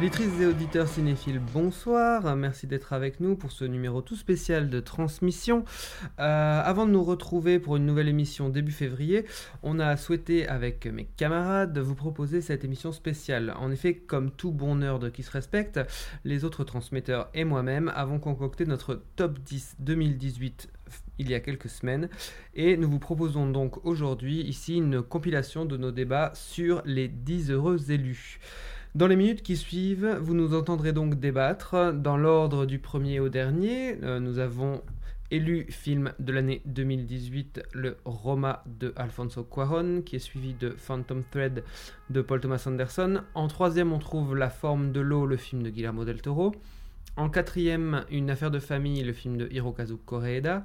Auditrices et auditeurs cinéphiles, bonsoir. Merci d'être avec nous pour ce numéro tout spécial de transmission. Euh, avant de nous retrouver pour une nouvelle émission début février, on a souhaité avec mes camarades vous proposer cette émission spéciale. En effet, comme tout bon nerd qui se respecte, les autres transmetteurs et moi-même avons concocté notre top 10 2018 il y a quelques semaines et nous vous proposons donc aujourd'hui ici une compilation de nos débats sur les 10 heureux élus. Dans les minutes qui suivent, vous nous entendrez donc débattre. Dans l'ordre du premier au dernier, euh, nous avons élu film de l'année 2018, le Roma de Alfonso Cuaron, qui est suivi de Phantom Thread de Paul Thomas Anderson. En troisième, on trouve La forme de l'eau, le film de Guillermo del Toro. En quatrième, Une affaire de famille, le film de Hirokazu Koreeda.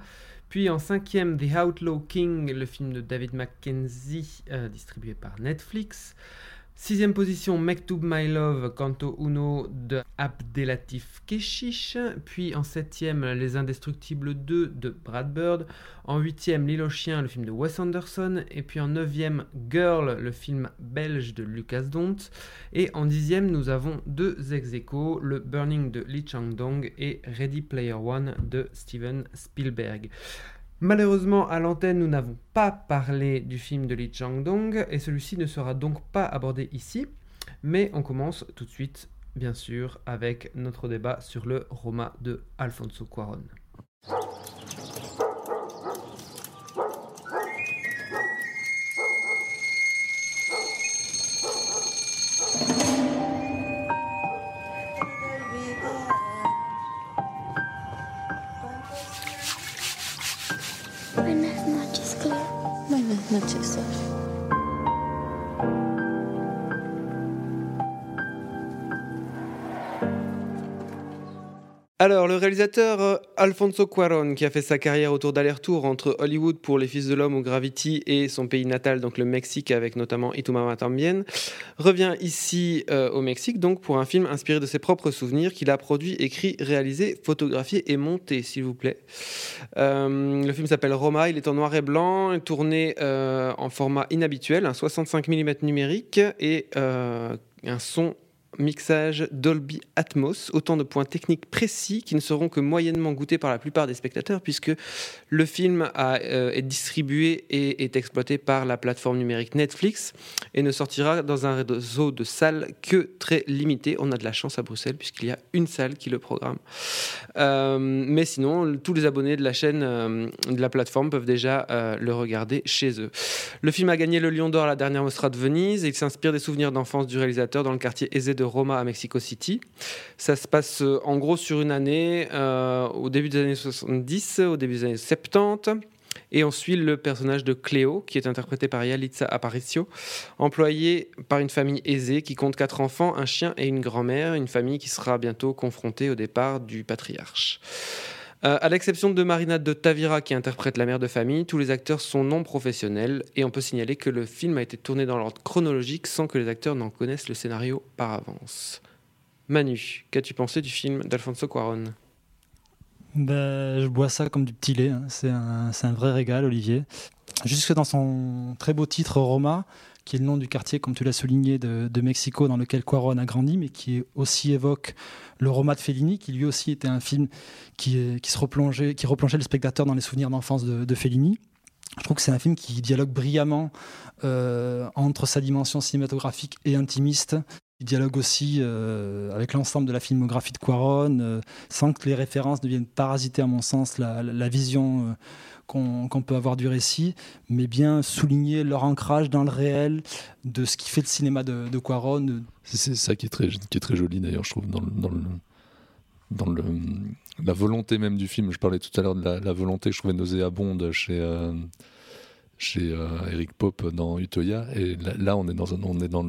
Puis en cinquième, The Outlaw King, le film de David Mackenzie, euh, distribué par Netflix. Sixième position, Mektoub My Love, Canto Uno de Abdelatif Keshish. Puis en septième, Les Indestructibles 2 de Brad Bird. En huitième, L'île aux chiens, le film de Wes Anderson. Et puis en neuvième, Girl, le film belge de Lucas Dont. Et en dixième, nous avons deux ex aequo, le Burning de Lee Chang-dong et Ready Player One de Steven Spielberg. Malheureusement, à l'antenne, nous n'avons pas parlé du film de Lee Chang-dong et celui-ci ne sera donc pas abordé ici. Mais on commence tout de suite, bien sûr, avec notre débat sur le Roma de Alfonso Cuaron. about yourself. Alors, le réalisateur euh, Alfonso Cuarón, qui a fait sa carrière autour d'aller-retour entre Hollywood pour Les Fils de l'Homme ou Gravity et son pays natal, donc le Mexique, avec notamment Itumama Tambien, revient ici euh, au Mexique donc pour un film inspiré de ses propres souvenirs qu'il a produit, écrit, réalisé, photographié et monté, s'il vous plaît. Euh, le film s'appelle Roma, il est en noir et blanc, tourné en format inhabituel, un 65 mm numérique et un son mixage Dolby Atmos, autant de points techniques précis qui ne seront que moyennement goûtés par la plupart des spectateurs puisque le film euh, est distribué et est exploité par la plateforme numérique Netflix et ne sortira dans un réseau de salles que très limité. On a de la chance à Bruxelles puisqu'il y a une salle qui le programme. Euh, mais sinon, tous les abonnés de la chaîne euh, de la plateforme peuvent déjà le regarder chez eux. Le film a gagné le Lion d'Or à la dernière Mostra de Venise et il s'inspire des souvenirs d'enfance du réalisateur dans le quartier aisé de Roma à Mexico City. Ça se passe euh, en gros sur une année, euh, au début des années 70, au début des années 70. Et on suit le personnage de Cléo, qui est interprété par Yalitza Aparicio, employée par une famille aisée qui compte quatre enfants, un chien et une grand-mère, une famille qui sera bientôt confrontée au départ du patriarche. Euh, à l'exception de Marina de Tavira qui interprète la mère de famille, tous les acteurs sont non professionnels et on peut signaler que le film a été tourné dans l'ordre chronologique sans que les acteurs n'en connaissent le scénario par avance. Manu, qu'as-tu pensé du film d'Alfonso Cuarón? Ben, je bois ça comme du petit lait. hein. C'est un, un vrai régal, Olivier. Jusque dans son très beau titre Roma, qui est le nom du quartier, comme tu l'as souligné, de, Mexico, dans lequel Cuaron a grandi, mais qui aussi évoque le Roma de Fellini, qui lui aussi était un film qui, est- qui se replongeait, qui replongeait le spectateur dans les souvenirs d'enfance de, Fellini. Je trouve que c'est un film qui dialogue brillamment euh, entre sa dimension cinématographique et intimiste. Il dialogue aussi euh, avec l'ensemble de la filmographie de Cuaron, euh, sans que les références ne viennent parasiter, à mon sens, la, vision euh, qu'on peut avoir du récit, mais bien souligner leur ancrage dans le réel de ce qui fait le cinéma de, de Cuaron. C'est ça qui est très, qui est très joli d'ailleurs, je trouve, dans, le, dans, le, la volonté même du film. Je parlais tout à l'heure de la, la volonté que je trouvais nauséabonde chez, euh, chez euh, Eric Pope dans Utoya. Et là, on est dans, dans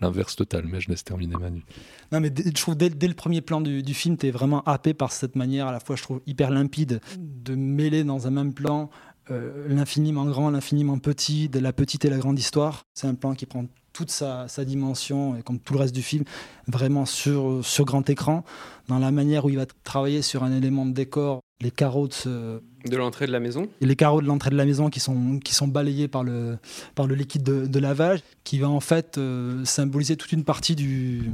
l'inverse total. Mais je laisse terminer Manu. Non, mais je trouve dès, dès le premier plan du, du film, tu es vraiment happé par cette manière, à la fois, je trouve, hyper limpide, de mêler dans un même plan euh, l'infiniment grand, l'infiniment petit, de la petite et la grande histoire. C'est un plan qui prend toute sa, sa dimension, et comme tout le reste du film, vraiment sur, sur grand écran, dans la manière où il va travailler sur un élément de décor, les carreaux de ce, De l'entrée de la maison et les carreaux de l'entrée de la maison qui sont, qui sont balayés par le, par le liquide de, de lavage, qui va en fait euh, symboliser toute une partie du,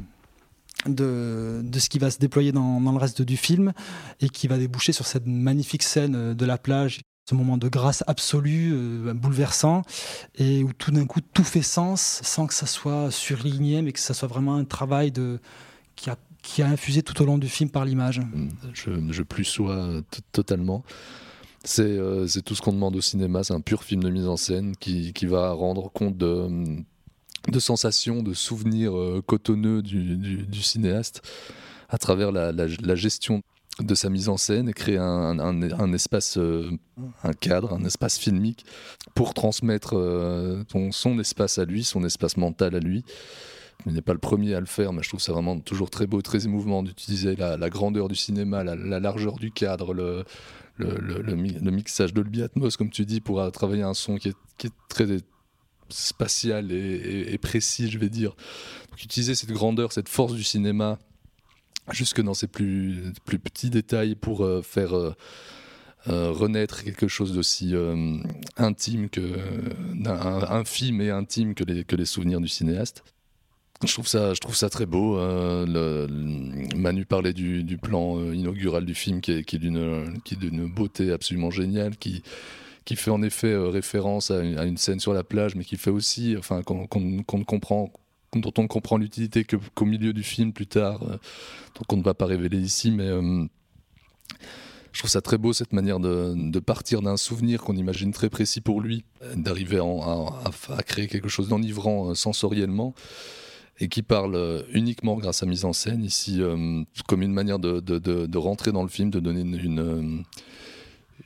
de, de ce qui va se déployer dans, dans le reste du film et qui va déboucher sur cette magnifique scène euh, de la plage, ce moment de grâce absolue, euh, bouleversant, et où tout d'un coup tout fait sens sans que ça soit surligné, mais que ça soit vraiment un travail de, qui, a, qui a infusé tout au long du film par l'image. Je, je plus sois totalement. C'est euh, c'est tout ce qu'on demande au cinéma. C'est un pur film de mise en scène qui, va rendre compte de, sensations, de souvenirs euh, cotonneux du, cinéaste à travers la, gestion de sa mise en scène et créer un, espace, euh, un cadre, un espace filmique pour transmettre son espace à lui, son espace mental à lui. Il n'est pas le premier à le faire, mais je trouve ça vraiment toujours très beau, très émouvant d'utiliser la, la grandeur du cinéma, la, la largeur du cadre, le, le, le- le mi- le mixage Dolby Atmos, comme tu dis, pour travailler un son qui est, qui est très spatial et, précis, je vais dire. Donc, utiliser cette grandeur, cette force du cinéma, jusque dans ses plus, plus petits détails pour euh, faire euh, euh, renaître quelque chose d'aussi intime que infime et intime que les, que les souvenirs du cinéaste. Je trouve ça, je trouve ça très beau. euh, Manu parlait du, plan euh, inaugural du film qui est, d'une beauté absolument géniale, qui, fait en effet euh, référence à une, scène sur la plage, mais qui fait aussi, enfin, qu'on ne comprend, dont on ne comprend l'utilité qu'au milieu du film plus tard, donc on ne va pas révéler ici, mais je trouve ça très beau cette manière de, partir d'un souvenir qu'on imagine très précis pour lui, d'arriver à, à- créer quelque chose d'enivrant sensoriellement et qui parle euh, uniquement grâce à mise en scène ici euh, comme une manière de, de- de- rentrer dans le film, de donner une, une, euh,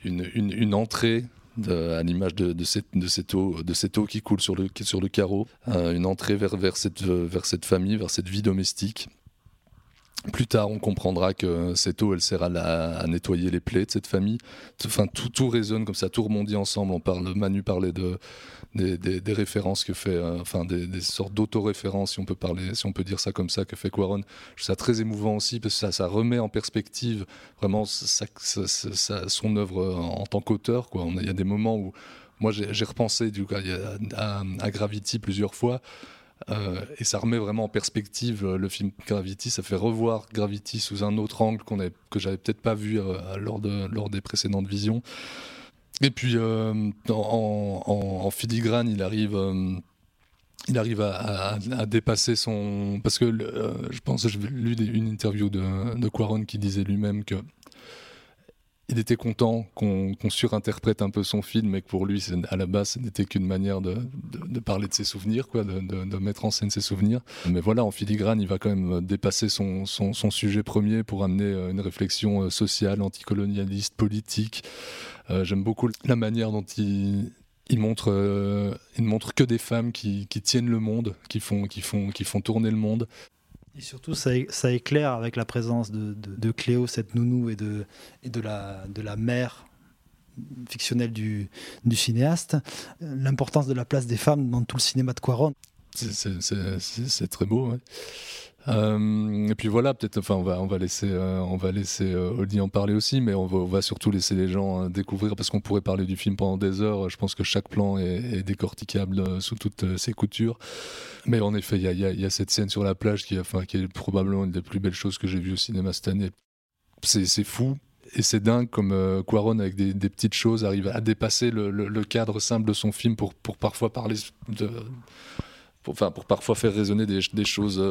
une- entrée à l'image cette, cette eau, de cette eau qui coule sur le, sur le carreau, une entrée vers, vers, cette, vers cette famille, vers cette vie domestique. Plus tard, on comprendra que cette eau, elle sert à nettoyer les plaies de cette famille. Enfin, tout, tout résonne comme ça, tout rebondit ensemble. On parle, Manu parlait de, des, références que fait, euh, enfin, des, sortes d'autoréférences, si on peut parler, si on peut dire ça comme ça, que fait Quaron. Je trouve ça très émouvant aussi parce que ça, ça remet en perspective vraiment son œuvre euh, en tant qu'auteur. Il y a des moments où moi j'ai repensé du coup, à, Gravity plusieurs fois. euh, et ça remet vraiment en perspective le film Gravity. Ça fait revoir Gravity sous un autre angle qu'on que j'avais peut-être pas vu lors, de, lors des précédentes visions. Et puis euh, en, filigrane, il arrive. euh, il arrive à, dépasser son. Parce que euh, je pense que j'ai lu une interview de Quaron qui disait lui-même que il était content qu'on surinterprète un peu son film, mais que pour lui, à la base, ce n'était qu'une manière de, parler de ses souvenirs, quoi, de, mettre en scène ses souvenirs. Mais voilà, en filigrane, il va quand même dépasser son, sujet premier pour amener euh, une réflexion euh, sociale, anticolonialiste, politique. Euh, J'aime beaucoup la manière dont il, montre, euh, il ne montre que des femmes qui, qui tiennent le monde, qui font, qui, font, qui font tourner le monde. Et surtout, ça, ça éclaire avec la présence de, Cléo, cette nounou, et de, la, mère fictionnelle du, cinéaste, l'importance de la place des femmes dans tout le cinéma de Quaron. C'est très beau. ouais. Euh, et puis voilà, peut-être, enfin, on va, on va laisser, euh, on va laisser euh, en parler aussi, mais on va, surtout laisser les gens euh, découvrir parce qu'on pourrait parler du film pendant des heures. Je pense que chaque plan est, décorticable euh, sous toutes ses coutures. Mais en effet, il y a, y y a cette scène sur la plage qui, est- probablement une des plus belles choses que j'ai vues au cinéma cette année. C'est fou. Et c'est dingue comme Quaron, avec des, petites choses, arrive à dépasser le, cadre simple de son film pour, pour parfois parler de, pour, enfin, pour parfois faire résonner des, choses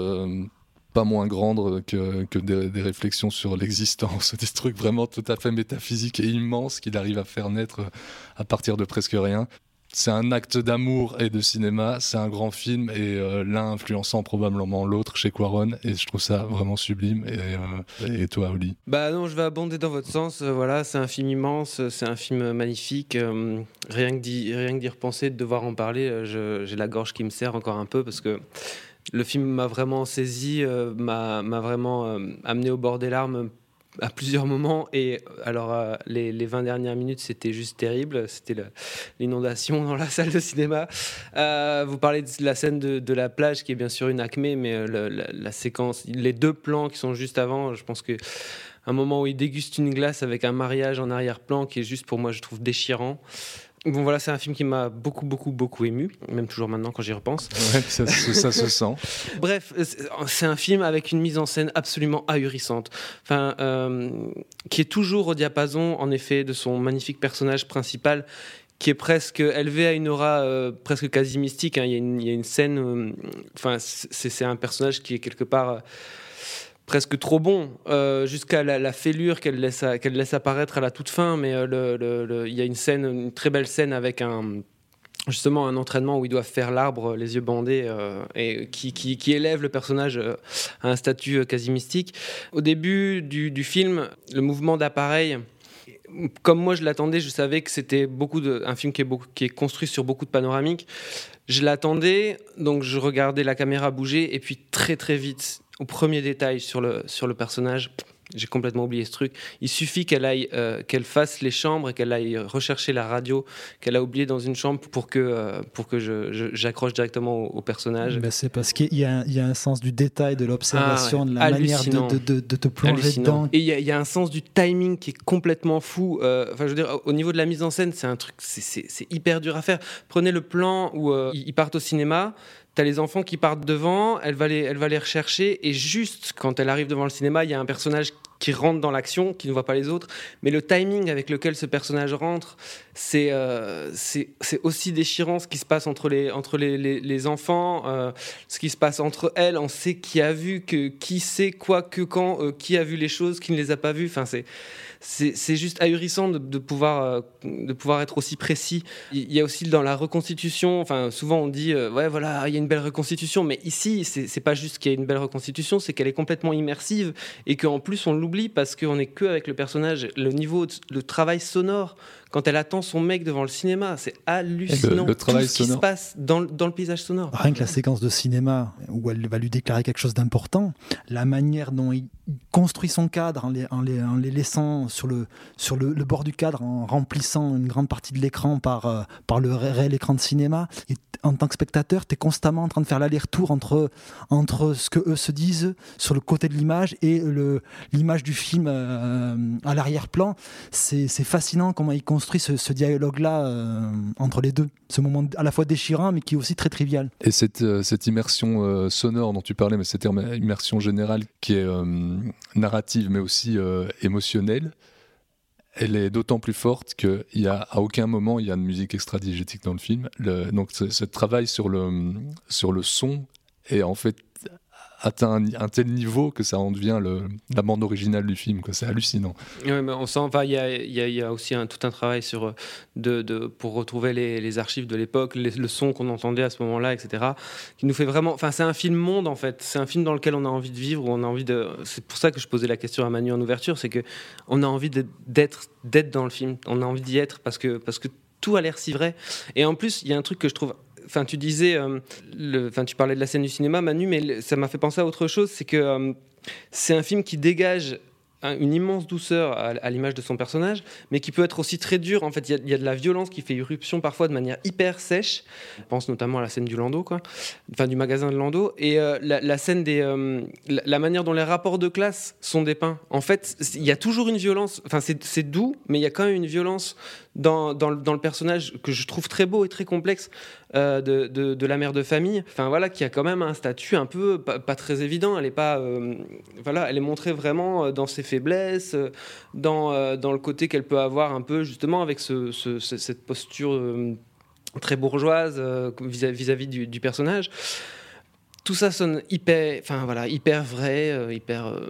pas moins grandes que, des, réflexions sur l'existence, des trucs vraiment tout à fait métaphysiques et immenses qu'il arrive à faire naître à partir de presque rien. c'est un acte d'amour et de cinéma, c'est un grand film et euh, l'un influençant probablement l'autre chez Quaron et je trouve ça vraiment sublime. Et, euh, toi, Oli? Bah non, je vais abonder dans votre sens. Euh, voilà, c'est un film immense, c'est un film magnifique. d'y rien que d'y repenser, de devoir en parler, j'ai la gorge qui me serre encore un peu parce que le film m'a vraiment saisi, m'a vraiment amené au bord des larmes à plusieurs moments. Et alors, euh, les, les, 20 dernières minutes, c'était juste terrible. C'était l'inondation dans la salle de cinéma. Euh, vous parlez de la scène de, la plage, qui est bien sûr une acmé, mais euh, la, séquence, les deux plans qui sont juste avant, je pense que un moment où il déguste une glace avec un mariage en arrière-plan qui est juste pour moi, je trouve déchirant. Bon voilà, c'est un film qui m'a beaucoup, beaucoup, beaucoup ému, même toujours maintenant quand j'y repense. Ouais, ça, se sent. Bref, c'est un film avec une mise en scène absolument ahurissante, enfin, euh, qui est toujours au diapason, en effet, de son magnifique personnage principal, qui est presque élevé à une aura euh, presque quasi mystique. Hein. Il, y a une, scène, euh, enfin, c'est un personnage qui est quelque part presque trop bon, euh, jusqu'à la, fêlure qu'elle laisse, laisse apparaître à la toute fin. Mais euh, il y a une scène, une très belle scène avec un justement un entraînement où ils doivent faire l'arbre les yeux bandés euh, et qui, qui, élève le personnage à un statut quasi mystique. Au début du, film, le mouvement d'appareil, comme moi je l'attendais, je savais que c'était beaucoup de, un film qui est, beaucoup, qui est construit sur beaucoup de panoramiques. Je l'attendais, donc je regardais la caméra bouger et puis très très vite, au premier détail sur le, sur le personnage, j'ai complètement oublié ce truc. Il suffit qu'elle aille, euh, qu'elle fasse les chambres et qu'elle aille rechercher la radio qu'elle a oubliée dans une chambre pour que, euh, pour que j'accroche directement au, personnage. Ben c'est parce qu'il y, a, il y a un sens du détail, de l'observation, ah de la manière de, de, de, te plonger dedans. Et il y, a, il y, a un sens du timing qui est complètement fou. Euh, enfin, je veux dire, au niveau de la mise en scène, c'est un truc, c'est hyper dur à faire. Prenez le plan où ils partent au cinéma T'as les enfants qui partent devant, elle va, les, elle va les rechercher, et juste quand elle arrive devant le cinéma, il y a un personnage qui rentre dans l'action, qui ne voit pas les autres. Mais le timing avec lequel ce personnage rentre, c'est euh, c'est aussi déchirant ce qui se passe entre les, enfants, euh, ce qui se passe entre elles. On sait qui a vu, qui sait quoi, que quand, euh, qui a vu les choses, qui ne les a pas vues. Enfin, c'est juste ahurissant de, pouvoir, être aussi précis. Il y a aussi dans la reconstitution, enfin souvent on dit ouais voilà il y a une belle reconstitution, mais ici c'est pas juste qu'il y a une belle reconstitution, c'est qu'elle est complètement immersive et qu'en plus on l'oublie parce qu'on est que avec le personnage. Le niveau de travail sonore quand elle attend son mec devant le cinéma. C'est hallucinant. Le, travail tout ce qui se passe dans, dans, le paysage sonore. Rien que la séquence de cinéma où elle va lui déclarer quelque chose d'important, la manière dont il construit son cadre en les, en les, en les laissant sur, le, sur le, bord du cadre, en remplissant une grande partie de l'écran par, euh, par le réel écran de cinéma. Et en tant que spectateur, tu es constamment en train de faire l'aller-retour entre, entre ce que eux se disent sur le côté de l'image et l'image du film euh, à l'arrière-plan. C'est fascinant comment ils construisent construit ce, dialogue-là euh, entre les deux. Ce moment à la fois déchirant, mais qui est aussi très trivial. Et cette, euh, cette immersion euh, sonore dont tu parlais, mais cette immersion générale qui est narrative, mais aussi émotionnelle, elle est d'autant plus forte qu'il y a à aucun moment il y a de musique extra-diégétique dans le film. Donc ce, travail sur le, sur le son est en fait atteint un, tel niveau que ça en devient la bande originale du film. C'est hallucinant. Oui, mais on il y, a, aussi tout un travail sur, de pour retrouver les, les archives de l'époque, le son qu'on entendait à ce moment-là, etc. Qui nous fait vraiment. Enfin, c'est un film monde en fait. C'est un film dans lequel on a envie de vivre. Où on a envie de. C'est pour ça que je posais la question à Manu en ouverture, c'est que on a envie d'être d'être dans le film. On a envie d'y être parce que parce que tout a l'air si vrai. Et en plus, il y a un truc que je trouve Enfin, tu disais, euh, enfin, tu parlais de la scène du cinéma, Manu, mais ça m'a fait penser à autre chose. C'est que euh, c'est un film qui dégage une immense douceur à, l'image de son personnage, mais qui peut être aussi très dur. En fait, il y, a de la violence qui fait irruption parfois de manière hyper sèche. Je pense notamment à la scène du Lando, quoi. Enfin, du magasin de Lando. Et euh, la, scène des. manière dont les rapports de classe sont dépeints. En fait, il y a toujours une violence. Enfin, c'est doux, mais il y a quand même une violence dans, dans, le personnage que je trouve très beau et très complexe euh, de, la mère de famille, enfin voilà, qui a quand même un statut un peu pas, très évident. Elle est pas, euh, voilà, elle est montrée vraiment euh, dans ses faiblesses, dans, le côté qu'elle peut avoir un peu justement avec ce, cette posture très bourgeoise vis-à-vis du, personnage. Tout ça sonne hyper, enfin voilà, hyper vrai, hyper,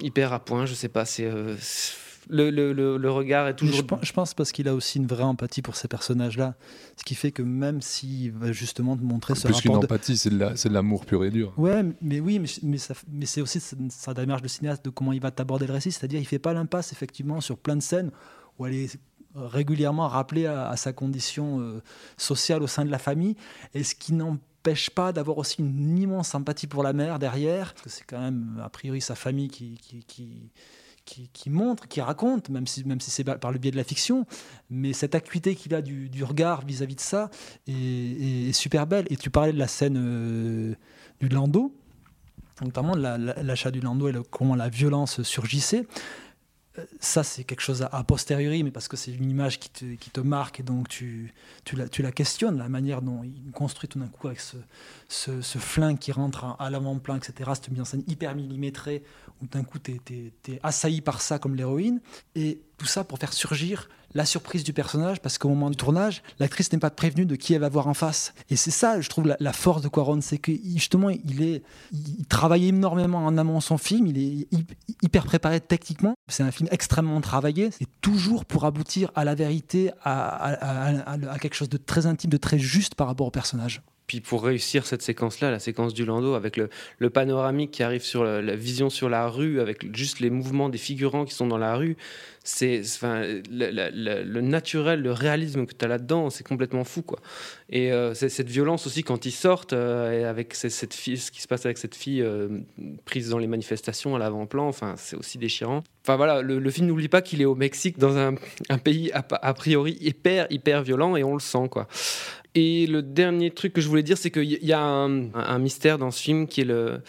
hyper à point. Je sais pas, le, le, le, le regard est toujours. Je, pense- je pense parce qu'il a aussi une vraie empathie pour ces personnages-là. Ce qui fait que même s'il va justement te montrer ce Plus qu'une rapport de... empathie, c'est de la- c'est de l'amour pur et dur. Ouais, mais oui, mais, mais, ça- mais c'est aussi sa, sa démarche de cinéaste de comment il va t'aborder le récit. C'est-à-dire, il fait pas l'impasse effectivement sur plein de scènes où elle est régulièrement rappelée à, à sa condition euh, sociale au sein de la famille, et ce qui n'empêche pas d'avoir aussi une immense sympathie pour la mère derrière, parce que c'est quand même a priori sa famille qui, qui, qui, qui- montre, qui raconte, même si, même si c'est par le biais de la fiction, mais cette acuité qu'il a du, regard vis-à-vis de ça est, super belle. Et tu parlais de la scène euh, du landau, notamment la- la- l'achat du landau et comment la violence surgissait. Euh, Ça, c'est quelque chose à, posteriori, mais parce que c'est une image qui te, marque et donc tu, la, questionnes, la manière dont il construit tout d'un coup avec ce, ce, flingue qui rentre à, l'avant-plan, etc. Cette mise en scène hyper millimétrée, où d'un coup tu es, assailli par ça comme l'héroïne. Et tout ça pour faire surgir la surprise du personnage, parce qu'au moment du tournage, l'actrice n'est pas prévenue de qui elle va voir en face. Et c'est ça, je trouve, la, force de Quaron, c'est que justement, il, est, il travaille énormément en amont son film, il est hy- hyper préparé techniquement. C'est un film extrêmement travaillé, et toujours pour aboutir à la vérité, à quelque chose de très intime, de très juste par rapport au personnage. Puis pour réussir cette séquence-là, la séquence du landau, avec le, panoramique qui arrive sur la, vision sur la rue, avec juste les mouvements des figurants qui sont dans la rue, c'est le, naturel, le réalisme que tu as là-dedans, c'est complètement fou. quoi. Et euh, cette violence aussi quand ils sortent, euh, et avec cette fille, ce qui se passe avec cette fille euh, prise dans les manifestations à l'avant-plan, enfin, c'est aussi déchirant. Enfin voilà, le, film n'oublie pas qu'il est au Mexique, dans un, pays a, priori hyper, hyper violent, et on le sent. quoi. Et le dernier truc que je voulais dire, c'est qu'il y a un, mystère dans ce film qui est le,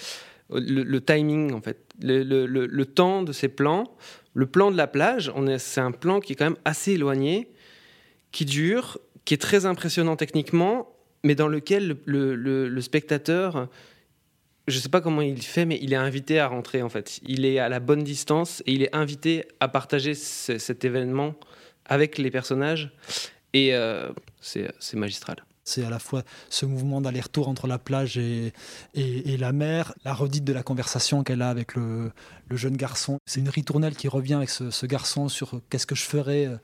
le, timing, en fait. Le, temps de ces plans. Le plan de la plage, c'est un plan qui est quand même assez éloigné, qui dure, qui est très impressionnant techniquement, mais dans lequel le, le- le- le spectateur, je sais pas comment il fait, mais il est invité à rentrer, en fait. Il est à la bonne distance et il est invité à partager ce- cet événement avec les personnages. Et euh, c'est magistral. C'est à la fois ce mouvement d'aller-retour entre la plage et, et la mer, la redite de la conversation qu'elle a avec le, le jeune garçon. C'est une ritournelle qui revient avec ce, ce garçon sur euh, qu'est-ce que je ferais, euh,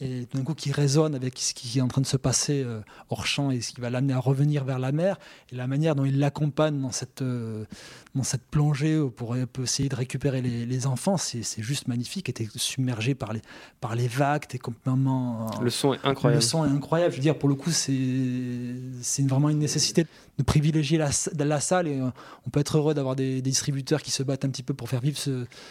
et d'un coup qui résonne avec ce qui est en train de se passer euh, hors champ et ce qui va l'amener à revenir vers la mer, et la manière dont il l'accompagne dans cette, dans cette plongée pour essayer de récupérer les, les enfants, c'est juste magnifique. Et t'es submergé par les, par les vagues, t'es complètement... Le son est incroyable. Le son est incroyable. Je veux dire, pour le coup, c'est vraiment une nécessité de privilégier la, la salle. Et on peut être heureux d'avoir des, des distributeurs qui se battent un petit peu pour faire vivre ce,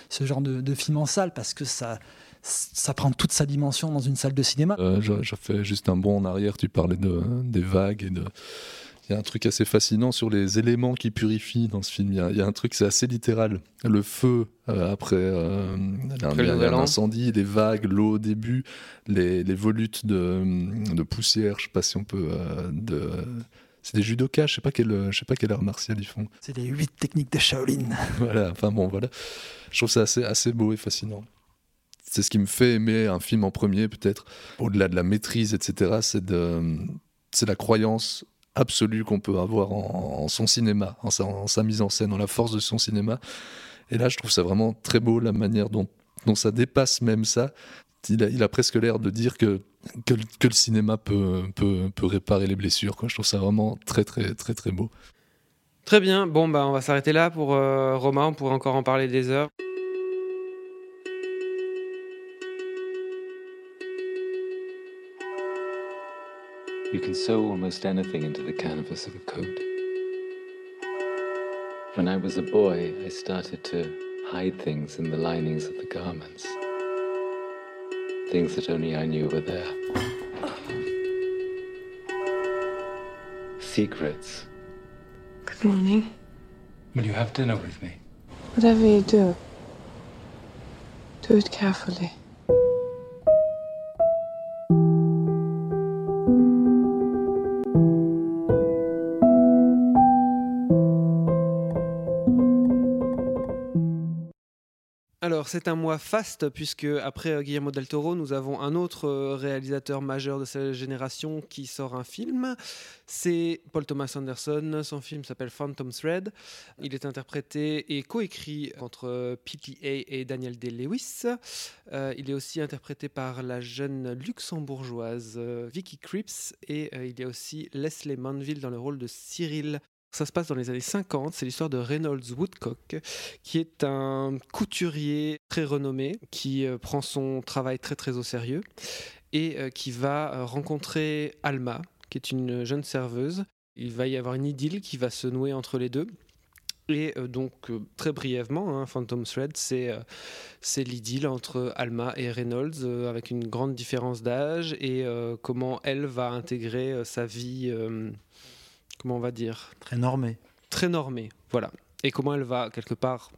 ce genre de, de film en salle parce que ça, ça prend toute sa dimension dans une salle de cinéma. Euh, je, je fais juste un bond en arrière, tu parlais de, des vagues et de... Il y a un truc assez fascinant sur les éléments qui purifient dans ce film. Il y a, il y a un truc, c'est assez littéral. Le feu euh, après, euh, il y a un- Après le il y a Nouvel un An. incendie, les vagues, l'eau au début, les, les volutes de, de poussière, je sais pas si on peut... euh, de, c'est des judokas, je sais pas quel, je sais pas quel art martial ils font. C'est les huit techniques de Shaolin. voilà, enfin bon, voilà. Je trouve ça assez, assez beau et fascinant. C'est ce qui me fait aimer un film en premier, peut-être, au-delà de la maîtrise, etc. C'est de, c'est la croyance absolue qu'on peut avoir en, en son cinéma, en sa, en sa mise en scène, en la force de son cinéma. Et là, je trouve ça vraiment très beau, la manière dont, dont ça dépasse même ça. Il a, il a presque l'air de dire que, que, le- que le cinéma peut, peut, peut réparer les blessures. Quoi. Je trouve ça vraiment très, très, très, très beau. Très bien. Bon, bah, on va s'arrêter là pour euh, Romain. On pourrait encore en parler des heures. You can sew almost anything into the canvas of a coat. When I was a boy, I started to hide things in the linings of the garments. Things that only I knew were there. Secrets. Good morning. Will you have dinner with me? Whatever you do, do it carefully. Alors, c'est un mois faste, puisque après euh, Guillermo del Toro, nous avons un autre euh, réalisateur majeur de sa génération qui sort un film. C'est Paul Thomas Anderson. Son film s'appelle Phantom Thread. Il est interprété et coécrit entre euh, PTA et Daniel Day-Lewis. Il est aussi interprété par la jeune luxembourgeoise Vicky Cripps et il y a aussi Leslie Manville dans le rôle de Cyril. Ça se passe dans les années 50, c'est l'histoire de Reynolds Woodcock, qui est un couturier très renommé, qui euh, prend son travail très très au sérieux, et euh, qui va euh, rencontrer Alma, qui est une jeune serveuse. Il va y avoir une idylle qui va se nouer entre les deux. Et donc, très brièvement, hein, Phantom Thread, c'est euh, l'idylle entre Alma et Reynolds, avec une grande différence d'âge, et comment elle va intégrer sa vie, comment on va dire, Très normé. très normée, voilà. Et comment elle va, quelque part,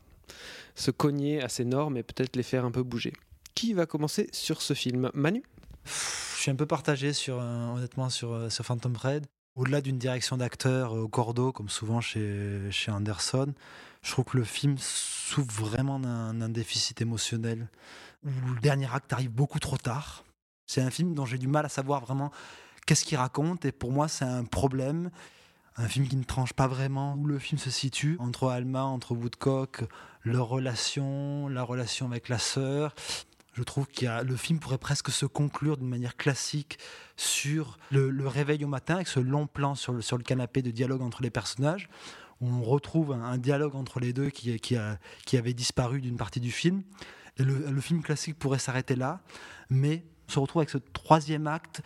se cogner à ces normes et peut-être les faire un peu bouger. Qui va commencer sur ce film? Manu? Je suis un peu partagé sur, euh, honnêtement sur, euh, sur Phantom Thread. Au-delà d'une direction d'acteur euh, au cordeau, comme souvent chez, chez Anderson, je trouve que le film souffre vraiment d'un déficit émotionnel, où le dernier acte arrive beaucoup trop tard. C'est un film dont j'ai du mal à savoir vraiment qu'est-ce qu'il raconte, et pour moi c'est un problème. Un film qui ne tranche pas vraiment où le film se situe, entre Alma, entre Woodcock, leur relation, la relation avec la sœur. Je trouve que le film pourrait presque se conclure d'une manière classique sur le, réveil au matin, avec ce long plan sur le, sur le canapé de dialogue entre les personnages, où on retrouve un, dialogue entre les deux qui, qui, qui avait disparu d'une partie du film. Et le film classique pourrait s'arrêter là, mais on se retrouve avec ce troisième acte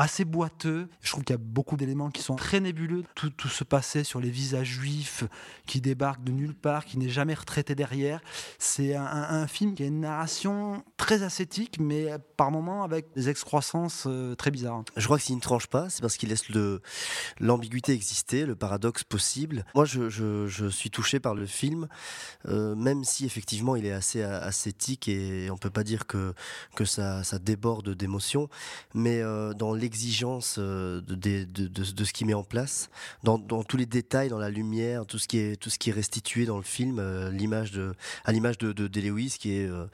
assez boiteux. Je trouve qu'il y a beaucoup d'éléments qui sont très nébuleux. Tout, tout se passait sur les visages juifs qui débarquent de nulle part, qui n'est jamais retraité derrière. C'est un, film qui a une narration très ascétique, mais par moments avec des excroissances euh, très bizarres. Je crois que s'il ne tranche pas, c'est parce qu'il laisse l'ambiguïté exister, le paradoxe possible. Moi, je, suis touché par le film, euh, même si effectivement il est assez ascétique et on peut pas dire que, ça, déborde d'émotions, mais euh, dans l'exigence euh, de, de, de- de- de ce qu'il met en place, dans, dans tous les détails, dans la lumière, tout ce qui est, tout ce qui est restitué dans le film, euh, l'image de, à l'image de, de, Lewis qui est euh,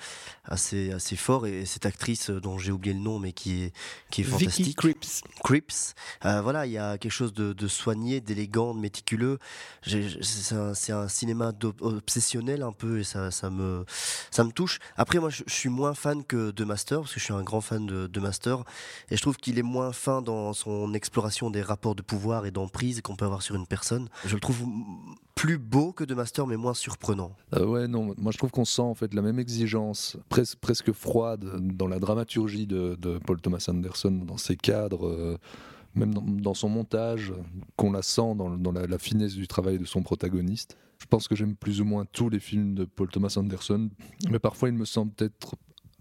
assez, assez fort et cette actrice dont j'ai oublié le nom mais qui est, qui est Vicky fantastique. Cripps. Crips. Euh, voilà, il y a quelque chose de, soigné, d'élégant, de méticuleux. C'est un, cinéma obsessionnel un peu et ça, ça, me, ça me touche. Après, moi, je, je suis moins fan que de Master parce que je suis un grand fan de, de Master et je trouve qu'il est moins fin dans son exploration des rapports de pouvoir et d'emprise qu'on peut avoir sur une personne. Je le trouve plus beau que de Master mais moins surprenant. Euh, ouais, non, moi je trouve qu'on sent en fait la même exigence, pres- presque froide, dans la dramaturgie de, Paul Thomas Anderson, dans ses cadres, euh, même dans, son montage, qu'on la sent dans, la, finesse du travail de son protagoniste. Je pense que j'aime plus ou moins tous les films de Paul Thomas Anderson, mais parfois il me semble peut-être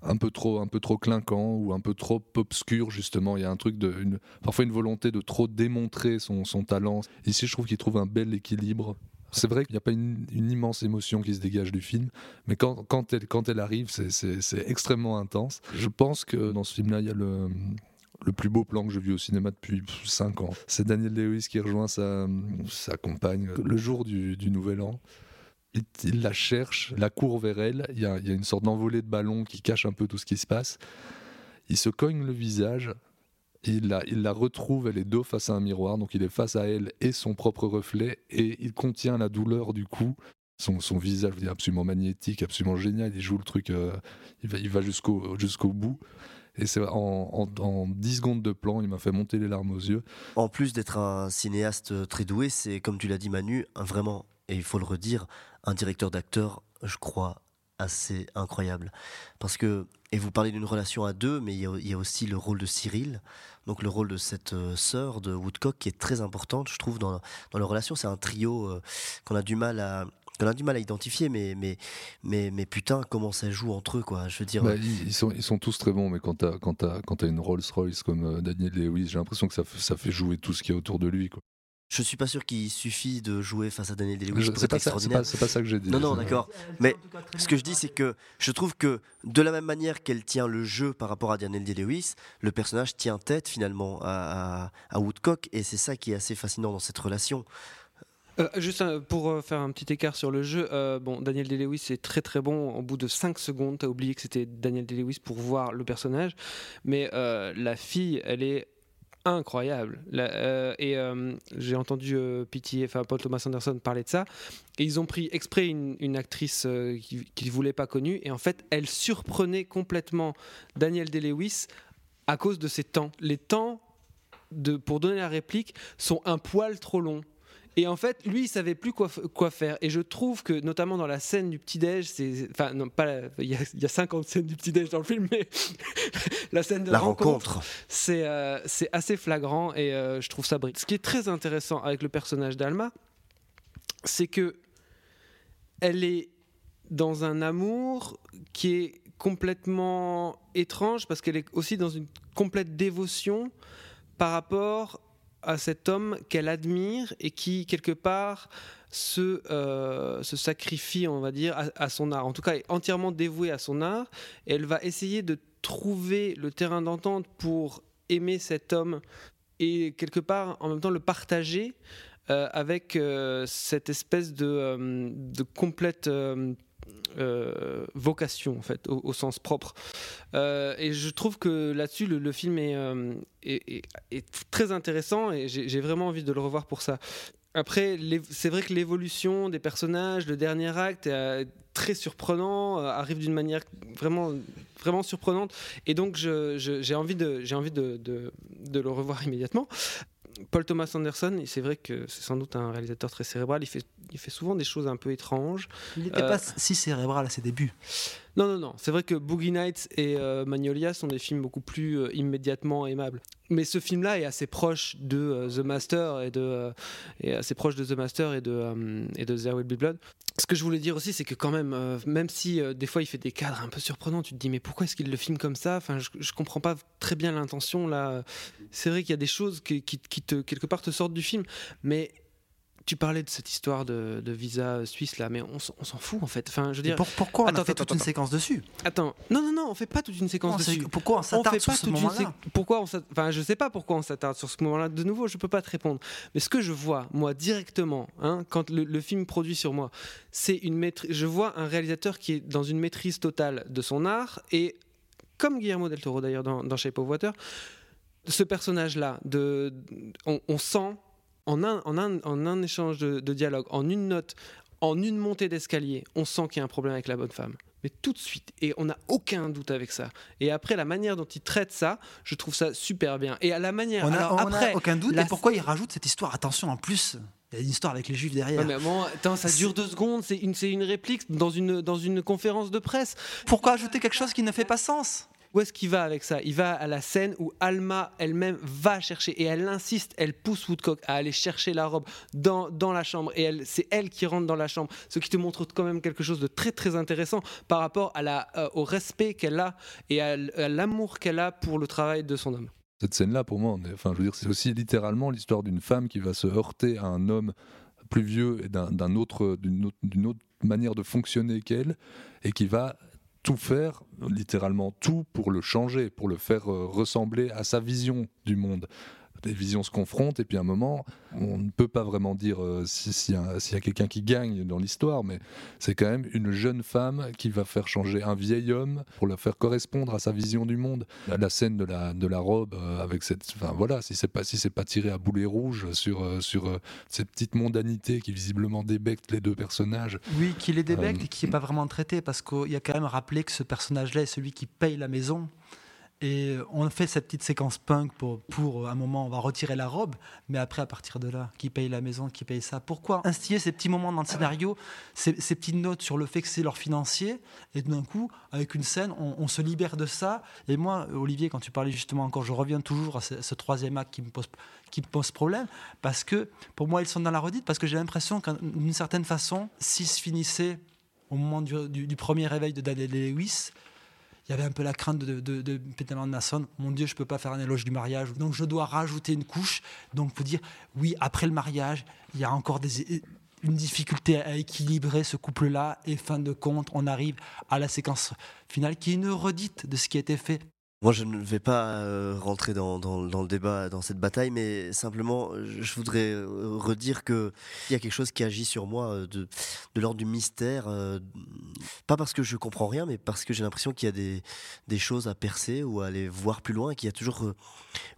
un peu trop un peu trop clinquant ou un peu trop obscur justement il y a un truc de parfois une volonté de trop démontrer son, son talent ici je trouve qu'il trouve un bel équilibre c'est vrai qu'il n'y a pas une, immense émotion qui se dégage du film, mais quand, quand, elle, quand elle arrive, c'est extrêmement intense. Je pense que dans ce film-là, il y a le, le plus beau plan que j'ai vu au cinéma depuis 5 ans. C'est Daniel Lewis qui rejoint sa, sa compagne le jour du, du Nouvel An. Il, la cherche, la court vers elle. Il y, a, une sorte d'envolée de ballon qui cache un peu tout ce qui se passe. Il se cogne le visage. Il la, retrouve, elle est dos face à un miroir, donc il est face à elle et son propre reflet, et il contient la douleur du coup. Son, son visage, je veux dire, absolument magnétique, absolument génial. Il joue le truc, euh, il va, il va jusqu'au jusqu'au bout. Et c'est en, en, en 10 secondes de plan, il m'a fait monter les larmes aux yeux. En plus d'être un cinéaste très doué, c'est comme tu l'as dit Manu, vraiment, et il faut le redire, un directeur d'acteur, je crois, assez incroyable. Parce que, et vous parlez d'une relation à deux, mais il y, a, il y a aussi le rôle de Cyril, donc le rôle de cette euh, sœur de Woodcock qui est très importante, je trouve, dans, dans leur relation. C'est un trio euh, qu'on a du mal à qu'on a du mal à identifier, mais, mais, mais, mais putain, comment ça joue entre eux, quoi. Je veux dire, Bah, ils, ils sont, ils sont tous très bons, mais quand t'as, quand t'as, quand t'as une Rolls-Royce comme euh, Daniel Lewis, j'ai l'impression que ça, fait- ça fait jouer tout ce qu'il y a autour de lui. Quoi. je suis pas sûr qu'il suffit de jouer face à Daniel Day-Lewis pour être pas ça, c'est, extraordinaire. pas, pas ça que j'ai dit. Non, non, d'accord. Mais ce que je dis, c'est que je trouve que de la même manière qu'elle tient le jeu par rapport à Daniel Day-Lewis, le personnage tient tête finalement à, à- à Woodcock, et c'est ça qui est assez fascinant dans cette relation. Euh, juste euh, pour euh, faire un petit écart sur le jeu, bon, Daniel Day-Lewis est très très bon. Au bout de 5 secondes, t'as oublié que c'était Daniel Day-Lewis pour voir le personnage. Mais la fille, elle est incroyable. Et j'ai entendu euh, Pity, enfin Paul Thomas Anderson parler de ça. Et ils ont pris exprès une, actrice qui- qu'ils ne voulaient pas connue. Et en fait, elle surprenait complètement Daniel Day-Lewis à cause de ses temps. Les temps pour donner la réplique sont un poil trop longs. Et en fait, lui, il savait plus quoi, faire. Et je trouve que, notamment dans la scène du petit-déj, c'est. Enfin, non, pas. Il y, a, il y a 50 scènes du petit-déj dans le film, mais la scène de La rencontre, c'est euh, assez flagrant et euh, je trouve ça brillant. Ce qui est très intéressant avec le personnage d'Alma, c'est que elle est dans un amour qui est complètement étrange parce qu'elle est aussi dans une complète dévotion par rapport à cet homme qu'elle admire et qui quelque part se, euh, se sacrifie, on va dire, à, son art. En tout cas, est entièrement dévouée à son art. Elle va essayer de trouver le terrain d'entente pour aimer cet homme et quelque part en même temps le partager euh, avec euh, cette espèce de, de complète euh, vocation en fait au, sens propre. Euh, et je trouve que là-dessus le, film est, euh, est, est- très intéressant et j'ai vraiment envie de le revoir pour ça. Après c'est vrai que l'évolution des personnages le dernier acte est très surprenant arrive d'une manière vraiment vraiment surprenante. Et donc j'ai envie de j'ai envie de- de le revoir immédiatement Paul Thomas Anderson, c'est vrai que c'est sans doute un réalisateur très cérébral, il fait, il fait souvent des choses un peu étranges. Il n'était Euh, pas si cérébral à ses débuts. Non, non, non, c'est vrai que Boogie Nights et euh, Magnolia sont des films beaucoup plus euh, immédiatement aimables. Mais ce film-là est assez proche de euh, The Master et de est assez proche de The Master et de et de There Will Be Blood. Ce que je voulais dire aussi, c'est que quand même, même si des fois il fait des cadres un peu surprenants, tu te dis mais pourquoi est-ce qu'il le filme comme ça? Enfin, je, je comprends pas très bien l'intention là. C'est vrai qu'il y a des choses qui, qui, qui te quelque part te sortent du film, mais tu parlais de cette histoire de, de visa suisse là, mais on, s'en- on s'en fout en fait. Enfin, je veux dire, pour- pourquoi on Attends, a fait attends, toute une séquence dessus? Attends, non, non, non, on fait pas toute une séquence dessus. Pourquoi on s'attarde sur pas ce moment-là Pourquoi on Enfin, je sais pas pourquoi on s'attarde sur ce moment-là. De nouveau, je peux pas te répondre. Mais ce que je vois, moi, directement, hein, quand le, le film produit sur moi, c'est une maîtrise. Je vois un réalisateur qui est dans une maîtrise totale de son art et comme Guillermo del Toro d'ailleurs dans, dans Shape of Water, ce personnage-là, de, on, on sent en un, en un, en un échange de, de dialogue, en une note, en une montée d'escalier, on sent qu'il y a un problème avec la bonne femme. Mais tout de suite, et on n'a aucun doute avec ça. Et après, la manière dont il traite ça, je trouve ça super bien. Et à la manière. On a, alors on a après, aucun doute. Et pourquoi il rajoute cette histoire? Attention, en plus, il y a une histoire avec les juifs derrière. Ouais, mais bon, attends, ça dure deux secondes, c'est une, une réplique dans une, dans une conférence de presse. Pourquoi ajouter quelque chose qui ne fait pas sens? Où est-ce qu'il va avec ça? Il va à la scène où Alma elle-même va chercher et elle insiste, elle pousse Woodcock à aller chercher la robe dans, dans la chambre et c'est elle qui rentre dans la chambre, ce qui te montre quand même quelque chose de très très intéressant par rapport euh, au respect qu'elle a et à, l'amour qu'elle a pour le travail de son homme. Cette scène-là, pour moi, enfin, je veux dire, c'est aussi littéralement l'histoire d'une femme qui va se heurter à un homme plus vieux et d'un autre, d'une autre manière de fonctionner qu'elle, et qui va tout faire, littéralement tout, pour le changer, pour le faire euh, ressembler à sa vision du monde. Les visions se confrontent, et puis à un moment, on ne peut pas vraiment dire euh, si- s'il y a, quelqu'un qui gagne dans l'histoire, mais c'est quand même une jeune femme qui va faire changer un vieil homme pour le faire correspondre à sa vision du monde. La, scène de la, de la robe euh, avec cette, enfin voilà, si c'est pas si c'est pas tiré à boulet rouge sur euh, sur cette petite mondanité qui visiblement débecte les deux personnages. Oui, qu'il est débecte Euh, et qui n'est pas vraiment traité parce qu'il y a quand même rappelé que ce personnage-là est celui qui paye la maison. Et on fait cette petite séquence punk pour, pour un moment, on va retirer la robe, mais après, à partir de là, qui paye la maison, qui paye ça? Pourquoi instiller ces petits moments dans le scénario, ces, petites notes sur le fait que c'est leur financier, et d'un coup, avec une scène, on, se libère de ça? Et moi, Olivier, quand tu parlais justement encore, je reviens toujours à ce, troisième acte qui me pose qui me pose problème parce que pour moi ils sont dans la redite parce que j'ai l'impression qu'en- d'une certaine façon s'ils se finissaient au moment du premier réveil de Daniel Lewis il y avait un peu la crainte de, de, de. Mon Dieu, je peux pas faire un éloge du mariage. Donc, je dois rajouter une couche. Donc, pour dire, oui, après le mariage, il y a encore une difficulté à équilibrer ce couple-là. Et fin de compte, on arrive à la séquence finale qui est une redite de ce qui a été fait Moi, je ne vais pas euh, rentrer dans, le débat, dans cette bataille, mais simplement, je voudrais euh, redire que il y a quelque chose qui agit sur moi euh, de, l'ordre du mystère. pas parce que je comprends rien, mais parce que j'ai l'impression qu'il y a des, choses à percer ou à aller voir plus loin, qu'il y a toujours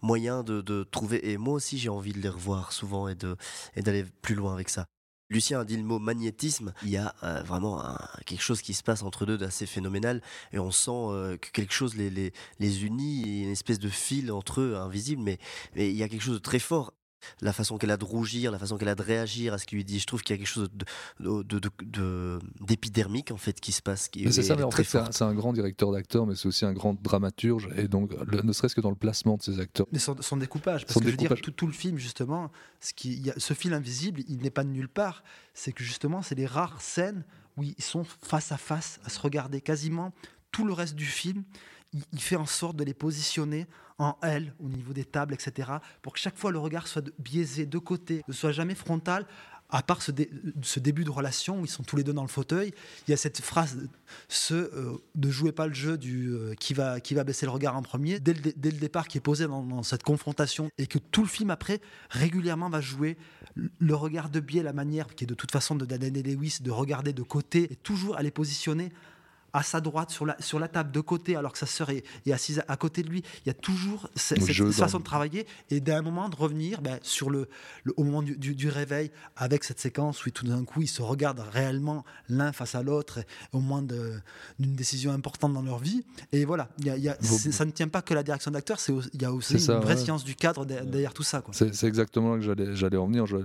moyen de, trouver. Et moi aussi, j'ai envie de les revoir souvent et d'aller plus loin avec ça. Lucien a dit le mot magnétisme. Il y a euh, vraiment quelque chose qui se passe entre deux d'assez phénoménal et on sent euh, que quelque chose les, unit, une espèce de fil entre eux invisible, mais il y a quelque chose de très fort. La façon qu'elle a de rougir, la façon qu'elle a de réagir à ce qu'il lui dit, je trouve qu'il y a quelque chose de- de- de- de- de- d'épidermique en fait qui se passe. Qui, c'est ça, mais en fait, c'est un, grand directeur d'acteurs, mais c'est aussi un grand dramaturge, et donc, le- ne serait-ce que dans le placement de ses acteurs. Mais son, son découpage, parce Son que je veux dire, tout, tout le film, justement, ce, qui, y a, ce fil invisible, il n'est pas de nulle part. C'est que justement, c'est les rares scènes où ils sont face à face, à se regarder quasiment tout le reste du film. Il, il fait en sorte de les positionner en L au niveau des tables, etc., pour que chaque fois le regard soit biaisé de côté, ne soit jamais frontal. À part ce, ce début de relation où ils sont tous les deux dans le fauteuil, il y a cette phrase ce euh, ne jouez pas le jeu du euh, qui va qui va baisser le regard en premier dès le, dès le départ qui est posé dans, cette confrontation et que tout le film après régulièrement va jouer le- regard de biais la manière qui est de toute façon de Daniel Lewis de regarder de côté et toujours aller positionner à sa droite sur la, sur la table de côté alors que sa sœur est, est assise à côté de lui il y a toujours cette façon de travailler et d'un moment de revenir ben, sur le, le- au moment du, du- du réveil avec cette séquence où tout d'un coup ils se regardent réellement l'un face à l'autre au moment d'une décision importante dans leur vie et voilà il y a- il y a- Vos- c'est- ça ne tient pas que la direction d'acteur il y a aussi ça, une vraie ouais. science du cadre de- derrière tout ça. C'est exactement là que j'allais j'allais en venir. Je-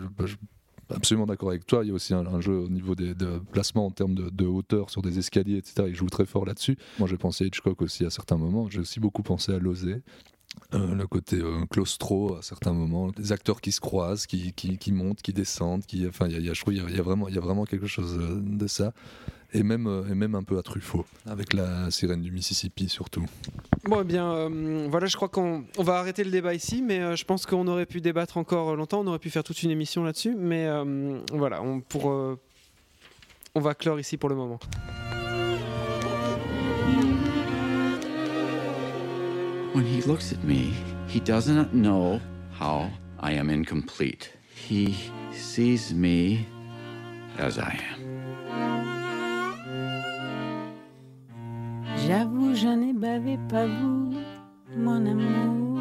absolument d'accord avec toi. Il y a aussi un, jeu au niveau des de placements en termes de, de hauteur sur des escaliers, etc. Il joue très fort là-dessus. Moi, j'ai pensé à Hitchcock aussi à certains moments. J'ai aussi beaucoup pensé à Lozé. Euh, le côté euh, claustro à certains moments, des acteurs qui se croisent, qui, qui, montent, qui descendent, qui, enfin, y y a- je trouve il y a, vraiment, y a vraiment quelque chose euh, de ça, et même, et même un peu à Truffaut, avec la sirène du Mississippi surtout. Bon, eh bien, voilà, je crois qu'on on va arrêter le débat ici, mais je pense qu'on aurait pu débattre encore longtemps, on aurait pu faire toute une émission là-dessus, mais voilà, on, pour, on va clore ici pour le moment. When he looks at me, he does not know how I am incomplete. He sees me as I am. J'avoue, je n'ai bavé pas vous, mon amour.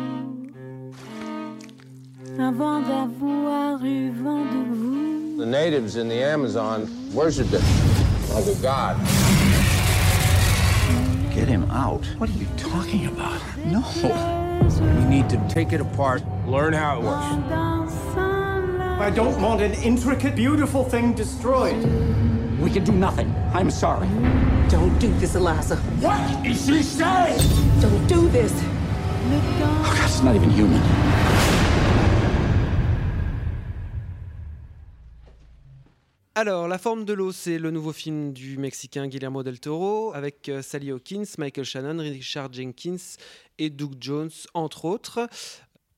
Avant d'avoir eu vent de vous. The natives in the Amazon worshiped it like a god. Get him out. What are you talking about? No. We need to take it apart, learn how it works. I don't want an intricate, beautiful thing destroyed. We can do nothing. I'm sorry. Don't do this, Eliza. What is she saying? Don't do this. Oh, God, it's not even human. Alors, La forme de l'eau, c'est le nouveau film du Mexicain Guillermo del Toro avec euh, Sally Hawkins, Michael Shannon, Richard Jenkins et Doug Jones, entre autres.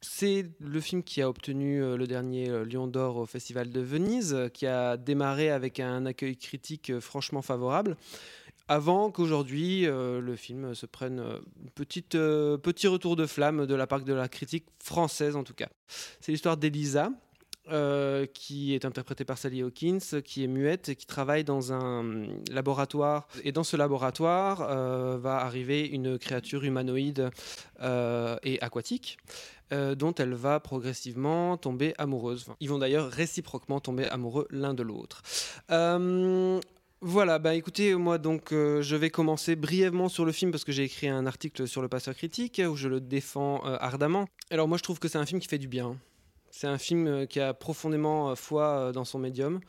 C'est le film qui a obtenu euh, le dernier euh, Lion d'Or au Festival de Venise, qui a démarré avec un accueil critique franchement favorable. Avant qu'aujourd'hui le film se prenne euh, petit retour de flamme de la part de la critique française en tout cas. C'est l'histoire d'Elisa, euh, qui est interprétée par Sally Hawkins, qui est muette et qui travaille dans un laboratoire. Et dans ce laboratoire euh, va arriver une créature humanoïde euh, et aquatique. dont elle va progressivement tomber amoureuse. Ils vont d'ailleurs réciproquement tomber amoureux l'un de l'autre. Euh, voilà, bah écoutez, moi donc je vais commencer brièvement sur le film parce que j'ai écrit un article sur le passeur critique où je le défends ardemment. Alors moi je trouve que c'est un film qui fait du bien. C'est un film euh, qui a profondément euh, foi euh, dans son médium.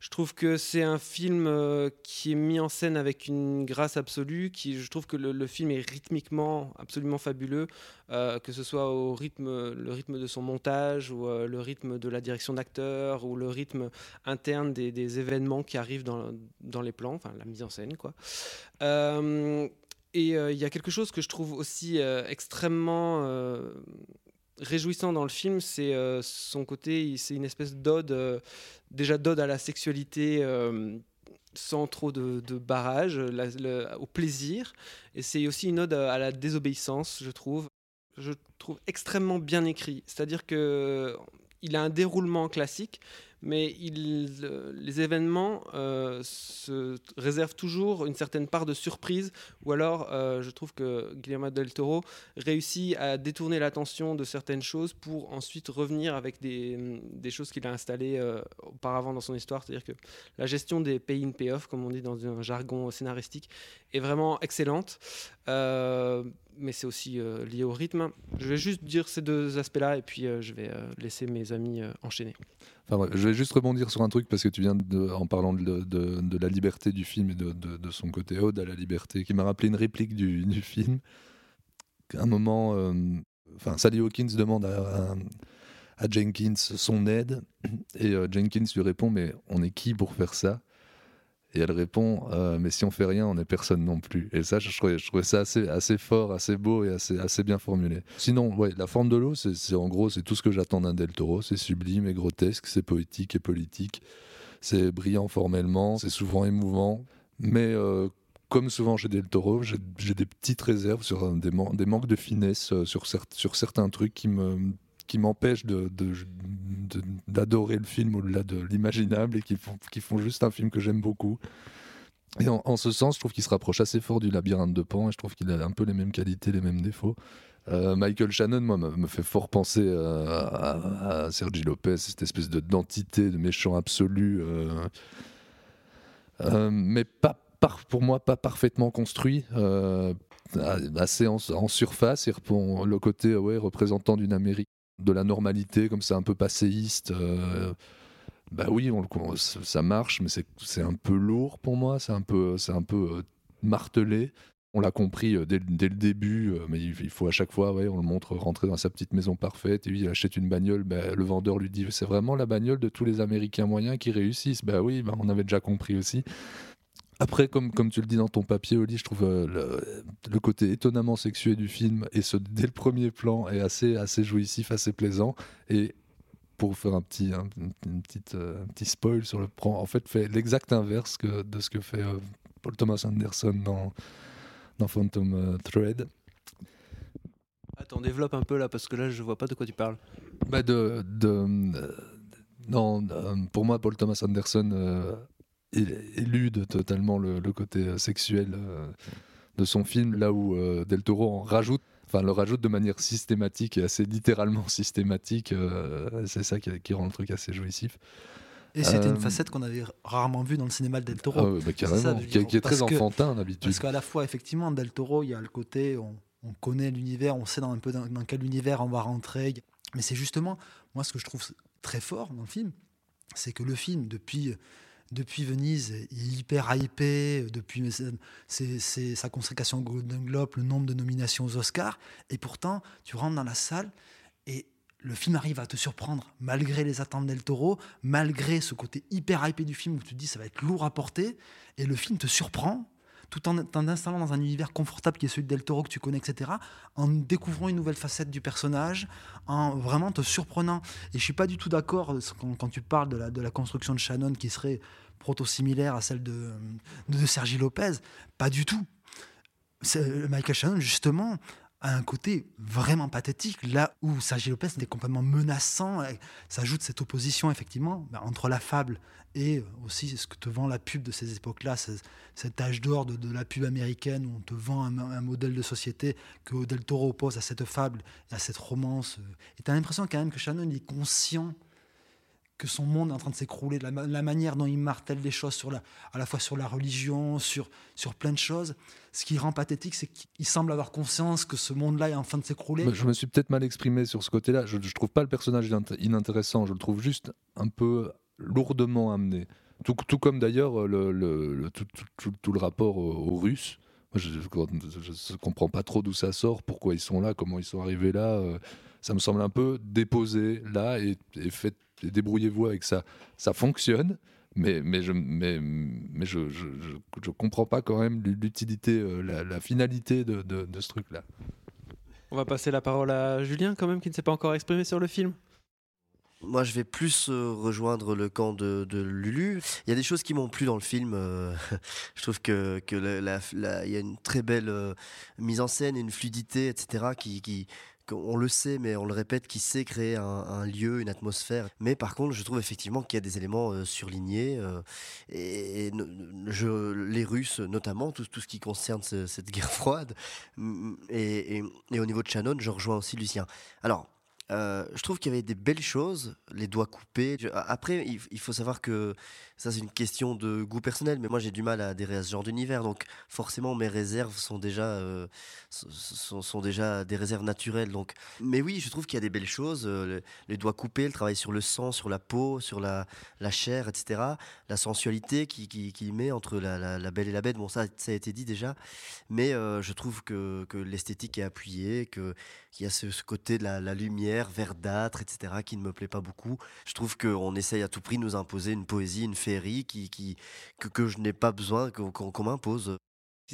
Je trouve que c'est un film qui est mis en scène avec une grâce absolue. Qui, je trouve que le, film est rythmiquement absolument fabuleux, que ce soit au rythme, le rythme de son montage ou le rythme de la direction d'acteur ou le rythme interne des, événements qui arrivent dans, dans les plans, enfin la mise en scène, quoi. Et il y a quelque chose que je trouve aussi extrêmement réjouissant dans le film, c'est euh, son côté, c'est une espèce d'ode, euh, déjà d'ode à la sexualité euh, sans trop de, barrage, au plaisir. Et c'est aussi une ode à la désobéissance, je trouve. Je trouve extrêmement bien écrit. C'est-à-dire que il a un déroulement classique, mais euh, les événements euh, se réservent toujours une certaine part de surprise, ou alors euh, je trouve que Guillermo del Toro réussit à détourner l'attention de certaines choses pour ensuite revenir avec des, des choses qu'il a installées auparavant dans son histoire. C'est-à-dire que la gestion des pay-in, pay-off, comme on dit dans un jargon scénaristique, est vraiment excellente. Mais c'est aussi euh, lié au rythme. Je vais juste dire ces deux aspects-là et puis euh, je vais euh, laisser mes amis enchaîner. Enfin, je vais juste rebondir sur un truc parce que tu viens en parlant de, la liberté du film et de, son côté ode à la liberté, qui m'a rappelé une réplique du, film. À un moment, enfin, Sally Hawkins demande à, Jenkins son aide et Jenkins lui répond mais on est qui pour faire ça? Et elle répond euh, mais si on fait rien, on n'est personne non plus. Et ça, je trouvais, ça assez, fort, assez beau et assez, bien formulé. Sinon, ouais, la forme de l'eau, c'est en gros, c'est tout ce que j'attends d'un Del Toro. C'est sublime et grotesque, c'est poétique et politique, c'est brillant formellement, c'est souvent émouvant. Mais euh, comme souvent chez Del Toro, j'ai des petites réserves sur des, des manques de finesse euh, sur certains trucs qui me qui m'empêchent de- d'adorer le film au-delà de l'imaginable et qui font, qui font juste un film que j'aime beaucoup. Et en, ce sens, je trouve qu'il se rapproche assez fort du labyrinthe de Pan et je trouve qu'il a un peu les mêmes qualités, les mêmes défauts. Euh, Michael Shannon, moi, me, fait fort penser euh, à, à Sergi Lopez, cette espèce de d'entité, de méchant absolu, euh, mais pas pour moi pas parfaitement construit, assez en, surface. Il répond le côté ouais, représentant d'une Amérique de la normalité, comme c'est un peu passéiste. euh, bah oui, on, ça marche, mais c'est un peu lourd pour moi, c'est un peu, un peu euh, martelé. On l'a compris euh, dès, dès le début, euh, mais il, il faut à chaque fois, ouais, on le montre rentrer dans sa petite maison parfaite, et lui il achète une bagnole, bah, le vendeur lui dit c'est vraiment la bagnole de tous les Américains moyens qui réussissent. Bah oui, bah, on avait déjà compris aussi. Après, comme, comme tu le dis dans ton papier, Oli, je trouve euh, le, le côté étonnamment sexué du film, et ce dès le premier plan, est assez, assez jouissif, assez plaisant. Et pour faire un petit, un, une petite, euh, un petit spoil sur le plan, en fait, fait l'exact inverse que, de ce que fait euh, Paul Thomas Anderson dans, dans Phantom Thread. Attends, développe un peu là parce que là je vois pas de quoi tu parles. Bah de, de, non, pour moi, Paul Thomas Anderson él- élude totalement le, le côté euh, sexuel euh, de son film, là où euh, Del Toro en rajoute, enfin le rajoute de manière systématique et assez littéralement systématique. euh, c'est ça qui, qui rend le truc assez jouissif. Et c'était une facette qu'on avait rarement vue dans le cinéma de Del Toro. Ah ouais, bah carrément, ça, qui est- dire, qui est très que- enfantin, d'habitude. Parce qu'à la fois, effectivement, Del Toro, il y a le côté, on, on connaît l'univers, on sait dans un peu dans, dans quel univers on va rentrer. Mais c'est justement, moi, ce que je trouve très fort dans le film, c'est que le film, depuis, depuis Venise, il est hyper hypé, depuis sa consécration au Golden Globe, le nombre de nominations aux Oscars, et pourtant, tu rentres dans la salle et le film arrive à te surprendre malgré les attentes del Toro, malgré ce côté hyper hypé du film où tu te dis ça va être lourd à porter, et le film te surprend tout en t'en installant dans un univers confortable qui est celui de Del Toro que tu connais, etc., en découvrant une nouvelle facette du personnage, en vraiment te surprenant. Et je suis pas du tout d'accord euh, quand, tu parles de la, construction de Shannon qui serait proto-similaire à celle de, de, Sergi Lopez. Pas du tout. C'est- Michael Shannon, justement, un côté vraiment pathétique, là où Sergi Lopez était complètement menaçant. et Ça ajoute cette opposition, effectivement, ben, entre la fable et aussi ce que te vend la pub de ces époques-là, ce- cet âge d'or de, la pub américaine où on te vend un, modèle de société que Del Toro oppose à cette fable à cette romance. Et tu as l'impression quand même que Shannon est conscient que son monde est en train de s'écrouler, la, la manière dont il martèle les choses sur la, à la fois sur la religion, sur, sur plein de choses. Ce qui rend pathétique, c'est qu'il semble avoir conscience que ce monde-là est en train de s'écrouler. Je me suis peut-être mal exprimé sur ce côté-là. Je, je trouve pas le personnage inint- inintéressant. Je le trouve juste un peu lourdement amené. Tout, comme d'ailleurs euh, tout, le rapport aux, Russes. Je ne comprends pas trop d'où ça sort, pourquoi ils sont là, comment ils sont arrivés là. euh, ça me semble un peu déposé là et, et et débrouillez-vous avec ça. Ça fonctionne. Mais, mais, je mais, mais je, je, je, je comprends pas quand même l'utilité, euh, la, la finalité de, de- de ce truc-là. On va passer la parole à Julien quand même qui ne s'est pas encore exprimé sur le film. Moi, je vais plus euh, rejoindre le camp de, de Lulu. Il y a des choses qui m'ont plu dans le film. euh, je trouve que que la- la- la- il y a une très belle euh, mise en scène, et une fluidité, etc. Qui, qui on le sait, mais on le répète, qui sait créer un, lieu, une atmosphère. Mais par contre, je trouve effectivement qu'il y a des éléments euh, surlignés. euh, et je, les Russes, notamment, tout, ce qui concerne ce- cette guerre froide. Mm, Et, au niveau de Shannon, je rejoins aussi Lucien. Alors, euh, je trouve qu'il y avait des belles choses, les doigts coupés. Après, il faut savoir que ça, c'est une question de goût personnel, mais moi, j'ai du mal à adhérer à ce genre d'univers. Donc, forcément, mes réserves sont déjà, euh, sont, déjà des réserves naturelles. Donc, mais oui, je trouve qu'il y a des belles choses. euh, le- les doigts coupés, le travail sur le sang, sur la peau, sur la, la chair, etc. La sensualité qui, qui, qui met entre la, la- belle et la bête. Bon, ça, ça a été dit déjà. Mais euh, je trouve que, que l'esthétique est appuyée, qu'il y a ce, ce côté de la lumière verdâtre, etc., qui ne me plaît pas beaucoup. Je trouve qu'on essaye à tout prix de nous imposer une poésie, une féerie qui, qui, que, que je n'ai pas besoin, qu'on m'impose.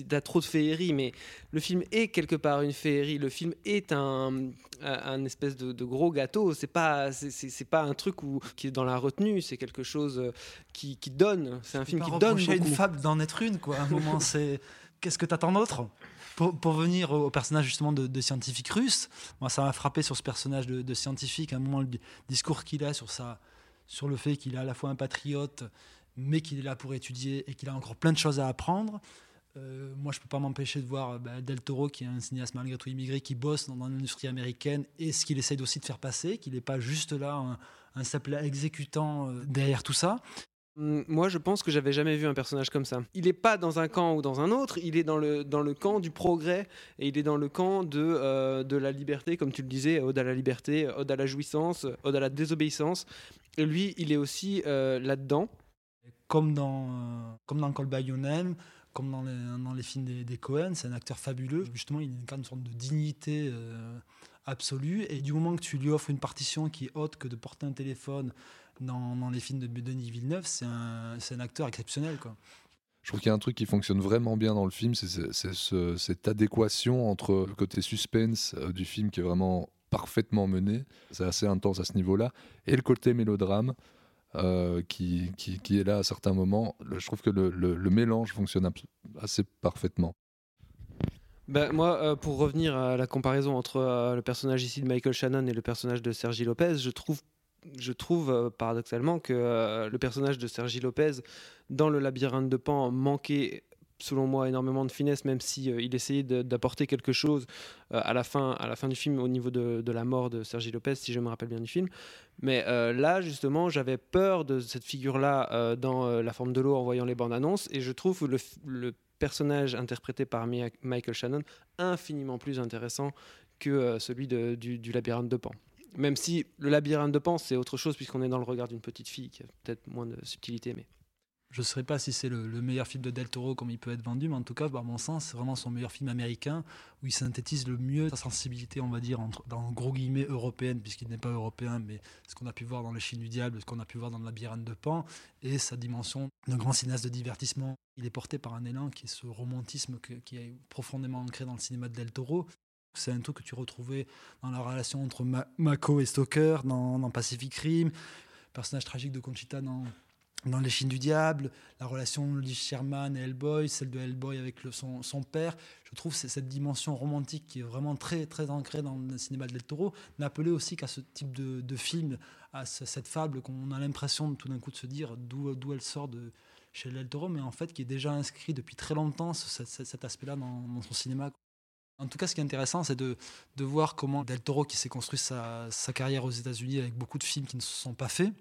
T'as trop de féerie, mais le film est quelque part une féerie. Le film est un, espèce de, de gros gâteau. C'est pas, c'est- pas un truc où, qui est dans la retenue. C'est quelque chose euh, qui, qui donne. C'est un film pas qui donne beaucoup. une fable d'en être une, quoi. À un moment, c'est qu'est-ce que t'attends d'autre? Pour, pour venir au personnage justement de, de scientifique russe, moi ça m'a frappé sur ce personnage de, de scientifique, à un moment le di- discours qu'il a sur, sa, sur le fait qu'il est à la fois un patriote, mais qu'il est là pour étudier et qu'il a encore plein de choses à apprendre. Euh, moi, je peux pas m'empêcher de voir bah, Del Toro, qui est un cinéaste malgré tout immigré, qui bosse dans, l'industrie américaine, et ce qu'il essaye aussi de faire passer, qu'il n'est pas juste là un, un simple exécutant euh, derrière tout ça. Hum, Moi, je pense que j'avais jamais vu un personnage comme ça. Il n'est pas dans un camp ou dans un autre, il est dans le, dans le camp du progrès et il est dans le camp de, euh, de la liberté, comme tu le disais, ode à la liberté, ode à la jouissance, ode à la désobéissance. Et lui, il est aussi euh, là-dedans. comme dans, euh, comme dans Call by Your comme dans les, dans les films des, des Cohen, c'est un acteur fabuleux. Justement, il incarne une sorte de dignité euh, absolue. Et du moment que tu lui offres une partition qui est haute que de porter un téléphone dans, dans les films de Denis Villeneuve, c'est un, c'est un acteur exceptionnel. Quoi. Je trouve qu'il y a un truc qui fonctionne vraiment bien dans le film, c'est c'est- c'est ce- cette adéquation entre le côté suspense euh, du film qui est vraiment parfaitement mené, c'est assez intense à ce niveau-là, et le côté mélodrame euh, qui, qui, qui est là à certains moments. Je trouve que le, le- le mélange fonctionne assez parfaitement. Ben, moi, euh, pour revenir à la comparaison entre euh, le personnage ici de Michael Shannon et le personnage de Sergi Lopez, je trouve, je trouve euh, paradoxalement que euh, le personnage de Sergi Lopez dans le labyrinthe de Pan manquait selon moi énormément de finesse même si euh, il essayait d'apporter quelque chose à la fin du film au niveau de, la mort de Sergi Lopez si je me rappelle bien du film mais là justement j'avais peur de cette figure là dans la forme de l'eau en voyant les bandes annonces et je trouve le, personnage interprété par Michael Shannon infiniment plus intéressant que celui du labyrinthe de Pan. Même si le labyrinthe de Pan, c'est autre chose, puisqu'on est dans le regard d'une petite fille, qui a peut-être moins de subtilité. Mais... Je ne saurais pas si c'est le, le meilleur film de Del Toro comme il peut être vendu, mais en tout cas, à mon sens, c'est vraiment son meilleur film américain où il synthétise le mieux sa sensibilité, on va dire, entre, dans gros guillemets européenne, puisqu'il n'est pas européen, mais ce qu'on a pu voir dans Le Chien du Diable, ce qu'on a pu voir dans Le Labyrinthe de Pan, et sa dimension de grand cinéaste de divertissement. Il est porté par un élan qui est ce romantisme qui est profondément ancré dans le cinéma de Del Toro. C'est un truc que tu retrouvais dans la relation entre Ma- Mako et Stoker, dans, Pacific Rim, personnage tragique de Conchita dans dans Les Chines du Diable, la relation de Lee Sherman et Hellboy, celle de Hellboy avec son, son père. Je trouve c'est cette dimension romantique qui est vraiment très, très ancrée dans le cinéma de Del Toro, n'appelait aussi qu'à ce type de, de film, à ce- cette fable qu'on a l'impression tout d'un coup de se dire d'où elle sort de chez Del Toro, mais en fait qui est déjà inscrit depuis très longtemps, ce- ce- cet aspect-là dans son cinéma. En tout cas, ce qui est intéressant, c'est de, de voir comment Del Toro, qui s'est construit sa, sa carrière aux États-Unis avec beaucoup de films qui ne se sont pas faits,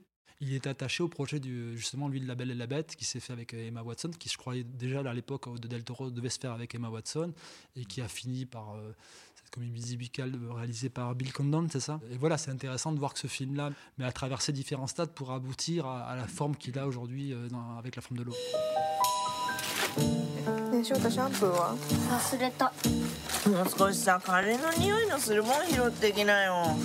il est attaché au projet justement, lui, de La Belle et la Bête, qui s'est fait avec euh, Emma Watson, qui je croyais déjà à l'époque de Del Toro devait se faire avec Emma Watson, et qui a fini par euh, cette comédie musicale euh, réalisée par Bill Condon, c'est ça? Et voilà, c'est intéressant de voir que ce film-là, mais à traverser différents stades pour aboutir à, la forme qu'il a aujourd'hui avec la forme de l'eau. ね翔太シャンプーは忘れたもう少しさカレーの匂いのするもん拾ってきなよ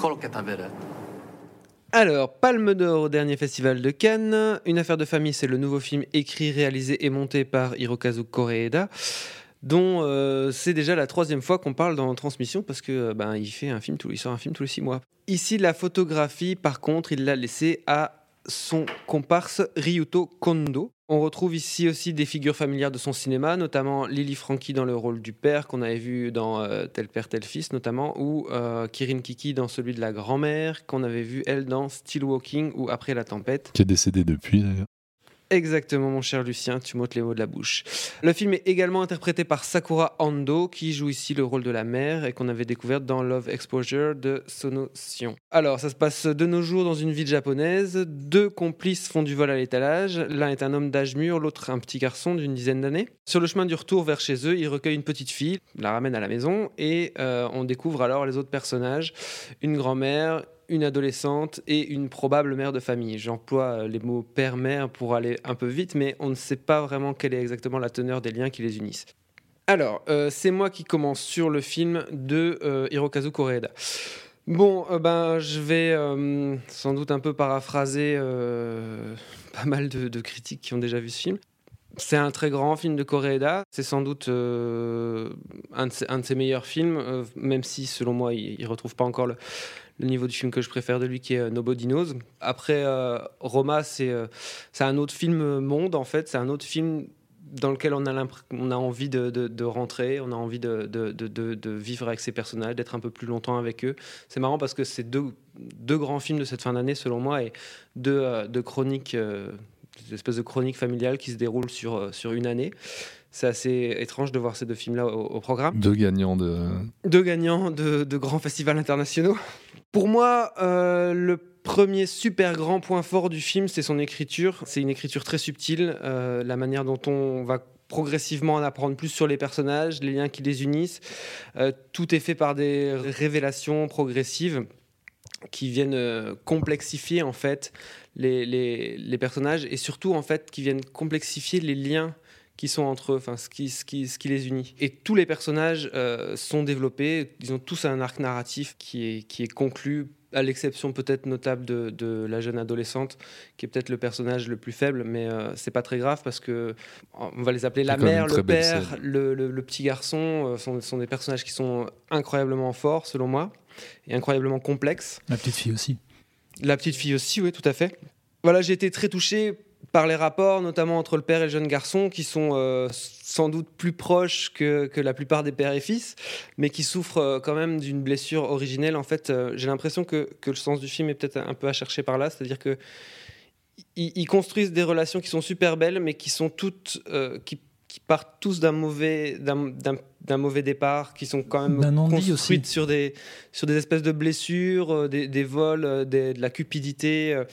コロッケ食べる Alors, Palme d'Or au dernier festival de Cannes. Une affaire de famille, c'est le nouveau film écrit, réalisé et monté par Hirokazu Koreeda, dont euh, c'est déjà la troisième fois qu'on parle dans Transmission parce que euh, ben, il fait un film tous, il sort un film tous les six mois. Ici, la photographie, par contre, il l'a laissée à son comparse Ryuto Kondo. On retrouve ici aussi des figures familières de son cinéma, notamment Lily Frankie dans le rôle du père qu'on avait vu dans euh, Tel père tel fils notamment, ou Kirin Kiki dans celui de la grand-mère qu'on avait vu elle dans Still Walking ou Après la tempête. Qui est décédé depuis d'ailleurs. Exactement, mon cher Lucien, tu m'ôtes les mots de la bouche. Le film est également interprété par Sakura Ando, qui joue ici le rôle de la mère et qu'on avait découvert dans Love Exposure de Sono Sion. Alors, ça se passe de nos jours dans une ville japonaise. Deux complices font du vol à l'étalage. L'un est un homme d'âge mûr, l'autre un petit garçon d'une dizaine d'années. Sur le chemin du retour vers chez eux, ils recueillent une petite fille, la ramènent à la maison et euh, on découvre alors les autres personnages. Une grand-mère, une adolescente et une probable mère de famille. J'emploie euh, les mots père-mère pour aller un peu vite, mais on ne sait pas vraiment quelle est exactement la teneur des liens qui les unissent. Alors, euh, c'est moi qui commence sur le film de euh, Hirokazu Koreeda. Bon, ben, je vais sans doute un peu paraphraser pas mal de, critiques qui ont déjà vu ce film. C'est un très grand film de Koreeda. C'est sans doute un, de ses, meilleurs films, même si, selon moi, il ne retrouve pas encore le, le niveau du film que je préfère de lui, qui est euh, Nobody Knows. Après, euh, Roma, c'est euh, c'est un autre film monde, en fait. C'est un autre film dans lequel on a, on a envie de, de- de rentrer, on a envie de, de- de- de- de vivre avec ces personnages, d'être un peu plus longtemps avec eux. C'est marrant parce que c'est deux, deux grands films de cette fin d'année, selon moi, et deux, deux chroniques, euh, des espèces de chroniques familiales qui se déroulent sur, sur une année. C'est assez étrange de voir ces deux films-là au, au programme. Deux gagnants de. Deux gagnants de, de grands festivals internationaux. Pour moi, euh, le premier super grand point fort du film, c'est son écriture. C'est une écriture très subtile, euh, la manière dont on va progressivement en apprendre plus sur les personnages, les liens qui les unissent. Euh, tout est fait par des révélations progressives qui viennent complexifier en fait les, les- les personnages et surtout en fait qui viennent complexifier les liens qui sont entre eux, enfin ce qui, ce qui, ce qui les unit. Et tous les personnages euh, sont développés, ils ont tous un arc narratif qui est, qui est conclu, à l'exception peut-être notable de, de la jeune adolescente, qui est peut-être le personnage le plus faible, mais euh, c'est pas très grave parce que on va les appeler la mère, le père, le- le petit garçon, euh, sont, sont des personnages qui sont incroyablement forts selon moi et incroyablement complexes. La petite fille aussi. La petite fille aussi, oui, tout à fait. Voilà, j'ai été très touché par les rapports, notamment entre le père et le jeune garçon, qui sont euh, sans doute plus proches que, que la plupart des pères et fils, mais qui souffrent euh, quand même d'une blessure originelle. En fait, euh, j'ai l'impression que, que le sens du film est peut-être un peu à chercher par là, c'est-à-dire que ils, construisent des relations qui sont super belles, mais qui sont toutes, qui partent tous d'un mauvais, d'un, mauvais départ, qui sont quand même construites aussi. sur des, sur des espèces de blessures, euh, des, des vols, euh, des- de la cupidité, euh,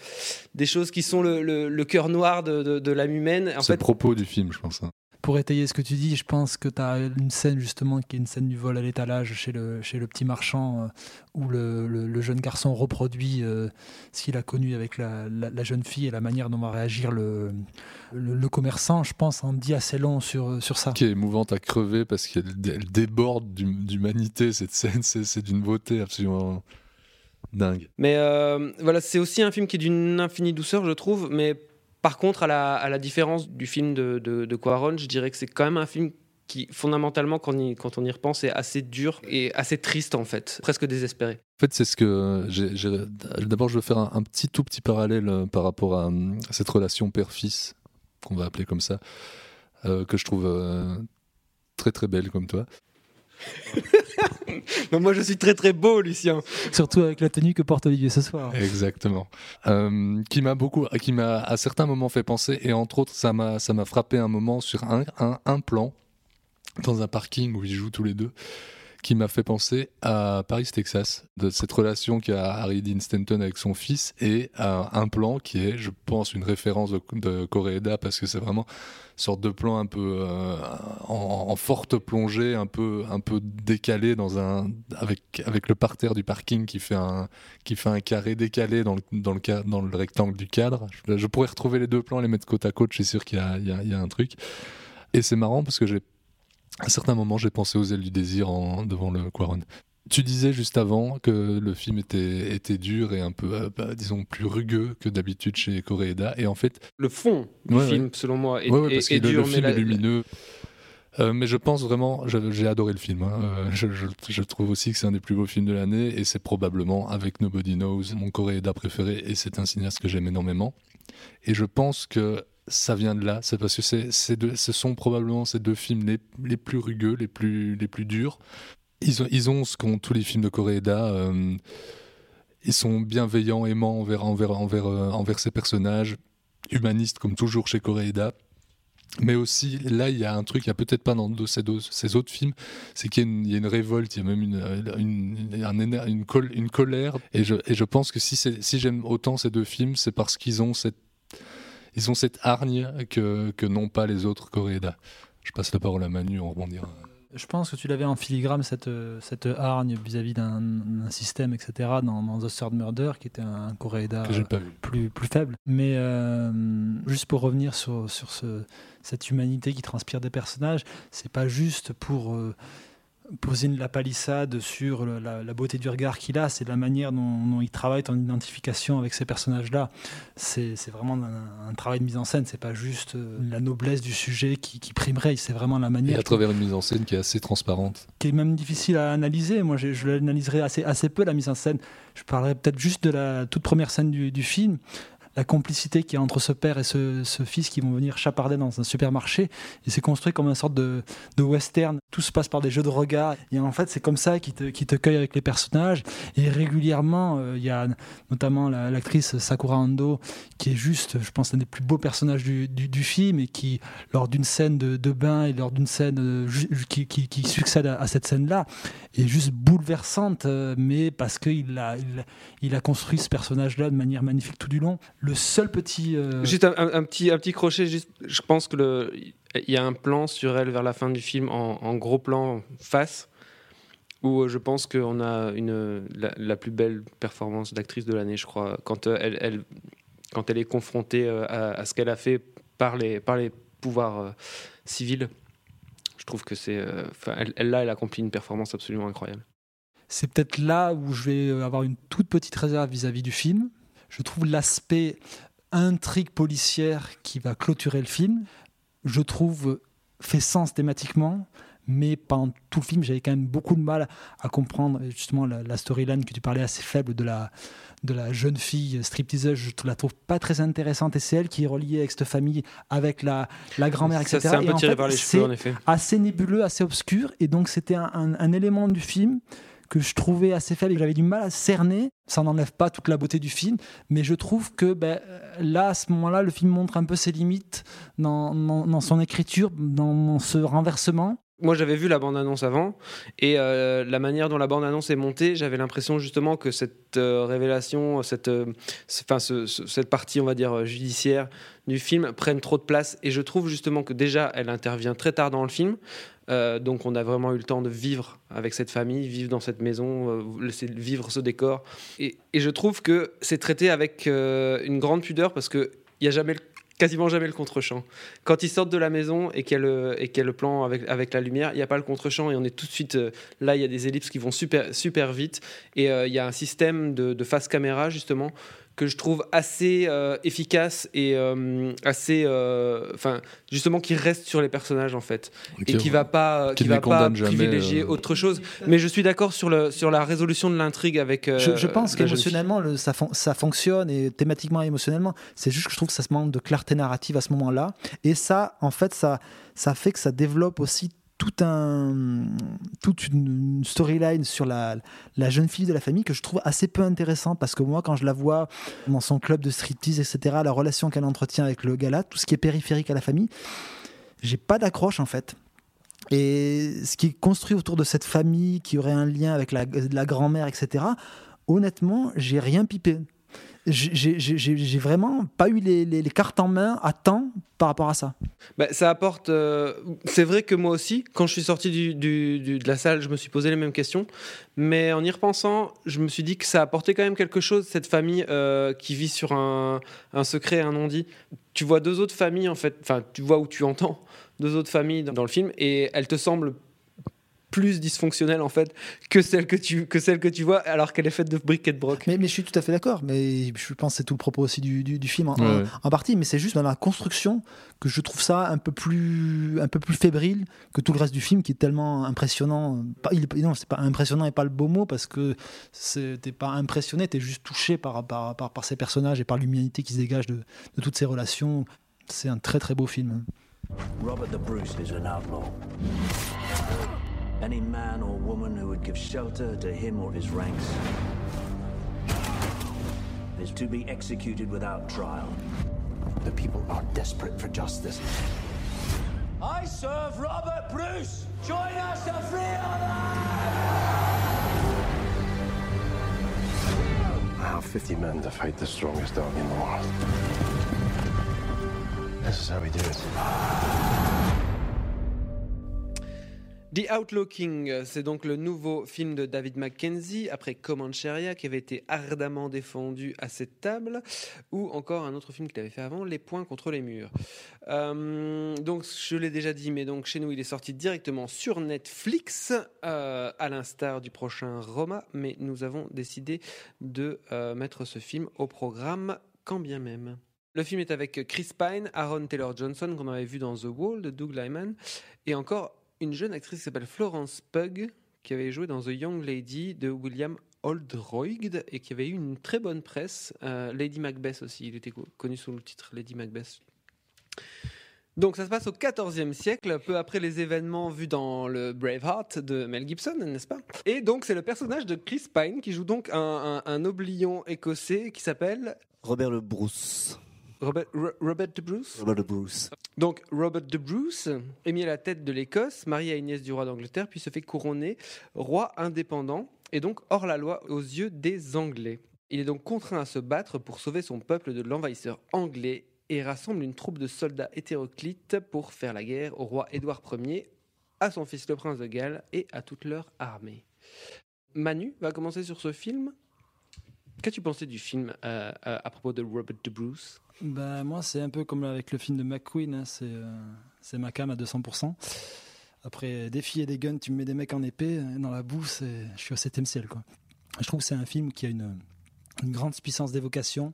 des choses qui sont le, le- le cœur noir de, de- de l'âme humaine. En C'est le propos du film, je pense. hein. Pour étayer ce que tu dis, je pense que tu as une scène justement qui est une scène du vol à l'étalage chez le, chez le petit marchand euh, où le, le- le jeune garçon reproduit euh, ce qu'il a connu avec la, la- la jeune fille et la manière dont va réagir le, le, le commerçant, je pense, en dit assez long sur, sur ça. Qui est émouvante à crever parce qu'elle dé- elle déborde d'hum- d'humanité, cette scène. C'est c'est d'une beauté absolument dingue. Mais euh, voilà, c'est aussi un film qui est d'une infinie douceur, je trouve. Mais par contre, à la, différence du film de, Cuaron, je dirais que c'est quand même un film qui, fondamentalement, quand on, y, repense, est assez dur et assez triste, en fait. Presque désespéré. En fait, c'est ce que D'abord, je veux faire un, petit tout petit parallèle euh, par rapport à, cette relation père-fils qu'on va appeler comme ça, euh, que je trouve euh, très très belle comme toi. Mais moi, je suis très très beau, Lucien. Surtout avec la tenue que porte Olivier ce soir. Exactement. Euh, qui m'a beaucoup, qui m'a à certains moments fait penser, et entre autres, ça m'a, ça m'a frappé un moment sur un, un, un plan dans un parking où ils jouent tous les deux, qui m'a fait penser à Paris, Texas, de cette relation qu'a Harry Dean Stanton avec son fils, et à un plan qui est, je pense, une référence de, de Koreeda parce que c'est vraiment une sorte de plan un peu euh, en, forte plongée, un peu, un peu décalé dans un, avec, avec le parterre du parking qui fait un, qui fait un carré décalé dans le, dans le, dans le rectangle du cadre. Je, pourrais retrouver les deux plans, les mettre côte à côte, je suis sûr qu'il y y a un truc. Et c'est marrant parce que j'ai, à certains moments, j'ai pensé aux ailes du désir en, devant le Quaron. Tu disais juste avant que le film était, était dur et un peu, euh, bah, disons, plus rugueux que d'habitude chez Koreeda. Et en fait. Le fond du Ouais, film, ouais. selon moi, est, Ouais, est- parce est le- dur. le mais film la- est lumineux. Euh, mais je pense vraiment, j'ai adoré le film. hein. Euh, je, je- je trouve aussi que c'est un des plus beaux films de l'année et c'est probablement, avec Nobody Knows, mon Koreeda préféré et c'est un cinéaste que j'aime énormément. Et je pense que ça vient de là, c'est parce que c'est, ce sont probablement ces deux films les, les plus rugueux, les plus, les plus durs. Ils ont, ils ont ce qu'ont tous les films de Koreeda. euh, ils sont bienveillants, aimants envers, envers, envers, euh, envers ces personnages, humanistes comme toujours chez Koreeda. Mais aussi, là, il y a un truc, il n'y a peut-être pas dans ces, ces autres films, c'est qu'il y, a une- révolte, il y a même une, une, une, une colère. Et je, et je pense que si, si j'aime autant ces deux films, c'est parce qu'ils ont cette, ils ont cette hargne que, que n'ont pas les autres Koreeda. Je passe la parole à Manu, on rebondira. Je pense que tu l'avais en filigrane, cette, cette hargne vis-à-vis d'un système, etc., dans, dans The Third Murder, qui était un Coréda plus, plus faible. Mais euh, juste pour revenir sur, sur ce, cette humanité qui transpire des personnages, c'est pas juste pour euh, poser une- la palissade sur le- la, la beauté du regard qu'il a, c'est la manière dont, dont il travaille en identification avec ces personnages-là. C'est c'est vraiment un, un travail de mise en scène, c'est pas juste euh, la noblesse du sujet qui, qui primerait, c'est vraiment la Et manière à travers une mise en scène qui est assez transparente. qui est même difficile à analyser. Moi, je, je l'analyserai assez, assez peu, la mise en scène. Je parlerai peut-être juste de la toute première scène du, du film, la complicité qui est entre ce père et ce, fils qui vont venir chaparder dans un supermarché. Et c'est construit comme une sorte de, western. Tout se passe par des jeux de regard. Et en fait, c'est comme ça qu'il te, qu'il te cueille avec les personnages. Et régulièrement, euh, il y a notamment la- l'actrice Sakura Ando, qui est juste, je pense, un des plus beaux personnages du, film et qui, lors d'une scène de, bain et lors d'une scène euh, qui, qui- qui succède à, cette scène-là, est juste bouleversante, euh, mais parce qu'il a, il, a- il a construit ce personnage-là de manière magnifique tout du long. Le seul petit. euh, Juste un, un- un petit, un petit crochet, juste, je pense que le, il y a un plan sur elle vers la fin du film en, en gros plan face où euh, je pense qu'on a une, la, la plus belle performance d'actrice de l'année, je crois, quand euh, elle, elle- quand elle est confrontée à, à ce qu'elle a fait par les, par les pouvoirs civils. Je trouve que c'est, elle, elle, là, elle accomplit une performance absolument incroyable. c'est peut-être là où je vais avoir une toute petite réserve vis-à-vis du film. Je trouve l'aspect intrigue policière qui va clôturer le film, je trouve fait sens thématiquement, mais pendant tout le film, j'avais quand même beaucoup de mal à comprendre justement la, la storyline que tu parlais assez faible de la, de la jeune fille stripteaseuse. Je la trouve pas très intéressante et c'est elle qui est reliée avec cette famille, avec la, la grand-mère, etc. c'est un Et peu en tiré fait, par les cheveux, en effet. assez nébuleux, assez obscur. Et donc, c'était un, un- un élément du film que je trouvais assez faible et que j'avais du mal à cerner. Ça n'enlève pas toute la beauté du film, mais je trouve que ben, là, à ce moment-là, le film montre un peu ses limites dans, son écriture, dans ce renversement. Moi, j'avais vu la bande-annonce avant, et euh, la manière dont la bande-annonce est montée, j'avais l'impression justement que cette euh, révélation, cette, euh, cette partie, on va dire, judiciaire du film prenne trop de place. Et je trouve justement que déjà, elle intervient très tard dans le film. Donc, on a vraiment eu le temps de vivre avec cette famille, vivre dans cette maison, vivre ce décor. Et, je trouve que c'est traité avec une grande pudeur parce qu'il n'y a jamais le quasiment jamais le contre-champ. Quand ils sortent de la maison et qu'il y a le, plan avec, avec la lumière, il n'y a pas le contre-champ et on est tout de suite euh, là, il y a des ellipses qui vont super, super vite et euh, il y a un système de, de face caméra justement que je trouve assez euh, efficace et euh, assez euh, enfin justement qui reste sur les personnages en fait et qui ouais. va pas Qui qui va privilégier euh. autre chose mais je suis d'accord sur le sur la résolution de l'intrigue avec euh, je, je pense qu'émotionnellement, le- ça, fon- ça fonctionne et thématiquement et émotionnellement. C'est juste que je trouve que ça se manque de clarté narrative à ce moment-là. Et ça, en fait, ça, ça fait que ça développe aussi tout un, toute une storyline sur la, la jeune fille de la famille que je trouve assez peu intéressante parce que moi, quand je la vois dans son club de striptease, etc., la relation qu'elle entretient avec le gars là, tout ce qui est périphérique à la famille, j'ai pas d'accroche en fait. Et ce qui est construit autour de cette famille qui aurait un lien avec la grand-mère, etc., honnêtement, j'ai rien pipé. J'ai- vraiment pas eu les, cartes en main à temps par rapport à ça. Bah, ça apporte. euh, c'est vrai que moi aussi, quand je suis sorti de la salle, je me suis posé les mêmes questions. Mais en y repensant, je me suis dit que ça apportait quand même quelque chose, cette famille euh, qui vit sur un, secret, un non-dit. Tu vois deux autres familles, en fait. Enfin, tu vois où tu entends deux autres familles dans le film, et elles te semblent plus dysfonctionnelle en fait que celle que tu que celle que tu vois alors qu'elle est faite de briques et de broc. Mais, mais je suis tout à fait d'accord. Mais je pense que c'est tout le propos aussi du, du, du film en, Ouais, en- ouais. en partie. Mais c'est juste dans la construction que je trouve ça un peu plus un peu plus fébrile que tout le reste du film qui est tellement impressionnant. Pas, il, non, c'est pas impressionnant et pas le beau mot parce que t'es pas impressionné, t'es juste touché par, par, par, par ces personnages et par l'humanité qui se dégage de, de toutes ces relations. C'est un très très beau film. Robert the Bruce is an outlaw. Any man or woman who would give shelter to him or his ranks is to be executed without trial. The people are desperate for justice. I serve Robert Bruce! Join us to free I have 50 men to fight the strongest dog in the world. This is how we do it. The Outlaw King, c'est donc le nouveau film de David Mackenzie après Comancheria qui avait été ardemment défendu à cette table, ou encore un autre film qu'il avait fait avant, Les Points contre les murs. Euh, donc je l'ai déjà dit, mais donc chez nous il est sorti directement sur Netflix, euh, à l'instar du prochain Roma, mais nous avons décidé de euh, mettre ce film au programme quand bien même. Le film est avec Chris Pine, Aaron Taylor Johnson qu'on avait vu dans The Wall de Doug Lyman, et encore une jeune actrice qui s'appelle Florence Pugh, qui avait joué dans The Young Lady de William Oldroyd et qui avait eu une très bonne presse. Euh, Lady Macbeth aussi, il était co- connu sous le titre Lady Macbeth. Donc ça se passe au XIVe siècle, peu après les événements vus dans le Braveheart de Mel Gibson, n'est-ce pas? Et donc c'est le personnage de Chris Pine qui joue donc un, un, écossais qui s'appelle Robert le Bruce. Robert, Ro- Robert de Bruce? Robert le Bruce. donc Robert de Bruce est mis à la tête de l'Écosse, marié à Inès du roi d'Angleterre, puis se fait couronner roi indépendant et donc hors la loi aux yeux des Anglais. Il est donc contraint à se battre pour sauver son peuple de l'envahisseur anglais et rassemble une troupe de soldats hétéroclites pour faire la guerre au roi Édouard Ier, à son fils le prince de Galles et à toute leur armée. Manu va commencer sur ce film. Qu'as-tu pensé du film euh, euh, à propos de Robert de Bruce? Bah, moi, c'est un peu comme avec le film de McQueen, hein, c'est euh, c'est ma cam à 200%. Après filles et des guns, tu me mets des mecs en épée, euh, dans la boue, je suis au septième ciel. Quoi. Je trouve que c'est un film qui a une, grande puissance d'évocation,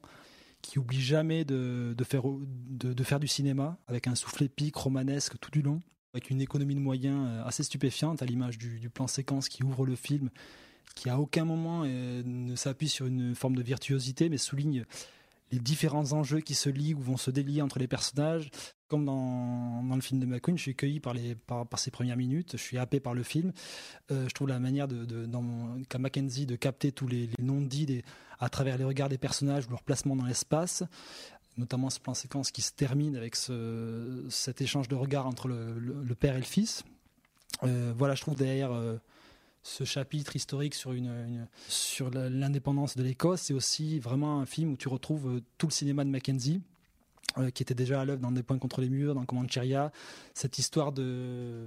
qui oublie jamais de, faire, du cinéma, avec un souffle épique, romanesque tout du long, avec une économie de moyens euh, assez stupéfiante, à l'image du, plan séquence qui ouvre le film, qui à aucun moment euh, ne s'appuie sur une forme de virtuosité, mais souligne les différents enjeux qui se lient ou vont se délier entre les personnages. Comme dans, dans le film de McQueen, je suis cueilli par, les, par, par ses premières minutes, je suis happé par le film. Euh, je trouve la manière de, de, dans qu'a Mackenzie de capter tous les, les non-dits à travers les regards des personnages ou leur placement dans l'espace, notamment ce plan séquence qui se termine avec ce, cet échange de regards entre le, le- le père et le fils. Euh, voilà, je trouve derrière euh, ce chapitre historique sur, l'indépendance de l'Écosse, c'est aussi vraiment un film où tu retrouves euh, tout le cinéma de Mackenzie. euh, qui était déjà à l'œuvre dans Des points contre les murs, dans Comancheria, cette histoire de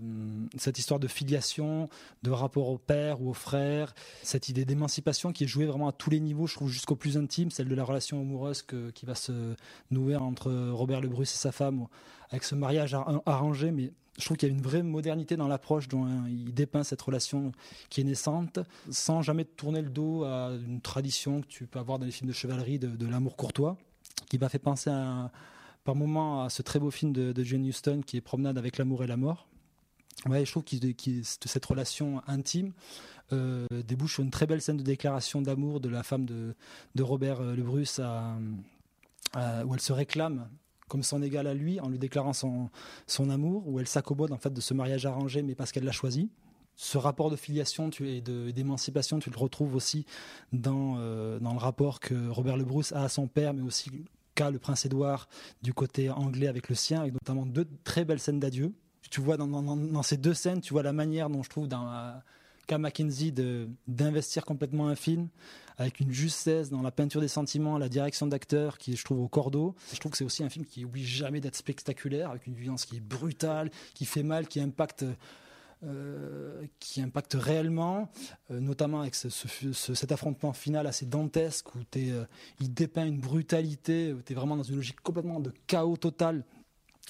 cette histoire de filiation, de rapport au père ou au frère, cette idée d'émancipation qui est jouée vraiment à tous les niveaux, je trouve jusqu'au plus intime, celle de la relation amoureuse qui va se nouer entre Robert Le et sa femme, avec ce mariage ar- arrangé, mais je trouve qu'il y a une vraie modernité dans l'approche dont hein, il dépeint cette relation qui est naissante, sans jamais tourner le dos à une tradition que tu peux avoir dans les films de chevalerie de, l'amour courtois, qui m'a fait penser par moments à ce très beau film de, de Jane Houston qui est Promenade avec l'amour et la mort. Je trouve qu'il- cette relation intime euh, débouche sur une très belle scène de déclaration d'amour de la femme de, Robert euh, Le Bruce à- à- où elle se réclame comme son égal à lui en lui déclarant son, son amour, où elle s'accommode en fait de ce mariage arrangé, mais parce qu'elle l'a choisi. Ce rapport de filiation tu, et d'émancipation, tu le retrouves aussi dans, euh, dans le rapport que Robert Le Bruce a à son père, mais aussi qu'a le prince Édouard du côté anglais avec le sien, avec notamment deux très belles scènes d'adieu. Tu vois dans, ces deux scènes, tu vois la manière dont je trouve dans euh, qu'a de- d'investir complètement un film avec une justesse dans la peinture des sentiments, la direction d'acteur qui est, je trouve au cordeau. Je trouve que c'est aussi un film qui oublie jamais d'être spectaculaire avec une violence qui est brutale, qui fait mal, qui impacte euh, qui impacte réellement, euh, notamment avec ce- ce- ce- cet affrontement final assez dantesque où euh, il dépeint une brutalité, où tu es vraiment dans une logique complètement de chaos total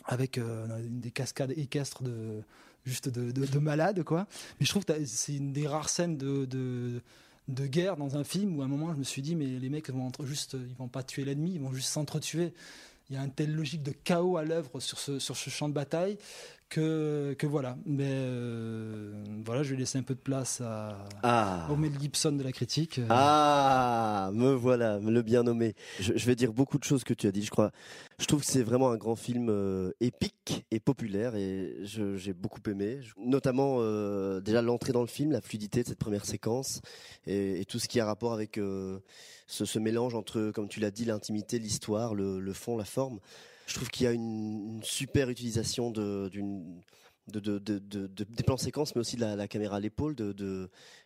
avec des cascades équestres de, juste de, de, de malade, quoi. Mais je trouve que c'est une des rares scènes de, de guerre dans un film où à un moment je me suis dit, mais les mecs vont juste, ils vont pas tuer l'ennemi, ils vont juste s'entretuer. Il y a une telle logique de chaos à l'œuvre sur ce, sur ce champ de bataille que, que voilà. Mais euh, voilà, je vais laisser un peu de place à, Ah. au Mel Gibson de la critique. Ah, me voilà, le bien nommé. Je, je vais dire beaucoup de choses que tu as dit, je crois. Je trouve que c'est vraiment un grand film euh, épique et populaire et j'ai beaucoup aimé. Notamment euh, déjà l'entrée dans le film, la fluidité de cette première séquence et, et tout ce qui a rapport avec euh, ce, ce mélange entre, comme tu l'as dit, l'intimité, l'histoire, le, le fond, la forme. Je trouve qu'il y a une, super utilisation de, des plans séquences, mais aussi de la, caméra à l'épaule,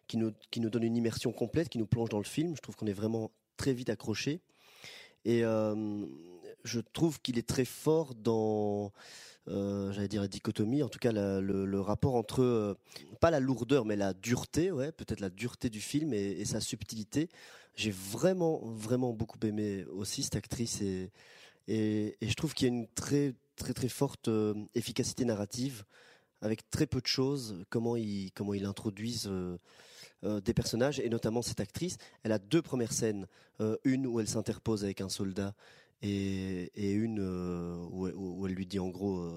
qui, nous, donne une immersion complète, qui nous plonge dans le film. Je trouve qu'on est vraiment très vite accroché. Et euh, je trouve qu'il est très fort dans, euh, j'allais dire la dichotomie, en tout cas le, rapport entre, euh, pas la lourdeur, mais la dureté, ouais, peut-être la dureté du film et, sa subtilité. J'ai vraiment, vraiment beaucoup aimé aussi cette actrice et, je trouve qu'il y a une très, très, très forte euh, efficacité narrative avec très peu de choses, comment ils, introduisent euh, euh, des personnages, et notamment cette actrice. Elle a deux premières scènes, une où elle s'interpose avec un soldat, et, une où, elle- lui dit en gros,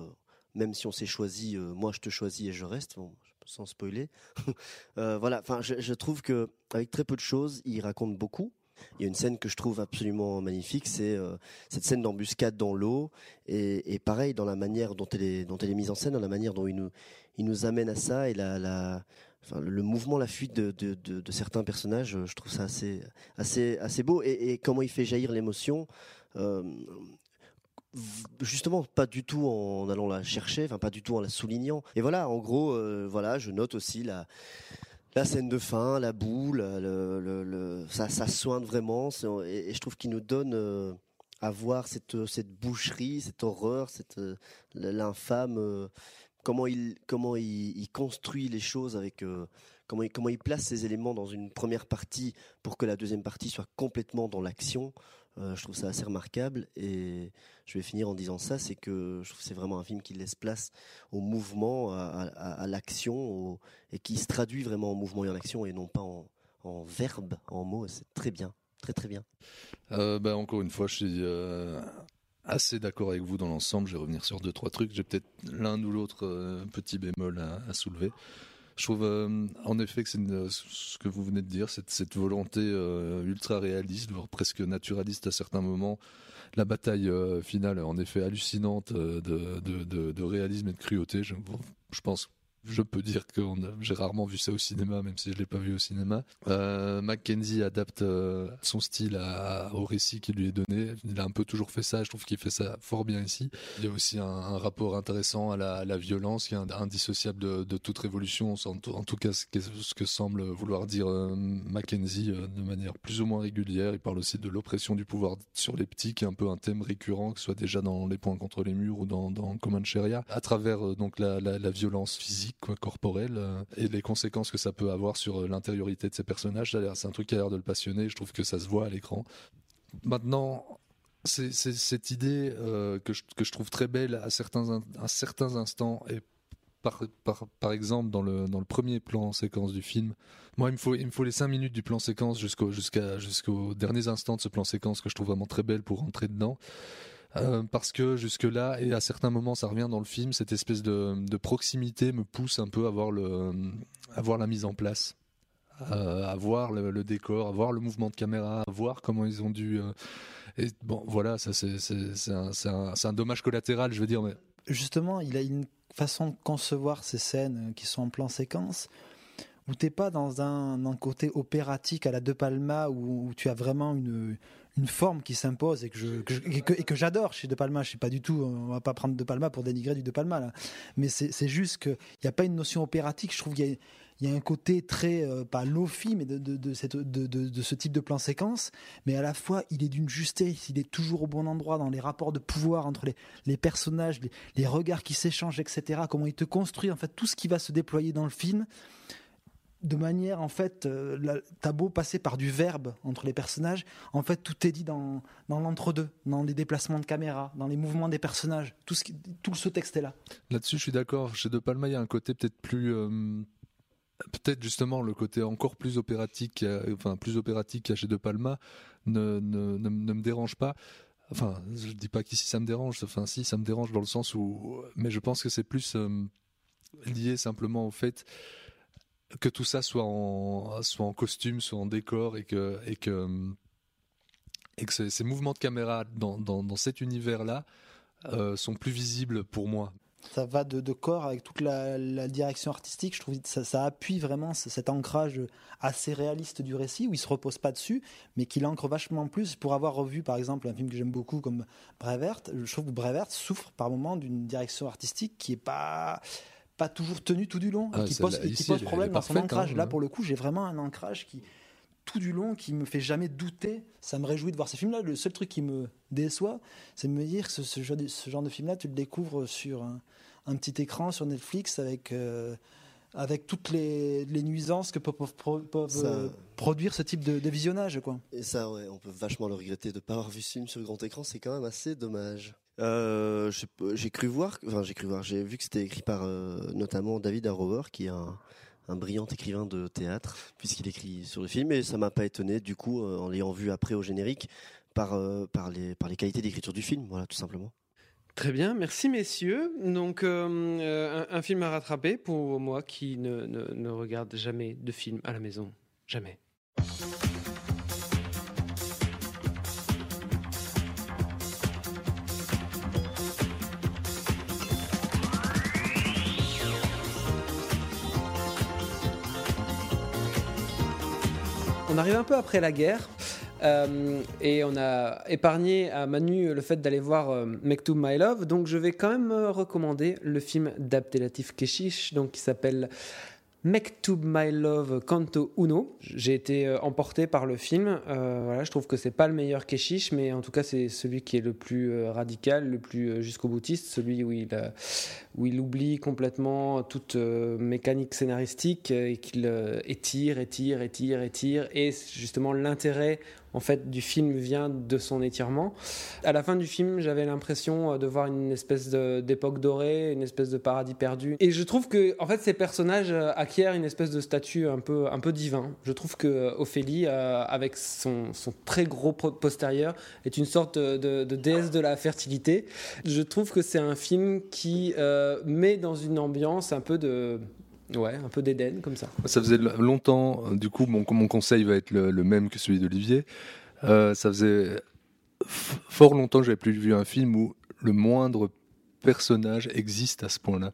même si on s'est choisi, moi je te choisis et je reste, bon, sans spoiler. Voilà, enfin, je, je trouve que avec très peu de choses, il raconte beaucoup. Il y a une scène que je trouve absolument magnifique, c'est euh, cette scène d'embuscade dans l'eau, et, pareil dans la manière dont elle est mise en scène, dans la manière dont il nous amène à ça et le mouvement, la fuite de, certains personnages, je trouve ça assez beau et, comment il fait jaillir l'émotion. Euh, justement pas du tout en allant la chercher, pas du tout en la soulignant. Et voilà, en gros, euh, voilà, je note aussi la la scène de fin, la boule, le, le, le- ça, ça soigne vraiment. Et, je trouve qu'il nous donne euh, à voir cette, boucherie, cette horreur, cette euh, l'infâme. euh, comment il comment il, construit les choses avec comment il, comment il place ces éléments dans une première partie pour que la deuxième partie soit complètement dans l'action. Euh, je trouve ça assez remarquable et je vais finir en disant ça, c'est que je trouve c'est vraiment un film qui laisse place au mouvement, à, l'action et qui se traduit vraiment en mouvement et en action et non pas en, verbe, en mots. C'est très bien, très très bien. Euh, bah, encore une fois, je suis euh, assez d'accord avec vous dans l'ensemble. Je vais revenir sur deux trois trucs. J'ai peut-être l'un ou l'autre petit bémol à soulever. Je trouve euh, en effet que c'est une- ce que vous venez de dire, cette, volonté euh, ultra réaliste, voire presque naturaliste à certains moments. La bataille euh, finale, en effet, hallucinante euh, de, réalisme et de cruauté. Je pense je peux dire que j'ai rarement vu ça au cinéma, même si je l'ai pas vu au cinéma. Euh, Mackenzie adapte euh, son style à- au récit qui lui est donné. Il a un peu toujours fait ça. Je trouve qu'il fait ça fort bien ici. Il y a aussi un, un rapport intéressant à la, à la violence qui est ind- indissociable de, de toute révolution. En tout, cas, ce que, ce que semble vouloir dire euh, Mackenzie euh, de manière plus ou moins régulière. Il parle aussi de l'oppression du pouvoir sur les petits, qui est un peu un thème récurrent, que ce soit déjà dans Les Points contre les murs ou dans, dans Comancheria, à travers euh, donc la, la, la violence physique, quoi, corporelle, euh, et les conséquences que ça peut avoir sur euh, l'intériorité de ces personnages. C'est un truc qui a l'air de le passionner. Je trouve que ça se voit à l'écran. Maintenant, c'est cette idée euh, que, je, que je trouve très belle à certains, certains instants et par, par, par exemple dans le, dans le premier plan séquence du film. Moi, il me faut, il me faut les cinq minutes du plan séquence jusqu'au jusqu'à jusqu'aux derniers instants de ce plan séquence que je trouve vraiment très belle pour rentrer dedans. Euh, parce que jusque là et à certains moments ça revient dans le film cette espèce de, proximité me pousse un peu à voir la mise en place euh, à voir le, décor, à voir le mouvement de caméra, à voir comment ils ont dû. euh, et bon, voilà, ça c'est un, dommage collatéral, je veux dire, justement, il a une façon de concevoir ces scènes qui sont en plan séquence où t'es pas dans un, côté opératique à la De Palma où tu as vraiment une, une forme qui s'impose et que je, que j'adore chez De Palma. Je sais pas du tout, on va pas prendre De Palma pour dénigrer du De Palma mais c'est juste que il y a pas une notion opératique. Je trouve qu'il y a un côté très euh, pas lofi mais de, de, cette, de, de ce type de plan séquence. Mais à la fois il est d'une justesse. Il est toujours au bon endroit dans les rapports de pouvoir entre les, les personnages les, les regards qui s'échangent etc comment il te construit en fait tout ce qui va se déployer dans le film de manière, en fait, euh, t'as beau passer par du verbe entre les personnages, en fait, tout est dit dans, dans l'entre-deux, dans les déplacements de caméra, dans les mouvements des personnages. Tout, ce tout ce texte est là. Là-dessus, je suis d'accord. Chez De Palma, il y a un côté peut-être plus. euh, peut-être justement le côté encore plus opératique, a- enfin plus opératique qu'il chez De Palma, ne, ne, ne, ne me dérange pas. Enfin, je dis pas qu'ici ça me dérange. Enfin, si, ça me dérange dans le sens où. Mais je pense que c'est plus euh, lié simplement au fait que tout ça soit en, costume, soit en décor et que. Ces, mouvements de caméra dans, cet univers-là euh, sont plus visibles pour moi. Ça va de, corps avec toute la, direction artistique. Je trouve que ça, appuie vraiment ce- cet ancrage assez réaliste du récit où il se repose pas dessus, mais qu'il ancre vachement plus. Pour avoir revu par exemple un film que j'aime beaucoup comme Brevert, je trouve que Brevert souffre par moments d'une direction artistique qui est pas pas toujours tenue tout du long et Ah, qui pose, et qui ici, pose elle est- problème dans son ancrage. hein, Là pour le coup, j'ai vraiment un ancrage qui tout du long qui me fait jamais douter. Ça me réjouit de voir ces films-là. Le seul truc qui me déçoit, c'est de me dire que ce, ce genre de, film-là, tu le découvres sur un, un petit écran sur Netflix avec, euh, avec toutes les, les nuisances que peuvent, peuvent- peuvent, Ça- euh, produire ce type de, de visionnage. Quoi. Et ça, ouais, on peut vachement le regretter de ne pas avoir vu ce film sur grand écran, c'est quand même assez dommage. Euh, j'ai- cru voir, enfin j'ai cru voir, j'ai vu que c'était écrit par euh, notamment David Harrower, qui est un, brillant écrivain de théâtre, puisqu'il écrit sur le film, et ça m'a pas étonné du coup euh, en l'ayant vu après au générique par par les par les qualités d'écriture du film, voilà tout simplement. Très bien, merci messieurs. Donc un, film à rattraper pour moi qui ne- ne regarde jamais de film à la maison. Jamais. On arrive un peu après la guerre. euh, et on a épargné à Manu le fait d'aller voir euh, My Love, donc je vais quand même euh, recommander le film d'Abdelatif Keshish, donc qui s'appelle Mektoub My Love Canto Uno. J'ai été euh, emporté par le film. Euh, voilà, je trouve que c'est pas le meilleur Keshish, mais en tout cas c'est celui qui est le plus euh, radical, le plus jusqu'au boutiste, celui où il, où il oublie complètement toute mécanique scénaristique et qu'il étire, étire, étire, étire. Et justement l'intérêt en fait du film vient de son étirement. À la fin du film, j'avais l'impression euh, de voir une espèce d'époque dorée, une espèce de paradis perdu. Et je trouve que en fait ces personnages euh, acquièrent une espèce de statut un peu un peu divin. Je trouve que euh, Ophélie, avec son, très gros postérieur, est une sorte de, déesse de la fertilité. Je trouve que c'est un film qui met dans une ambiance un peu de ouais, un peu d'Éden comme ça. Ça faisait longtemps, euh, du coup, mon, conseil va être le, même que celui d'Olivier. Euh, ça faisait fort longtemps que j'avais plus vu un film où le moindre personnage existe à ce point-là.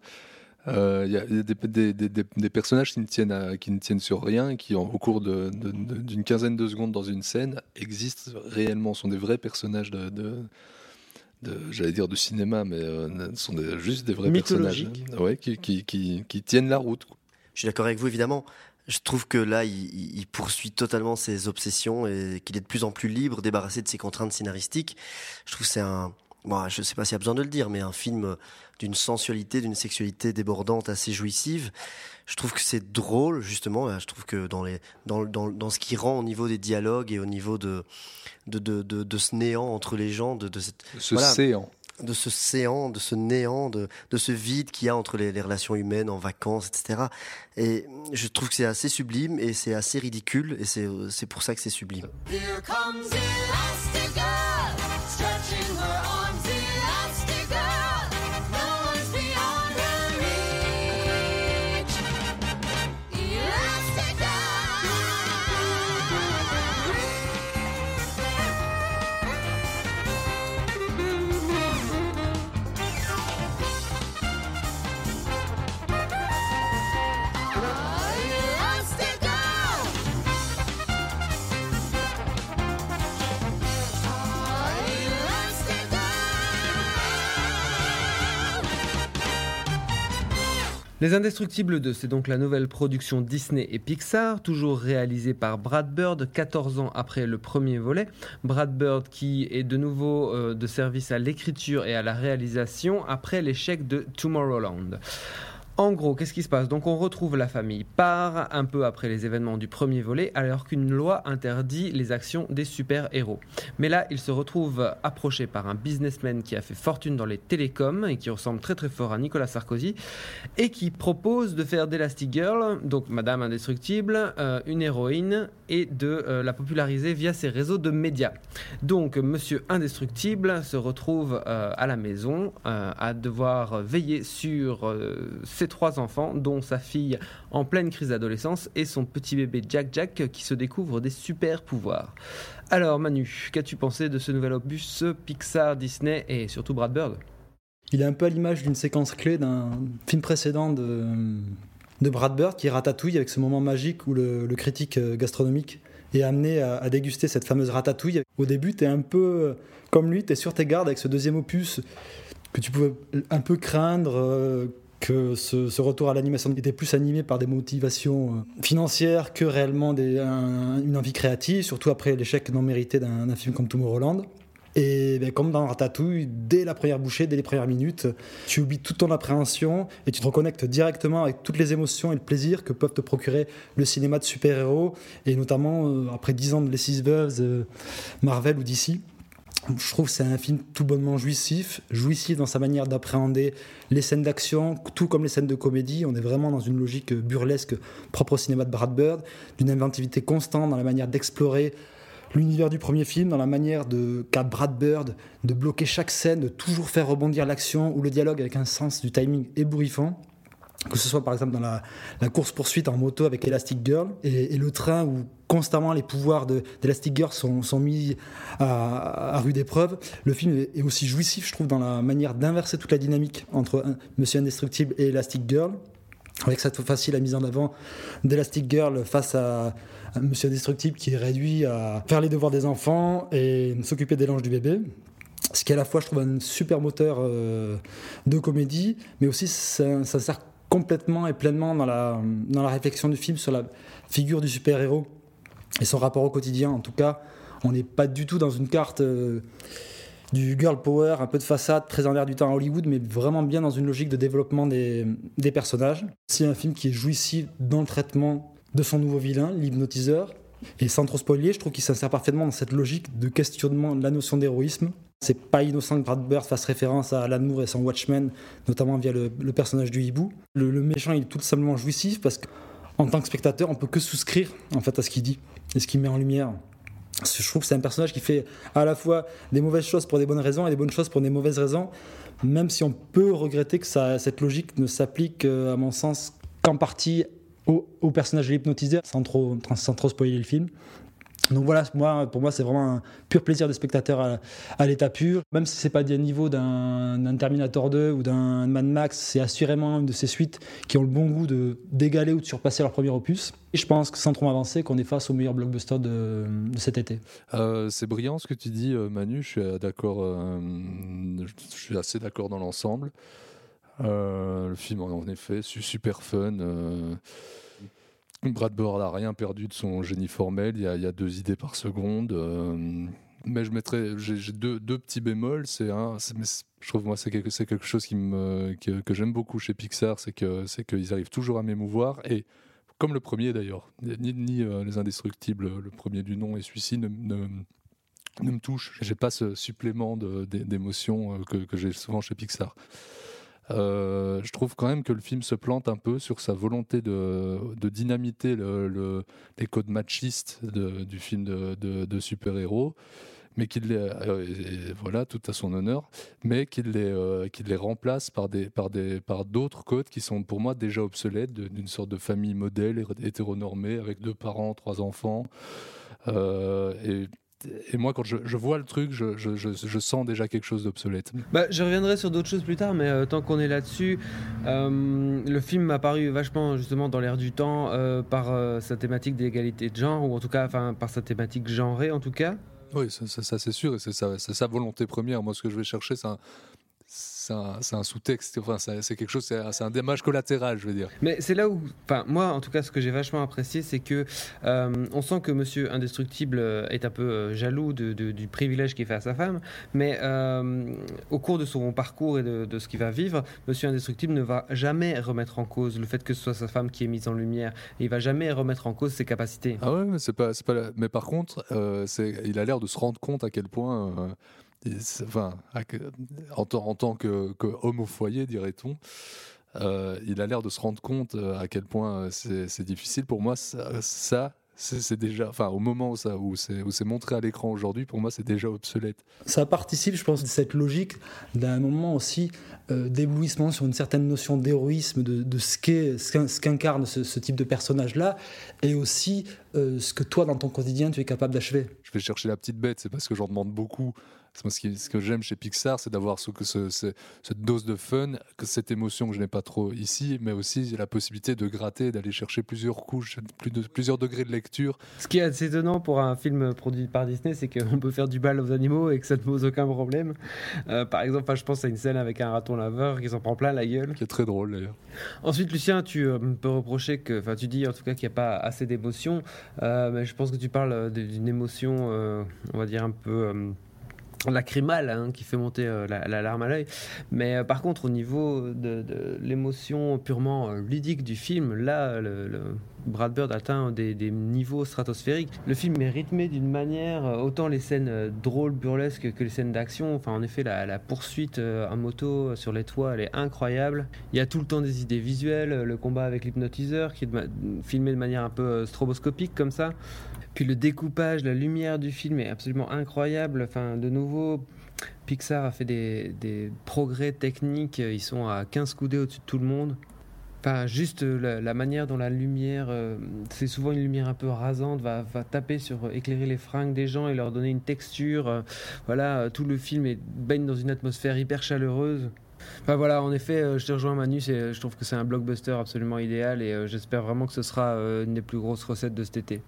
Euh, Il y a, des, personnages qui ne tiennent, sur rien, qui au cours d'une quinzaine de secondes dans une scène existent réellement, sont des vrais personnages de- j'allais dire de cinéma, mais euh, sont des- juste des vrais personnages, hein. ouais, qui, qui, qui, qui tiennent la route. Je suis d'accord avec vous, évidemment. Je trouve que là, il, il- il poursuit totalement ses obsessions et qu'il est de plus en plus libre, débarrassé de ses contraintes scénaristiques. Je trouve que c'est un. Bon, je sais pas s'il y a besoin de le dire, mais un film d'une sensualité, d'une sexualité débordante, assez jouissive. Je trouve que c'est drôle, justement. Je trouve que dans, les, dans, dans, dans ce qui rend au niveau des dialogues et au niveau de, de, de, de, de ce néant entre les gens, de, de cette, Ce séant. de ce séant, de ce néant, de, de ce vide qu'il y a entre les, les relations humaines en vacances, etc. Et je trouve que c'est assez sublime et c'est assez ridicule et c'est c'est pour ça que c'est sublime. Here comes Les Indestructibles 2, c'est donc la nouvelle production Disney et Pixar, toujours réalisée par Brad Bird 14 ans après le premier volet. Brad Bird qui est de nouveau euh, de service à l'écriture et à la réalisation après l'échec de Tomorrowland. En gros, qu'est-ce qui se passe? Donc on retrouve la famille part un peu après les événements du premier volet, alors qu'une loi interdit les actions des super-héros. Mais là, il se retrouve approché par un businessman qui a fait fortune dans les télécoms et qui ressemble très très fort à Nicolas Sarkozy, et qui propose de faire d'Elastic Girl, donc Madame Indestructible, euh, une héroïne, et de euh, la populariser via ses réseaux de médias. Donc Monsieur Indestructible se retrouve euh, à la maison à devoir veiller sur trois enfants, dont sa fille en pleine crise d'adolescence et son petit bébé Jack Jack qui se découvre des super pouvoirs. Alors Manu, qu'as-tu pensé de ce nouvel opus Pixar, Disney et surtout Brad Bird? Il est un peu à l'image d'une séquence clé d'un film précédent de, de Brad Bird qui Ratatouille avec ce moment magique où le, critique euh, gastronomique est amené à, à déguster cette fameuse ratatouille. Au début, tu es un peu euh, comme lui, tu es sur tes gardes avec ce deuxième opus que tu pouvais un peu craindre. euh, que ce, retour à l'animation était plus animé par des motivations euh, financières que réellement des- un- une envie créative, surtout après l'échec non mérité d'un film comme Tomorrowland. Et ben, comme dans Ratatouille, dès la première bouchée, dès les premières minutes, tu oublies toute ton appréhension et tu te reconnectes directement avec toutes les émotions et le plaisir que peuvent te procurer le cinéma de super-héros, et notamment euh, après 10 ans de Les Six Veuves, Marvel ou DC. Je trouve que c'est un film tout bonnement jouissif, jouissif dans sa manière d'appréhender les scènes d'action, tout comme les scènes de comédie. On est vraiment dans une logique burlesque propre au cinéma de Brad Bird, d'une inventivité constante dans la manière d'explorer l'univers du premier film, dans la manière de qu'a Brad Bird de bloquer chaque scène, de toujours faire rebondir l'action ou le dialogue avec un sens du timing ébouriffant. Que ce soit par exemple dans la, course-poursuite en moto avec Elastic Girl et, le train où constamment les pouvoirs de- d'Elastic Girl sont, mis à, rude épreuve. Le film est, aussi jouissif, je trouve, dans la manière d'inverser toute la dynamique entre Monsieur Indestructible et Elastic Girl avec cette fois-ci la mise en avant d'Elastic Girl face à, Monsieur Indestructible qui est réduit à faire les devoirs des enfants et s'occuper des langes du bébé. Ce qui est à la fois, je trouve, un super moteur euh, de comédie, mais aussi ça sert complètement et pleinement dans la, dans la réflexion du film sur la figure du super-héros et son rapport au quotidien. En tout cas, on n'est pas du tout dans une carte euh, du girl power, un peu de façade, très en l'air du temps à Hollywood, mais vraiment bien dans une logique de développement des, des personnages. C'est un film qui est jouissif dans le traitement de son nouveau vilain, l'hypnotiseur. Et sans trop spoiler, je trouve qu'il s'insère parfaitement dans cette logique de questionnement de la notion d'héroïsme. C'est pas innocent que Brad Bird fasse référence à Alan Moore et son Watchmen, notamment via le, personnage du hibou. Le, méchant, il est tout simplement jouissif parce qu'en tant que spectateur, on peut que souscrire en fait à ce qu'il dit et ce qu'il met en lumière. Je trouve que c'est un personnage qui fait à la fois des mauvaises choses pour des bonnes raisons et des bonnes choses pour des mauvaises raisons, même si on peut regretter que cette logique ne s'applique, euh, à mon sens, qu'en partie au, personnage de l'hypnotiseur, sans sans trop spoiler le film. Donc voilà, pour moi, c'est vraiment un pur plaisir de spectateur à, l'état pur. Même si c'est pas du niveau d'un Terminator 2 ou d'un Mad Max, c'est assurément une de ces suites qui ont le bon goût d'égaler ou de surpasser leur premier opus. Et je pense que sans trop m'avancer, qu'on est face au meilleur blockbuster de, cet été. Euh, c'est brillant ce que tu dis, euh, Manu. Je suis d'accord. euh, je suis assez d'accord dans l'ensemble. Le film, en effet, su- super fun. Brad Bird n'a rien perdu de son génie formel. Il y a, deux idées par seconde. euh, mais je mettrais, j'ai deux, petits bémols. C'est un, je trouve moi c'est quelque, quelque chose qui que, j'aime beaucoup chez Pixar, c'est que c'est qu'ils arrivent toujours à m'émouvoir et comme le premier d'ailleurs, ni, euh, les indestructibles, le premier du nom et celui-ci ne, ne, ne me touche. J'ai pas ce supplément d'émotion euh, que j'ai souvent chez Pixar. Euh, je trouve quand même que le film se plante un peu sur sa volonté de, dynamiter le- le- les codes machistes du film de, super-héros, mais qu'il les, euh, et- voilà, tout à son honneur, mais qu'il les, euh, les remplace par des, par des, par d'autres codes qui sont pour moi déjà obsolètes, d'une sorte de famille modèle hé- hétéronormée avec deux parents, trois enfants. Euh, et moi, quand je, je vois le truc, je, je- je- je sens déjà quelque chose d'obsolète. Bah, je reviendrai sur d'autres choses plus tard, mais euh, tant qu'on est là-dessus, euh, le film m'a paru vachement justement dans l'air du temps euh, par sa thématique d'égalité de genre, ou en tout cas enfin, par sa thématique genrée en tout cas. Oui, ça, ça- ça, c'est sûr, et c'est sa, c'est sa volonté première. Moi, ce que je vais chercher, c'est un- c'est un, sous-texte. Enfin, c'est quelque chose, c'est un, dommage collatéral, je veux dire. Mais c'est là où, enfin moi en tout cas, ce que j'ai vachement apprécié, c'est que euh, on sent que Monsieur Indestructible euh, est un peu euh, jaloux de- de- du privilège qu'il fait à sa femme, mais euh, au cours de son parcours et de, de ce qu'il va vivre, Monsieur Indestructible ne va jamais remettre en cause le fait que ce soit sa femme qui est mise en lumière. Et il va jamais remettre en cause ses capacités. Ah ouais, mais c'est pas, pas. Mais par contre, euh, il a l'air de se rendre compte à quel point, euh, enfin, en, tant- en tant que, que homme au foyer, dirait-on, euh, il a l'air de se rendre compte euh, à quel point euh, c'est, difficile. Pour moi, ça, ça, c'est, déjà, enfin, au moment où ça, où c'est, montré à l'écran aujourd'hui, pour moi, c'est déjà obsolète. Ça participe, je pense, de cette logique d'un moment aussi euh, d'éblouissement sur une certaine notion d'héroïsme, de, de ce qu'incarne ce, ce type de personnage-là, et aussi euh, ce que toi, dans ton quotidien, tu es capable d'achever. je vais chercher la petite bête, c'est parce que j'en demande beaucoup. Moi, ce, qui- ce que j'aime chez Pixar, c'est d'avoir ce, ce- ce- cette dose de fun, que cette émotion que je n'ai pas trop ici, mais aussi la possibilité de gratter, d'aller chercher plusieurs couches, plus de, plusieurs degrés de lecture. Ce qui est assez étonnant pour un film produit par Disney, c'est qu'on peut faire du bal aux animaux et que ça ne pose aucun problème. Euh, par exemple, je pense à une scène avec un raton laveur qui s'en prend plein la gueule. Qui est très drôle d'ailleurs. Ensuite, Lucien, tu euh, peux reprocher que, enfin, tu dis en tout cas qu'il n'y a pas assez d'émotion, euh, mais je pense que tu parles d'une émotion, on va dire un peu. Lacrymale hein, qui fait monter euh, la, la larme à l'œil. Mais euh, par contre au niveau de, l'émotion purement euh, ludique du film là le Brad Bird atteint des, niveaux stratosphériques le film est rythmé d'une manière euh, autant les scènes euh, drôles burlesques que les scènes d'action enfin en effet la, poursuite en moto euh, sur les toits elle est incroyable il y a tout le temps des idées visuelles le combat avec l'hypnotiseur qui est filmé de manière un peu stroboscopique comme ça puis le découpage, la lumière du film est absolument incroyable. Enfin, de nouveau, Pixar a fait des, des progrès techniques. Ils sont à 15 coudées au-dessus de tout le monde. Enfin, juste la, manière dont la lumière, euh, c'est souvent une lumière un peu rasante, va, taper sur euh, éclairer les fringues des gens et leur donner une texture. euh, voilà, tout le film est, baigne dans une atmosphère hyper chaleureuse. Enfin voilà, en effet, je te rejoins Manu, je trouve que c'est un blockbuster absolument idéal et j'espère vraiment que ce sera une des plus grosses recettes de cet été.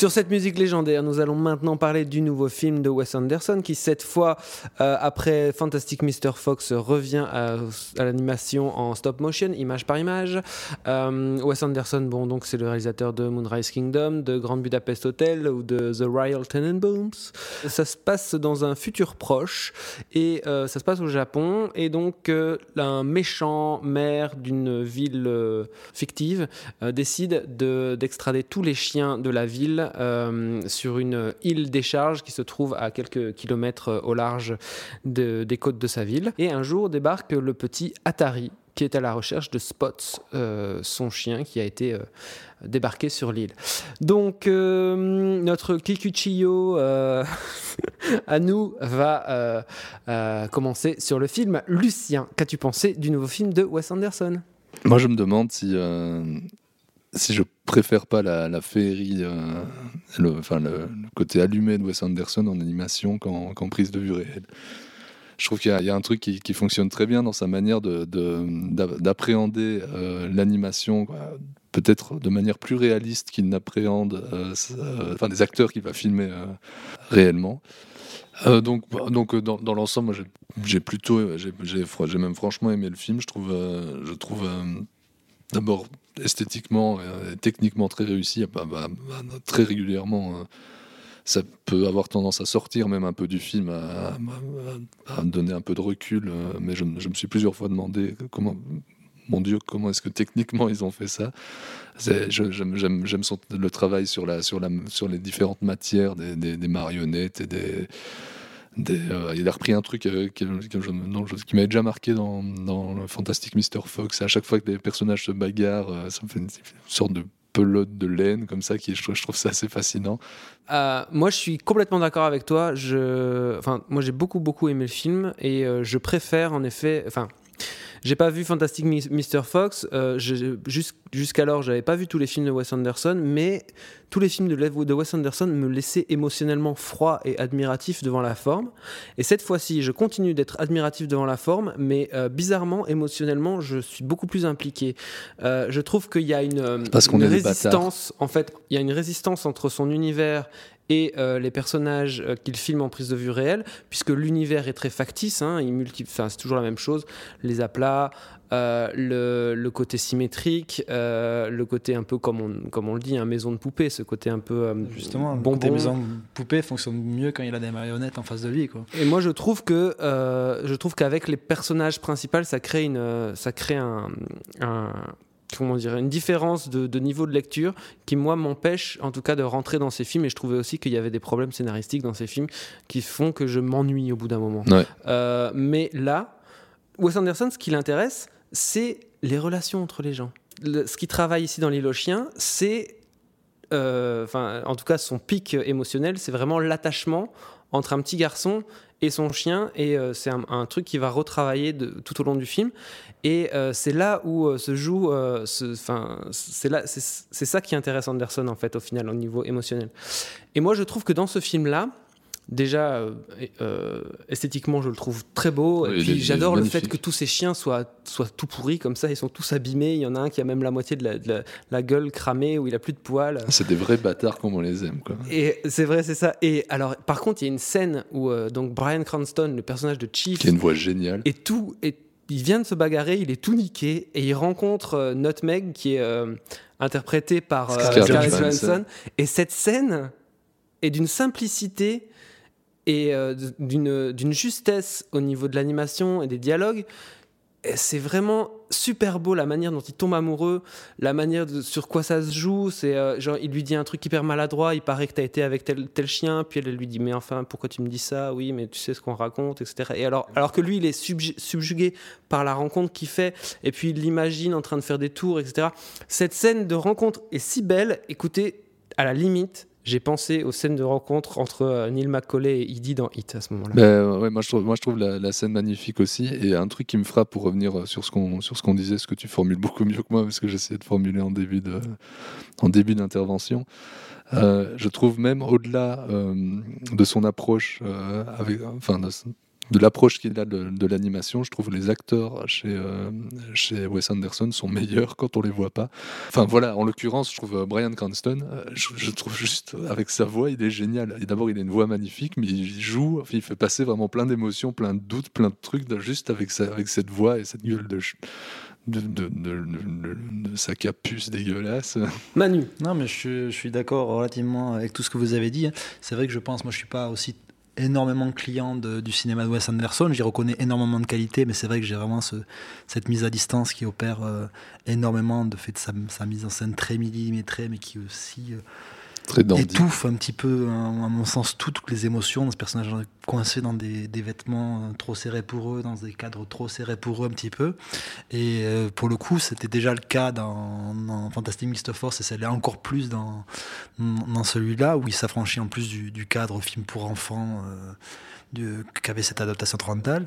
Sur cette musique légendaire, nous allons maintenant parler du nouveau film de Wes Anderson qui, cette fois, euh, après Fantastic Mr. Fox, revient à, l'animation en stop motion, image par image. Euh, Wes Anderson, bon, donc c'est le réalisateur de Moonrise Kingdom, de Grand Budapest Hotel ou de The Royal Tenenbaums. Ça se passe dans un futur proche et euh, ça se passe au Japon. Et donc, un méchant maire d'une ville fictive décide de- d'extrader tous les chiens de la ville euh, sur une île décharge qui se trouve à quelques kilomètres euh, au large de- des côtes de sa ville. Et un jour débarque le petit Atari qui est à la recherche de Spots, euh, son chien qui a été débarqué sur l'île. Donc notre Kikuchiyo à nous va commencer sur le film. Lucien, qu'as-tu pensé du nouveau film de Wes Anderson? Moi, je me demande si, si je préfère pas la, la féerie, euh, le, côté allumé de Wes Anderson en animation qu'en prise de vue réelle. Je trouve qu'il y, a- un truc qui, fonctionne très bien dans sa manière de- de- d'appréhender euh, l'animation, peut-être de manière plus réaliste qu'il n'appréhende euh, enfin, des acteurs qu'il va filmer réellement. Donc, donc dans, dans l'ensemble, j'ai- plutôt, j'ai même franchement aimé le film. Je trouve, je trouve d'abord esthétiquement et techniquement très réussi. Bah, bah, bah, très régulièrement, euh, ça peut avoir tendance à sortir même un peu du film, à, donner un peu de recul. euh, mais je, me- suis plusieurs fois demandé comment. Mon Dieu, comment est-ce que techniquement ils ont fait ça J'aime le travail sur, les différentes matières des marionnettes et des, euh, il a repris un truc euh, qui m'avait déjà marqué dans, le Fantastic Mr. Fox. À chaque fois que des personnages se bagarrent, euh, ça me fait une, sorte de pelote de laine comme ça, qui je, je trouve ça assez fascinant. Moi, je suis complètement d'accord avec toi. Je, moi, j'ai beaucoup, beaucoup aimé le film et je préfère, en effet. J'ai pas vu Fantastic Mr. Fox. euh, Jusqu'alors, j'avais pas vu tous les films de Wes Anderson, mais tous les films de, Wes Anderson me laissaient émotionnellement froid et admiratif devant la forme. Et cette fois-ci, je continue d'être admiratif devant la forme, mais euh, bizarrement, émotionnellement, je suis beaucoup plus impliqué. Euh, je trouve qu'il y a une, parce une résistance. En fait, il y a une résistance entre son univers et euh, les personnages euh, qu'il filme en prise de vue réelle, puisque l'univers est très factice, hein, il c'est toujours la même chose, les aplats, euh, le, le côté symétrique, euh, le côté un peu comme on, comme on le dit, un maison de poupée, ce côté un peu Justement, bonbon. côté maison poupée fonctionne mieux quand il a des marionnettes en face de lui. Quoi. Et moi, je trouve que je trouve qu'avec les personnages principaux, ça crée une, ça crée un, un- comment dire, une différence de, de niveau de lecture qui moi m'empêche, en tout cas, de rentrer dans ces films. Et je trouvais aussi qu'il y avait des problèmes scénaristiques dans ces films qui font que je m'ennuie au bout d'un moment. Ouais. Euh, mais là, Wes Anderson, ce qui l'intéresse, c'est les relations entre les gens. Le- ce qui travaille ici dans L'île aux chiens, c'est euh, enfin, en tout cas, son pic émotionnel, c'est vraiment l'attachement entre un petit garçon et son chien, et euh, c'est un, truc qui va retravailler tout au long du film. Et euh, c'est là où euh, se joue, enfin, c'est là, c'est ça qui intéresse Anderson en fait au final au niveau émotionnel. Et moi, je trouve que dans ce film-là, déjà euh, euh, esthétiquement, je le trouve très beau. Oui, et puis j'adore le fait que tous ces chiens soient, soient tout pourris comme ça, ils sont tous abîmés. Il y en a un qui a même la moitié de la, de la- la gueule cramée, où il a plus de poils. C'est des vrais bâtards comme on les aime. Quoi. Et c'est vrai, c'est ça. Et alors, par contre, il y a une scène où euh, donc Brian Cranston, le personnage de Chief, Qui a une voix géniale. et tout, et il vient de se bagarrer, il est tout niqué, et il rencontre euh, Nutmeg qui est interprété par Scarlett. Johansson. Et cette scène est d'une simplicité et euh, d'une justesse au niveau de l'animation et des dialogues. Et C'est vraiment super beau la manière dont il tombe amoureux, la manière sur quoi ça se joue. C'est euh, genre il lui dit un truc hyper maladroit, il paraît que tu as été avec tel, tel chien, puis elle, lui dit mais enfin pourquoi tu me dis ça? Oui mais tu sais ce qu'on raconte, etc. Et alors alors que lui il est subju- subjugué par la rencontre qu'il fait, et puis il l'imagine en train de faire des tours, etc. Cette scène de rencontre est si belle. Écoutez, à la limite, j'ai pensé aux scènes de rencontre entre euh, Neil McCauley et Edie dans Hit à ce moment-là. Ben, ouais, moi, je trouve, la, scène magnifique aussi. Et un truc qui me frappe pour revenir euh, sur ce qu'on disait, ce que tu formules beaucoup mieux que moi, parce que j'essayais de formuler en début d'intervention. Euh, je trouve même au-delà de son approche, enfin de, de l'approche qu'il a de, de l'animation, je trouve les acteurs chez euh, chez Wes Anderson sont meilleurs quand on les voit pas. Enfin voilà, en l'occurrence, je trouve euh, Brian Cranston, euh, je, je trouve juste avec sa voix, il est génial. Et d'abord, il a une voix magnifique, mais il joue, enfin, il fait passer vraiment plein d'émotions, plein de doutes, plein de trucs, juste avec sa, avec cette voix et cette gueule de ch- de, de, de- de- de sa capuce dégueulasse. Manu. Non, mais je, suis- je suis d'accord relativement avec tout ce que vous avez dit. hein. C'est vrai que je pense, moi, je suis pas aussi énormément de- du cinéma de Wes Anderson. J'y reconnais énormément de qualité, mais c'est vrai que j'ai vraiment ce- cette mise à distance qui opère euh, énormément de fait de sa, sa mise en scène très millimétrée, mais qui aussi euh, Très étouffe un petit peu, hein, à mon sens, tout- toutes les émotions de ce personnage coincé dans des, vêtements euh, trop serrés pour eux, dans des cadres trop serrés pour eux un petit peu. Et euh, pour le coup, c'était déjà le cas dans, dans Fantastic Mr. Force, et ça l'est encore plus dans, dans celui-là, où il s'affranchit en plus du, cadre film pour enfants euh, qu'avait cette adaptation orientale.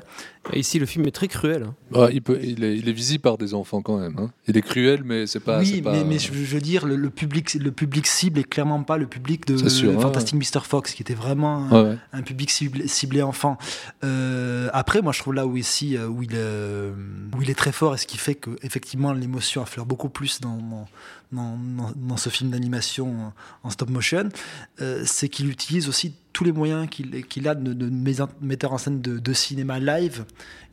Et ici, le film est très cruel. hein. Ah, il, peut, il, est, il est visible par des enfants quand même. hein. Il est cruel, mais c'est pas. oui, pas- mais, je je veux dire, le, le public, le public cible est clairement pas le public de C'est sûr, ouais, Fantastic Mr. Fox, qui était vraiment Ouais, un, ouais. un public ciblé, ciblé enfant. Euh, après, moi, je trouve là où ici, euh, où il, euh, où il est très fort, et ce qui fait que effectivement l'émotion affleure beaucoup plus dans, dans, dans, dans- dans ce film d'animation en, en stop motion, euh, c'est qu'il utilise aussi tous les moyens qu'il a de, de metteur en scène de, cinéma live,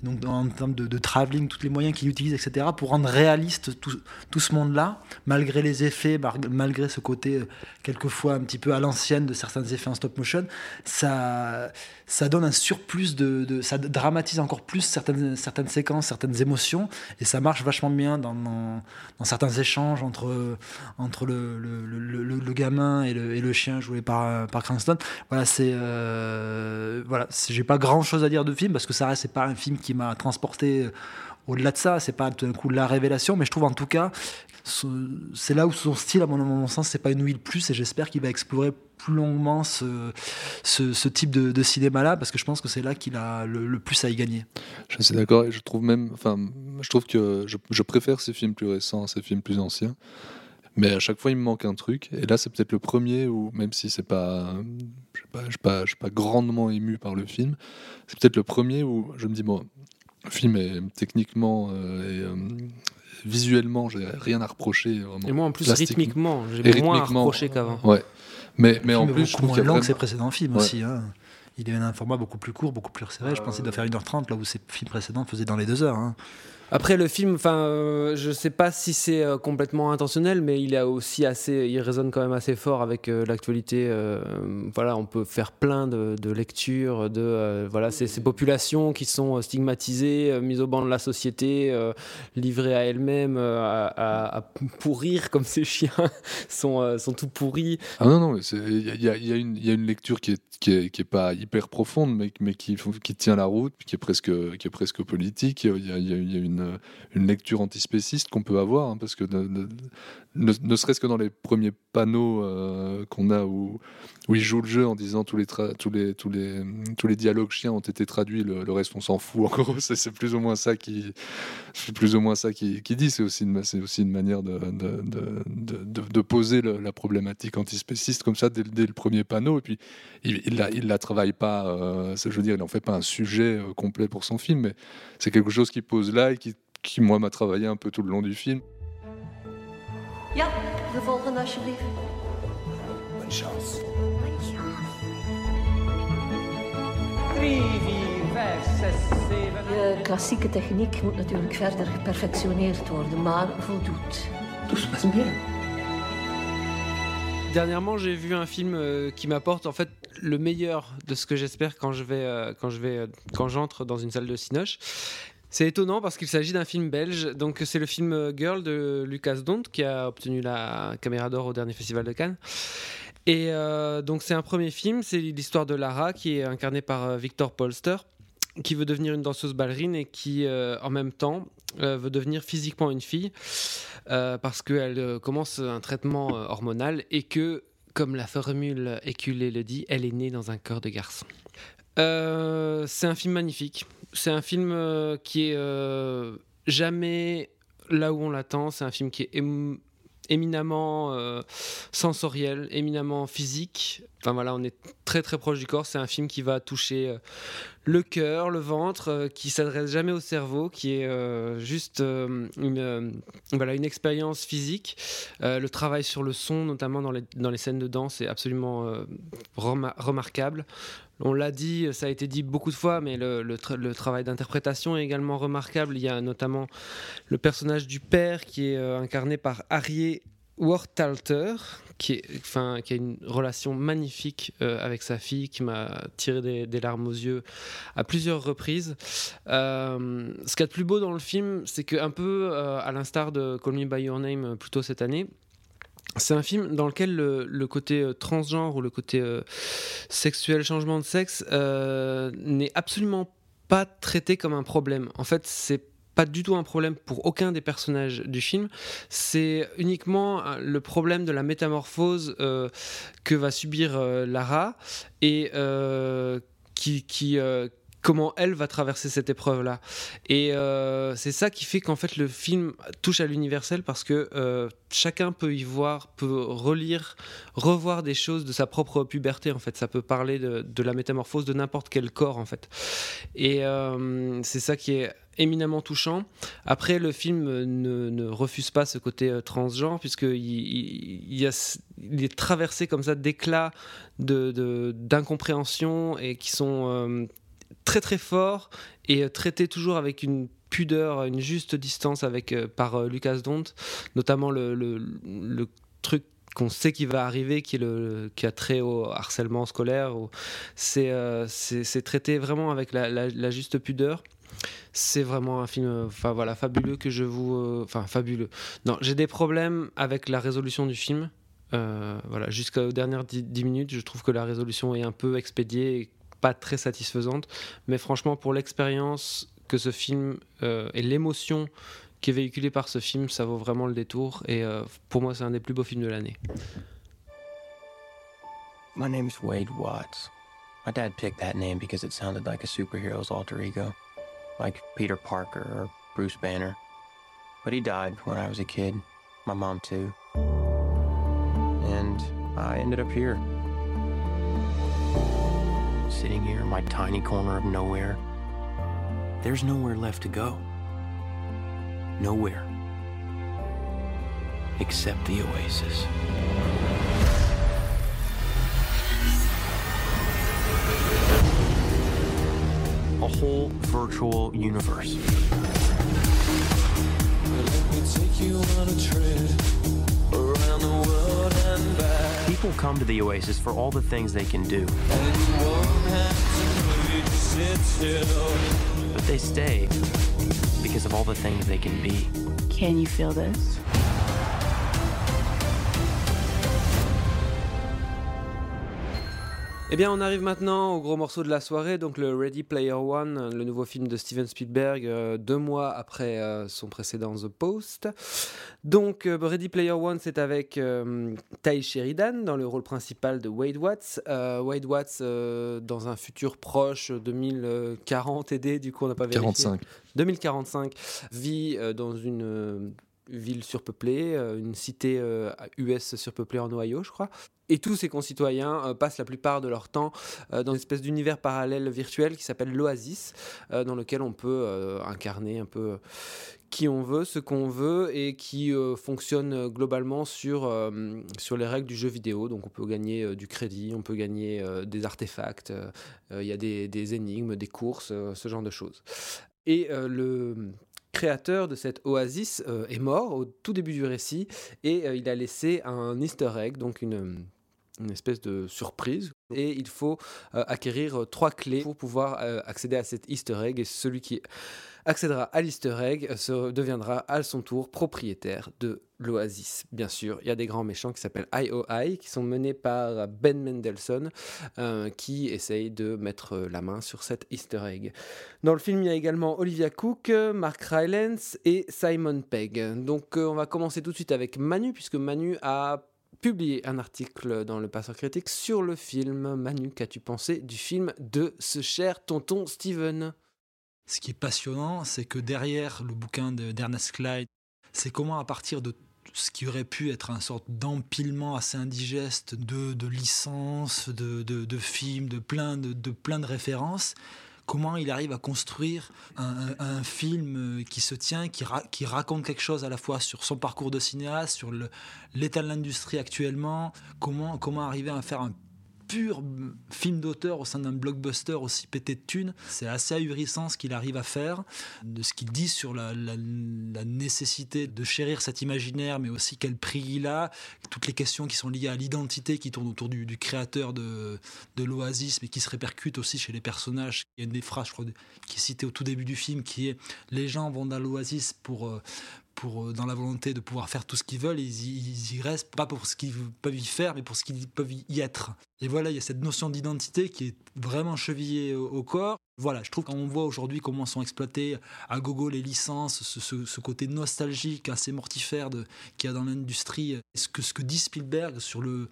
donc en termes de, de travelling, tous les moyens qu'il utilise, etc., pour rendre réaliste tout, ce monde-là, malgré les effets, malgré ce côté euh, quelquefois un petit peu à l'ancienne de certains effets en stop motion, ça, ça donne un surplus de, ça dramatise encore plus certaines, certaines séquences, certaines émotions, et ça marche vachement bien dans, certains échanges entre, entre le, le, le- le- gamin et et le chien joué par, par Cranston. Voilà, c'est euh, voilà, j'ai pas grand chose à dire de film parce que ça reste c'est pas un film qui m'a transporté euh, au-delà de ça, c'est pas tout d'un coup la révélation, mais je trouve en tout cas ce- c'est là où son style, à mon, à mon sens, c'est pas une le plus et j'espère qu'il va explorer plus longuement ce, ce, type de, de cinéma-là parce que je pense que c'est là qu'il a le, plus à y gagner. Je suis d'accord et je trouve même, enfin, je trouve que je, je préfère ces films plus récents à ces films plus anciens. Mais à chaque fois, il me manque un truc. Et là, c'est peut-être le premier où, même si c'est pas, je sais pas, je suis pas, pas grandement ému par le film, c'est peut-être le premier où je me dis bon, le film est techniquement euh, et euh, visuellement, j'ai rien à reprocher. Vraiment. Et moi, en plus, rythmiquement, j'ai moins à reprocher qu'avant. Ouais. Mais, mais en plus, je beaucoup trouve moins long que vraiment- ses précédents films Ouais. aussi. hein. Il est un format beaucoup plus court, beaucoup plus resserré. Je pensais qu'il doit faire 1h30 là où ses films précédents faisaient dans les 2 heures. hein. Après le film, enfin, euh, je sais pas si c'est euh, complètement intentionnel, mais il a aussi assez, il résonne quand même assez fort avec euh, l'actualité. euh, voilà, on peut faire plein de, lectures de voilà ces, populations qui sont stigmatisées, mises au banc de la société, livrées à elles-mêmes, à, pourrir comme ces chiens sont sont tout pourris. Ah non, non, il y a, une- une lecture qui est, qui est, qui est pas hyper profonde, mais, mais qui, qui tient la route, qui est presque, qui est presque politique. Il y a, a une, lecture antispéciste qu'on peut avoir, hein, parce que ne, serait-ce que dans les premiers panneaux euh, qu'on a où, il joue le jeu en disant tous les, dialogues chiens ont été traduits, le, reste on s'en fout. En gros, c'est plus ou moins ça qui, plus ou moins ça qui, dit. C'est aussi une, manière de, poser la problématique antispéciste comme ça dès, le- premier panneau. Et puis il, il la, il la travaille pas. euh, je veux dire, il n'en fait pas un sujet euh, complet pour son film, mais c'est quelque chose qu'il pose là et qui, qui moi m'a travaillé un peu tout le long du film. Ja, de volgende alsjeblieft. Bonne chance. 3, 4, 5, 6, 7. Je klassieke techniek moet natuurlijk verder geperfectioneerd worden, maar voldoet. Tout se passe bien. Dernièrement, j'ai vu un film euh, qui m'apporte en fait le meilleur de ce que j'espère quand je vais euh, quand je vais euh, quand j'entre dans une salle de cinoche. C'est étonnant parce qu'il s'agit d'un film belge. Donc c'est le film Girl de Lucas Dont qui a obtenu la caméra d'or au dernier festival de Cannes. Et euh, donc c'est un premier film, c'est l'histoire de Lara qui est incarnée par euh, Victor Polster qui veut devenir une danseuse ballerine et qui euh, en même temps veut devenir physiquement une fille parce qu'elle commence un traitement hormonal et que, comme la formule éculée le dit, elle est née dans un corps de garçon. C'est un film magnifique. C'est un film euh, qui est euh, jamais là où on l'attend. C'est un film qui est éminemment euh, sensoriel, éminemment physique. Enfin voilà, on est très très proche du corps. C'est un film qui va toucher le cœur, le ventre, qui s'adresse jamais au cerveau, qui est juste une, voilà, une expérience physique. Le travail sur le son, notamment dans les, dans les scènes de danse, est absolument rema- remarquable. On l'a dit, ça a été dit beaucoup de fois, mais le, le tra- le travail d'interprétation est également remarquable. Il y a notamment le personnage du père qui est euh, incarné par Harry Wortalter, qui, a une relation magnifique euh, avec sa fille, qui m'a tiré des, larmes aux yeux à plusieurs reprises. Euh, ce qu'il y a de plus beau dans le film, c'est que un peu à l'instar de Call Me By Your Name euh, plus tôt cette année, c'est un film dans lequel le, côté euh, transgenre ou le côté euh, sexuel, changement de sexe, euh, n'est absolument pas traité comme un problème. En fait, c'est pas du tout un problème pour aucun des personnages du film. C'est uniquement le problème de la métamorphose que va subir Lara et qui, comment elle va traverser cette épreuve-là. Et euh, c'est ça qui fait qu'en fait le film touche à l'universel parce que euh, chacun peut y voir, peut relire, revoir des choses de sa propre puberté en fait. Ça peut parler de, la métamorphose de n'importe quel corps en fait. Et euh, c'est ça qui est éminemment touchant. Après, le film ne, refuse pas ce côté transgenre, puisqu'il il, est traversé comme ça d'éclats de- de- d'incompréhension et qui sont très très forts et euh, traités toujours avec une pudeur, une juste distance avec, euh, par euh, Lucas Dont, notamment le, truc qu'on sait qui va arriver, qui, est le, qui a trait au harcèlement scolaire. C'est traité vraiment avec la, juste pudeur. C'est vraiment un film, enfin voilà, fabuleux que je vous, enfin fabuleux. Non, j'ai des problèmes avec la résolution du film. Voilà, jusqu'aux dernières 10 minutes, je trouve que la résolution est un peu expédiée pas très satisfaisante. Mais franchement, pour l'expérience que ce film euh, et l'émotion qui est véhiculée par ce film, ça vaut vraiment le détour. Et euh, pour moi, c'est un des plus beaux films de l'année. My name's Wade Watts. My dad picked that name because it sounded like a superhero's alter ego, like Peter Parker or Bruce Banner. But he died when I was a kid. My mom, too. And I ended up here. Sitting here in my tiny corner of nowhere. There's nowhere left to go. Nowhere. Except the oasis. A whole virtual universe. People come to the Oasis for all the things they can do. But they stay because of all the things they can be. Can you feel this? Eh bien, on arrive maintenant au gros morceau de la soirée, donc le Ready Player One, le nouveau film de Steven Spielberg, euh, deux mois après euh, son précédent The Post. Donc, euh, Ready Player One, c'est avec Ty Sheridan dans le rôle principal de Wade Watts. Wade Watts, dans un futur proche, 2040 aidé, du coup, on n'a pas vérifié. 45. 2045, vit dans une ville surpeuplée, une cité US surpeuplée en Ohio, je crois. Et tous ses concitoyens euh, passent la plupart de leur temps euh, dans une espèce d'univers parallèle virtuel qui s'appelle l'Oasis, euh, dans lequel on peut incarner un peu qui on veut, ce qu'on veut, et qui fonctionne globalement sur, sur les règles du jeu vidéo. Donc on peut gagner du crédit, on peut gagner des artefacts, il y a des, des, énigmes, des courses, ce genre de choses. Et le créateur de cette oasis est mort au tout début du récit et il a laissé un easter egg, donc une, une espèce de surprise. Et il faut euh, acquérir euh, trois clés pour pouvoir euh, accéder à cet easter egg. Et celui qui accédera à l'easter egg se, deviendra à son tour propriétaire de l'Oasis. Bien sûr, il y a des grands méchants qui s'appellent IOI, qui sont menés par Ben Mendelssohn, qui essaye de mettre la main sur cet easter egg. Dans le film, il y a également Olivia Cook, Mark Rylance et Simon Pegg. Donc on va commencer tout de suite avec Manu, puisque Manu a publié un article dans le Passeur Critique sur le film. Manu, qu'as-tu pensé du film de ce cher tonton Steven? Ce qui est passionnant, c'est que derrière le bouquin d'Ernest Clyde, c'est comment à partir de ce qui aurait pu être une sorte d'empilement assez indigeste de, de licences, de, de, films, de de, de plein de références, comment il arrive à construire un, film euh, qui se tient, qui, qui, raconte quelque chose à la fois sur son parcours de cinéaste, sur l'état de l'industrie actuellement, comment, comment arriver à faire un pur film d'auteur au sein d'un blockbuster aussi pété de thunes. C'est assez ahurissant ce qu'il arrive à faire, de ce qu'il dit sur la, nécessité de chérir cet imaginaire, mais aussi quel prix il a, toutes les questions qui sont liées à l'identité qui tournent autour du, créateur de, l'Oasis, mais qui se répercutent aussi chez les personnages. Il y a une des phrases, je crois, qui est citée au tout début du film, qui est Les gens vont dans l'Oasis pour, euh, pour, euh, dans la volonté de pouvoir faire tout ce qu'ils veulent, ils, y restent pas pour ce qu'ils peuvent y faire, mais pour ce qu'ils peuvent y être. Et voilà, il y a cette notion d'identité qui est vraiment chevillée au, corps. Voilà, je trouve qu'on voit aujourd'hui comment sont exploitées à gogo les licences, ce, côté nostalgique assez mortifère qu'il y a dans l'industrie. Ce que, dit Spielberg sur le,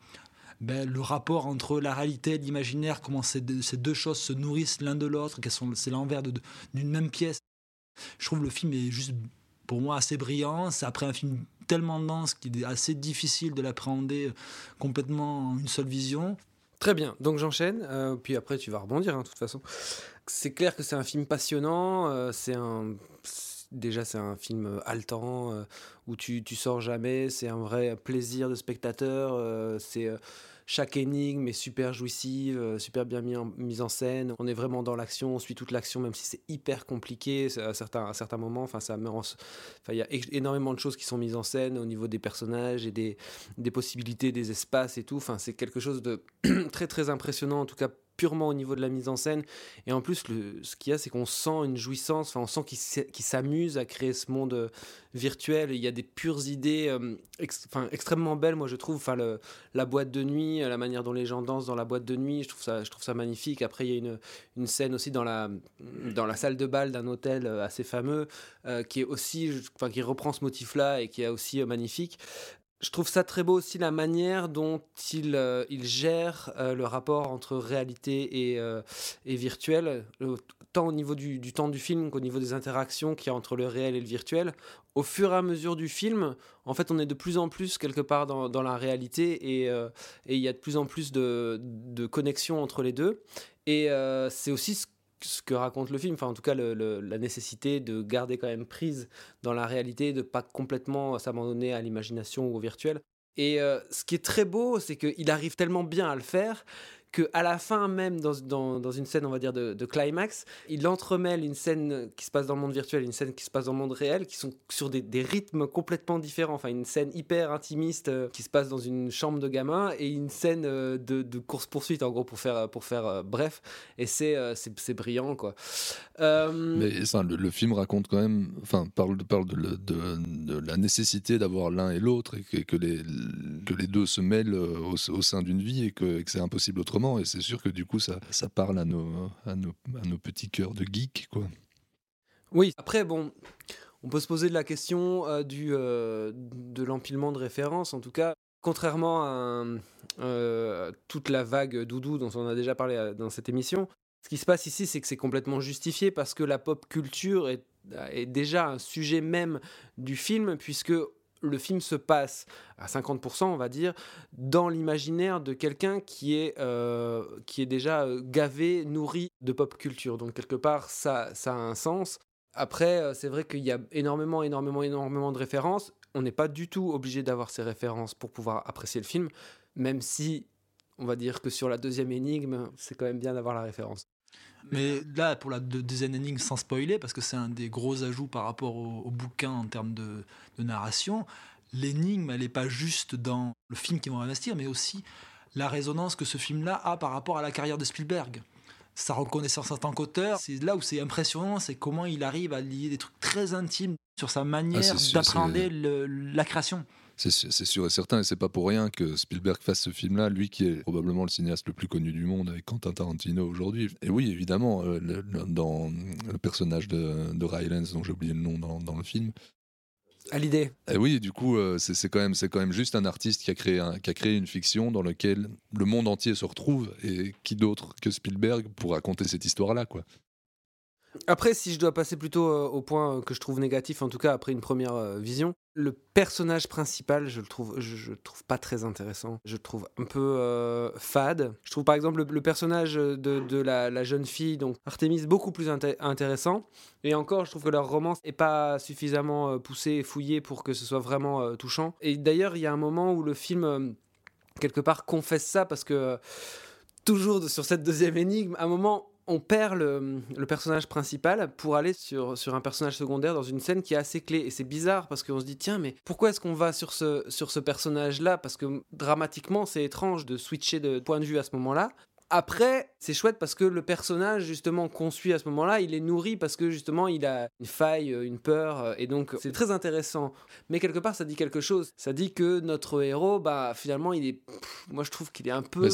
ben, le rapport entre la réalité et l'imaginaire, comment ces deux, ces deux, choses se nourrissent l'un de l'autre, c'est l'envers d'une même pièce? Je trouve le film est juste pour moi assez brillant. C'est après un film tellement dense qu'il est assez difficile de l'appréhender complètement en une seule vision. Très bien, donc j'enchaîne, euh, puis après tu vas rebondir hein, de toute façon. C'est clair que c'est un film passionnant, euh, c'est un... Déjà c'est un film haletant, euh, où tu, tu sors jamais, c'est un vrai plaisir de spectateur, c'est chaque énigme est super jouissive, euh, super bien mis en, mise en scène. On est vraiment dans l'action, on suit toute l'action, même si c'est hyper compliqué à certains, à certains moments. Enfin, ça il y a énormément de choses qui sont mises en scène au niveau des personnages et des, des possibilités, des espaces et tout. Enfin, c'est quelque chose de très très impressionnant, en tout cas purement au niveau de la mise en scène. Et en plus, le, ce qu'il y a, c'est qu'on sent une jouissance, enfin, on sent qu'il s'amuse à créer ce monde euh, virtuel. Il y a des pures idées euh, enfin, extrêmement belles, moi je trouve. Enfin, le, la boîte de nuit, la manière dont les gens dansent dans la boîte de nuit, je trouve ça, je trouve ça magnifique. Après, il y a une, scène aussi dans la, dans la salle de bal d'un hôtel assez fameux, qui est aussi, enfin, qui reprend ce motif-là et qui est aussi magnifique je trouve ça très beau aussi la manière dont il, euh, il gère euh, le rapport entre réalité et, euh, et virtuel, tant au niveau du, du temps du film qu'au niveau des interactions qu'il y a entre le réel et le virtuel. Au fur et à mesure du film, en fait, on est de plus en plus quelque part dans, dans la réalité et, et il y a de plus en plus de, de connexions entre les deux. Et c'est aussi ce ce que raconte le film, enfin en tout cas la nécessité de garder quand même prise dans la réalité, de pas complètement s'abandonner à l'imagination ou au virtuel. Et euh, ce qui est très beau, c'est qu'il arrive tellement bien à le faire que à la fin même dans, dans, dans, une scène on va dire de, climax il entremêle une scène qui se passe dans le monde virtuel une scène qui se passe dans le monde réel qui sont sur des, des rythmes complètement différents. Enfin une scène hyper intimiste euh, qui se passe dans une chambre de gamin et une scène euh, de, de course poursuite en gros pour faire pour faire euh, bref. Et c'est c'est brillant quoi. Mais ça, le, film raconte quand même enfin parle parle de, de, la nécessité d'avoir l'un et l'autre et que, que, les que les deux se mêlent au, au sein d'une vie et que, que c'est impossible autrement et c'est sûr que du coup, ça, parle à nos, petits cœurs de geek, quoi. Oui, après, bon, on peut se poser la question euh, du, euh, de l'empilement de références. En tout cas, contrairement à euh, toute la vague doudou dont on a déjà parlé dans cette émission, ce qui se passe ici, c'est que c'est complètement justifié parce que la pop culture est, est déjà un sujet même du film, puisque le film se passe à 50%, on va dire, dans l'imaginaire de quelqu'un qui, est, euh, qui est déjà euh, gavé, nourri de pop culture. Donc quelque part, ça, ça a un sens. Après, euh, c'est vrai qu'il y a énormément, énormément, énormément de références. On n'est pas du tout obligé d'avoir ces références pour pouvoir apprécier le film, même si on va dire que sur la deuxième énigme, c'est quand même bien d'avoir la référence. Mais là, pour la deuxième énigme, sans spoiler, parce que c'est un des gros ajouts par rapport au, bouquin en termes de, narration, l'énigme, elle n'est pas juste dans le film qu'ils vont investir, mais aussi la résonance que ce film-là a par rapport à la carrière de Spielberg. Sa reconnaissance en tant qu'auteur, c'est là où c'est impressionnant, c'est comment il arrive à lier des trucs très intimes sur sa manière ah, d'appréhender la création c'est sûr et certain, et c'est pas pour rien que Spielberg fasse ce film-là, lui qui est probablement le cinéaste le plus connu du monde avec Quentin Tarantino aujourd'hui. Et oui, évidemment, euh, dans le personnage de, de Rylance, dont j'ai oublié le nom dans, dans le film, à l'idée. Et oui, du coup, euh, c'est quand même c'est quand même juste un artiste qui a créé qui a créé une fiction dans laquelle le monde entier se retrouve et qui d'autre que Spielberg pour raconter cette histoire-là, quoi. Après, si je dois passer plutôt euh, au point que je trouve négatif, en tout cas après une première euh, vision, le personnage principal, je le trouve, je, trouve pas très intéressant. Je le trouve un peu euh, fade. Je trouve par exemple le, personnage de, de la, jeune fille, donc Artemis, beaucoup plus intéressant. Et encore, je trouve que leur romance est pas suffisamment poussée et fouillée pour que ce soit vraiment touchant. Et d'ailleurs, il y a un moment où le film quelque part confesse ça parce que toujours sur cette deuxième énigme, à un moment on perd le, personnage principal pour aller sur, un personnage secondaire dans une scène qui est assez clé. Et c'est bizarre parce qu'on se dit, tiens, mais pourquoi est-ce qu'on va sur ce, sur ce personnage-là? Parce que dramatiquement, c'est étrange de switcher de point de vue à ce moment-là. Après, c'est chouette parce que le personnage, justement, qu'on suit à ce moment-là, il est nourri parce que, justement, il a une faille, une peur, euh, et donc c'est très intéressant. Mais quelque part, ça dit quelque chose. Ça dit que notre héros, bah, finalement, il est. moi, je trouve qu'il est un peu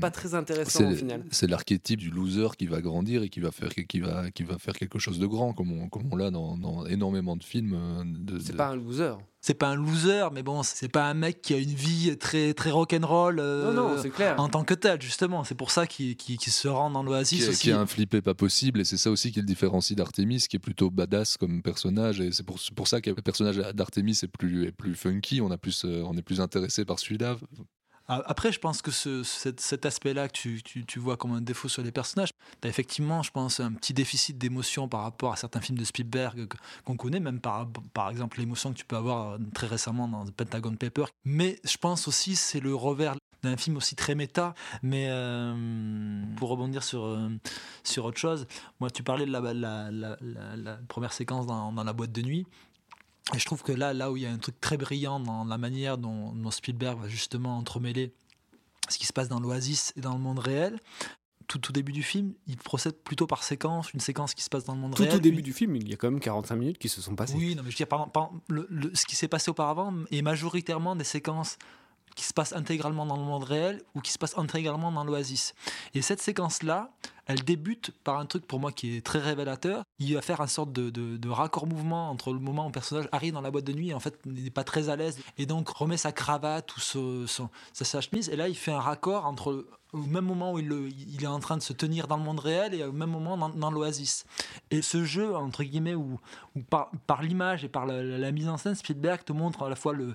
pas très intéressant au final. C'est l'archétype du loser qui va grandir et qui va faire, qui va, qui va faire quelque chose de grand, comme on, comme on l'a dans, dans, énormément de films. Euh, de, c'est pas un loser c'est pas un loser, mais bon, c'est pas un mec qui a une vie très très rock'n'roll euh, en tant que tel, justement. C'est pour ça qu'il se rend dans l'Oasis qui, aussi. Qui a un flippé pas possible, et c'est ça aussi qui le différencie d'Artemis, qui est plutôt badass comme personnage, et c'est pour, pour ça que le personnage d'Artemis est plus, est plus funky, on, a plus, euh, on est plus intéressé par celui-là. Après, je pense que ce, cet, aspect-là que tu, vois comme un défaut sur les personnages, tu as effectivement, je pense, un petit déficit d'émotion par rapport à certains films de Spielberg qu'on connaît, même par, exemple l'émotion que tu peux avoir euh, très récemment dans Pentagon Paper. Mais je pense aussi c'est le revers d'un film aussi très méta. Mais euh, pour rebondir sur, euh, sur autre chose, moi, tu parlais de la, première séquence dans la boîte de nuit. Et je trouve que là, là où il y a un truc très brillant dans la manière dont, Spielberg va justement entremêler ce qui se passe dans l'Oasis et dans le monde réel, tout au début du film, il procède plutôt par séquence, une séquence qui se passe dans le monde Tout réel. au début du film, il y a quand même 45 minutes qui se sont passées. Oui, non, mais je veux dire, par, par- le- le- ce qui s'est passé auparavant est majoritairement des séquences qui se passent intégralement dans le monde réel ou qui se passent intégralement dans l'oasis. Et cette séquence-là, elle débute par un truc pour moi qui est très révélateur. Il va faire une sorte de, de raccord-mouvement entre le moment où le personnage arrive dans la boîte de nuit et en fait n'est pas très à l'aise et donc remet sa cravate ou sa, chemise et là il fait un raccord entre au même moment où il, est en train de se tenir dans le monde réel et au même moment dans, l'oasis. Et ce jeu, entre guillemets, où, par, l'image et par la mise en scène, Spielberg te montre à la fois le,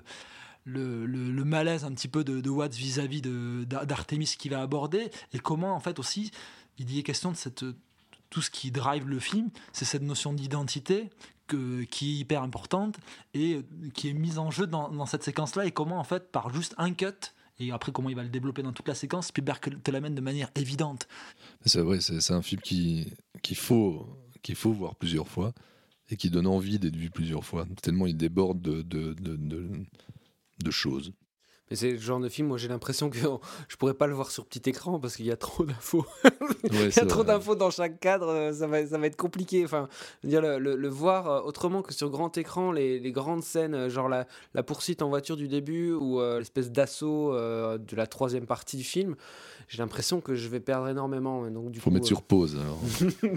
le, malaise un petit peu de, Watts vis-à-vis d'Artemis qu'il va aborder et comment en fait aussi il y est question de tout ce qui drive le film, c'est cette notion d'identité qui est hyper importante et qui est mise en jeu dans, cette séquence-là et comment en fait par juste un cut et après comment il va le développer dans toute la séquence, Spielberg te l'amène de manière évidente. C'est vrai, c'est un film qui qu'il faut qu'il faut voir plusieurs fois et qui donne envie d'être vu plusieurs fois tellement il déborde de de, de, de- de choses. Mais c'est le genre de film, moi j'ai l'impression que je pourrais pas le voir sur petit écran parce qu'il y a trop d'infos. Il y a trop d'infos dans chaque cadre, euh, ça va, ça va être compliqué. Enfin, je veux dire, le, le- le voir euh, autrement que sur grand écran, les, les grandes scènes, euh, genre la, la poursuite en voiture du début ou euh, l'espèce d'assaut euh, de la troisième partie du film, j'ai l'impression que je vais perdre énormément. Donc, du faut coup, mettre euh, sur pause alors.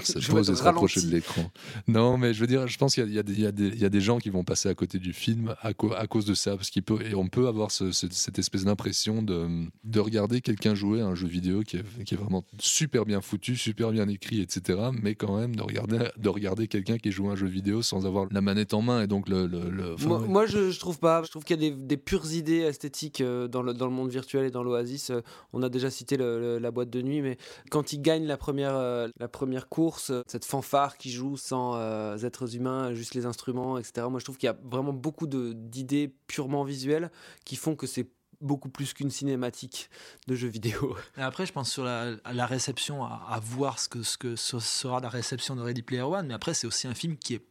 Se je vais pause et se rapprocher de l'écran. Non, mais je veux dire, je pense qu'il y, a- il y des- il y a il gens qui vont passer à côté du film à, co- à cause de ça, parce qu'il peut et on peut avoir ce- ce- cette espèce d'impression de, de regarder quelqu'un jouer à un jeu vidéo qui est, qui est vraiment super bien foutu, super bien écrit, etc. Mais quand même de regarder de regarder quelqu'un qui joue à un jeu vidéo sans avoir la manette en main et donc le, le- le- enfin, moi, ouais. moi, je, je trouve pas. Je trouve qu'il y a des, des pures idées esthétiques euh, dans, le, dans le monde virtuel et dans l'Oasis. Euh, on a déjà cité la boîte de nuit, mais quand il gagne la première, euh, la première course, cette fanfare qui joue sans euh, êtres humains, juste les instruments, etc. Moi, je trouve qu'il y a vraiment beaucoup d'idées purement visuelles qui font que c'est beaucoup plus qu'une cinématique de jeux vidéo. Et après, je pense sur la, réception, à, à voir ce que, ce que sera la réception de Ready Player One, mais après, c'est aussi un film qui est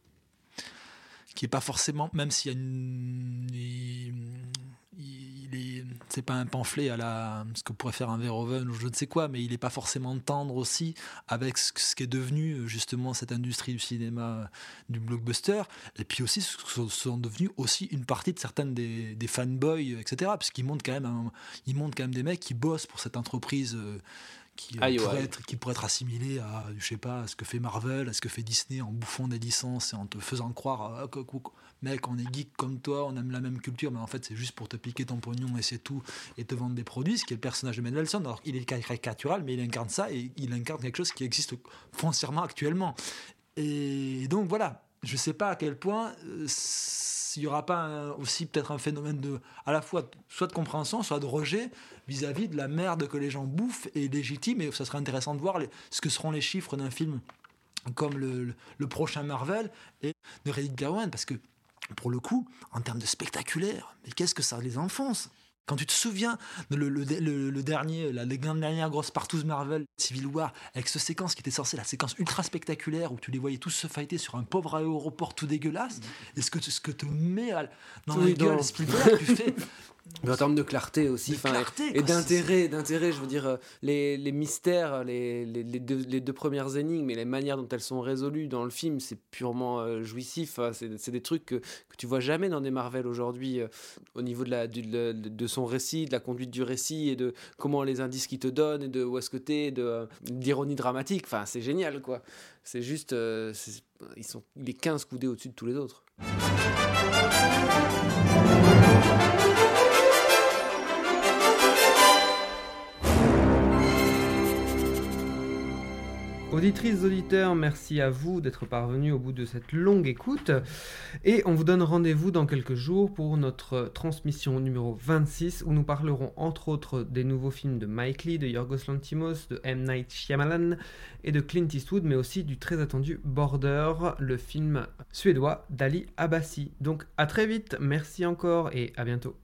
qui est pas forcément, même s'il y a une, il, est, c'est pas un pamphlet à la, ce que pourrait faire un Verhoeven ou je ne sais quoi, mais il est pas forcément tendre aussi avec ce, ce qui est devenu justement cette industrie du cinéma, euh, du blockbuster, et puis aussi ce sont, devenus aussi une partie de certaines des, fanboys, etc. Parce qu'ils montrent quand même, quand même des mecs qui bossent pour cette entreprise. euh, qui, euh, pourrait ouais. être, qui pourrait être assimilé à, je sais pas, à ce que fait Marvel, à ce que fait Disney en bouffant des licences et en te faisant croire, ah, que- mec, on est geek comme toi, on aime la même culture, mais en fait, c'est juste pour te piquer ton pognon et c'est tout, et te vendre des produits, ce qui est le personnage de Mendelssohn. Alors, il est caricatural, mais il incarne ça et il incarne quelque chose qui existe foncièrement actuellement. Et donc, voilà. Je sais pas à quel point euh, s'il y aura pas aussi peut-être un phénomène de à la fois soit de compréhension, soit de rejet vis-à-vis de la merde que les gens bouffent est légitime et ça serait intéressant de voir ce que seront les chiffres d'un film comme le prochain Marvel et de Reddit Gawain parce que pour le coup en termes de spectaculaire mais qu'est-ce que ça les enfonce? Quand tu te souviens de le, le- le- le dernier, la, la dernière grosse partouze Marvel, Civil War, avec ce séquence qui était censée la séquence ultra spectaculaire où tu les voyais tous se fighter sur un pauvre aéroport tout dégueulasse, et ce que, ce que te met à- dans Oui, la gueule. Spielberg, tu fais. Mais en termes de clarté aussi, De enfin, clarté, et d'intérêt, d'intérêt, je veux dire, euh, les, les mystères, les, les, les deux, les deux premières énigmes et les manières dont elles sont résolues dans le film, c'est purement euh, jouissif. hein. c'est des trucs que, que tu vois jamais dans des Marvel aujourd'hui, euh, au niveau de, la, du- de, de son récit, de la conduite du récit et de comment les indices qu'il te donne et de où est-ce que t'es, euh, d'ironie dramatique. Enfin, c'est génial, quoi. C'est juste, euh, ils sont, il est 15 coudées au-dessus de tous les autres. Auditrices, auditeurs, merci à vous d'être parvenus au bout de cette longue écoute. Et on vous donne rendez-vous dans quelques jours pour notre transmission numéro 26 où nous parlerons entre autres des nouveaux films de Mike Lee, de Yorgos Lanthimos, de M. Night Shyamalan et de Clint Eastwood, mais aussi du très attendu Border, le film suédois d'Ali Abbasi. Donc à très vite, merci encore et à bientôt.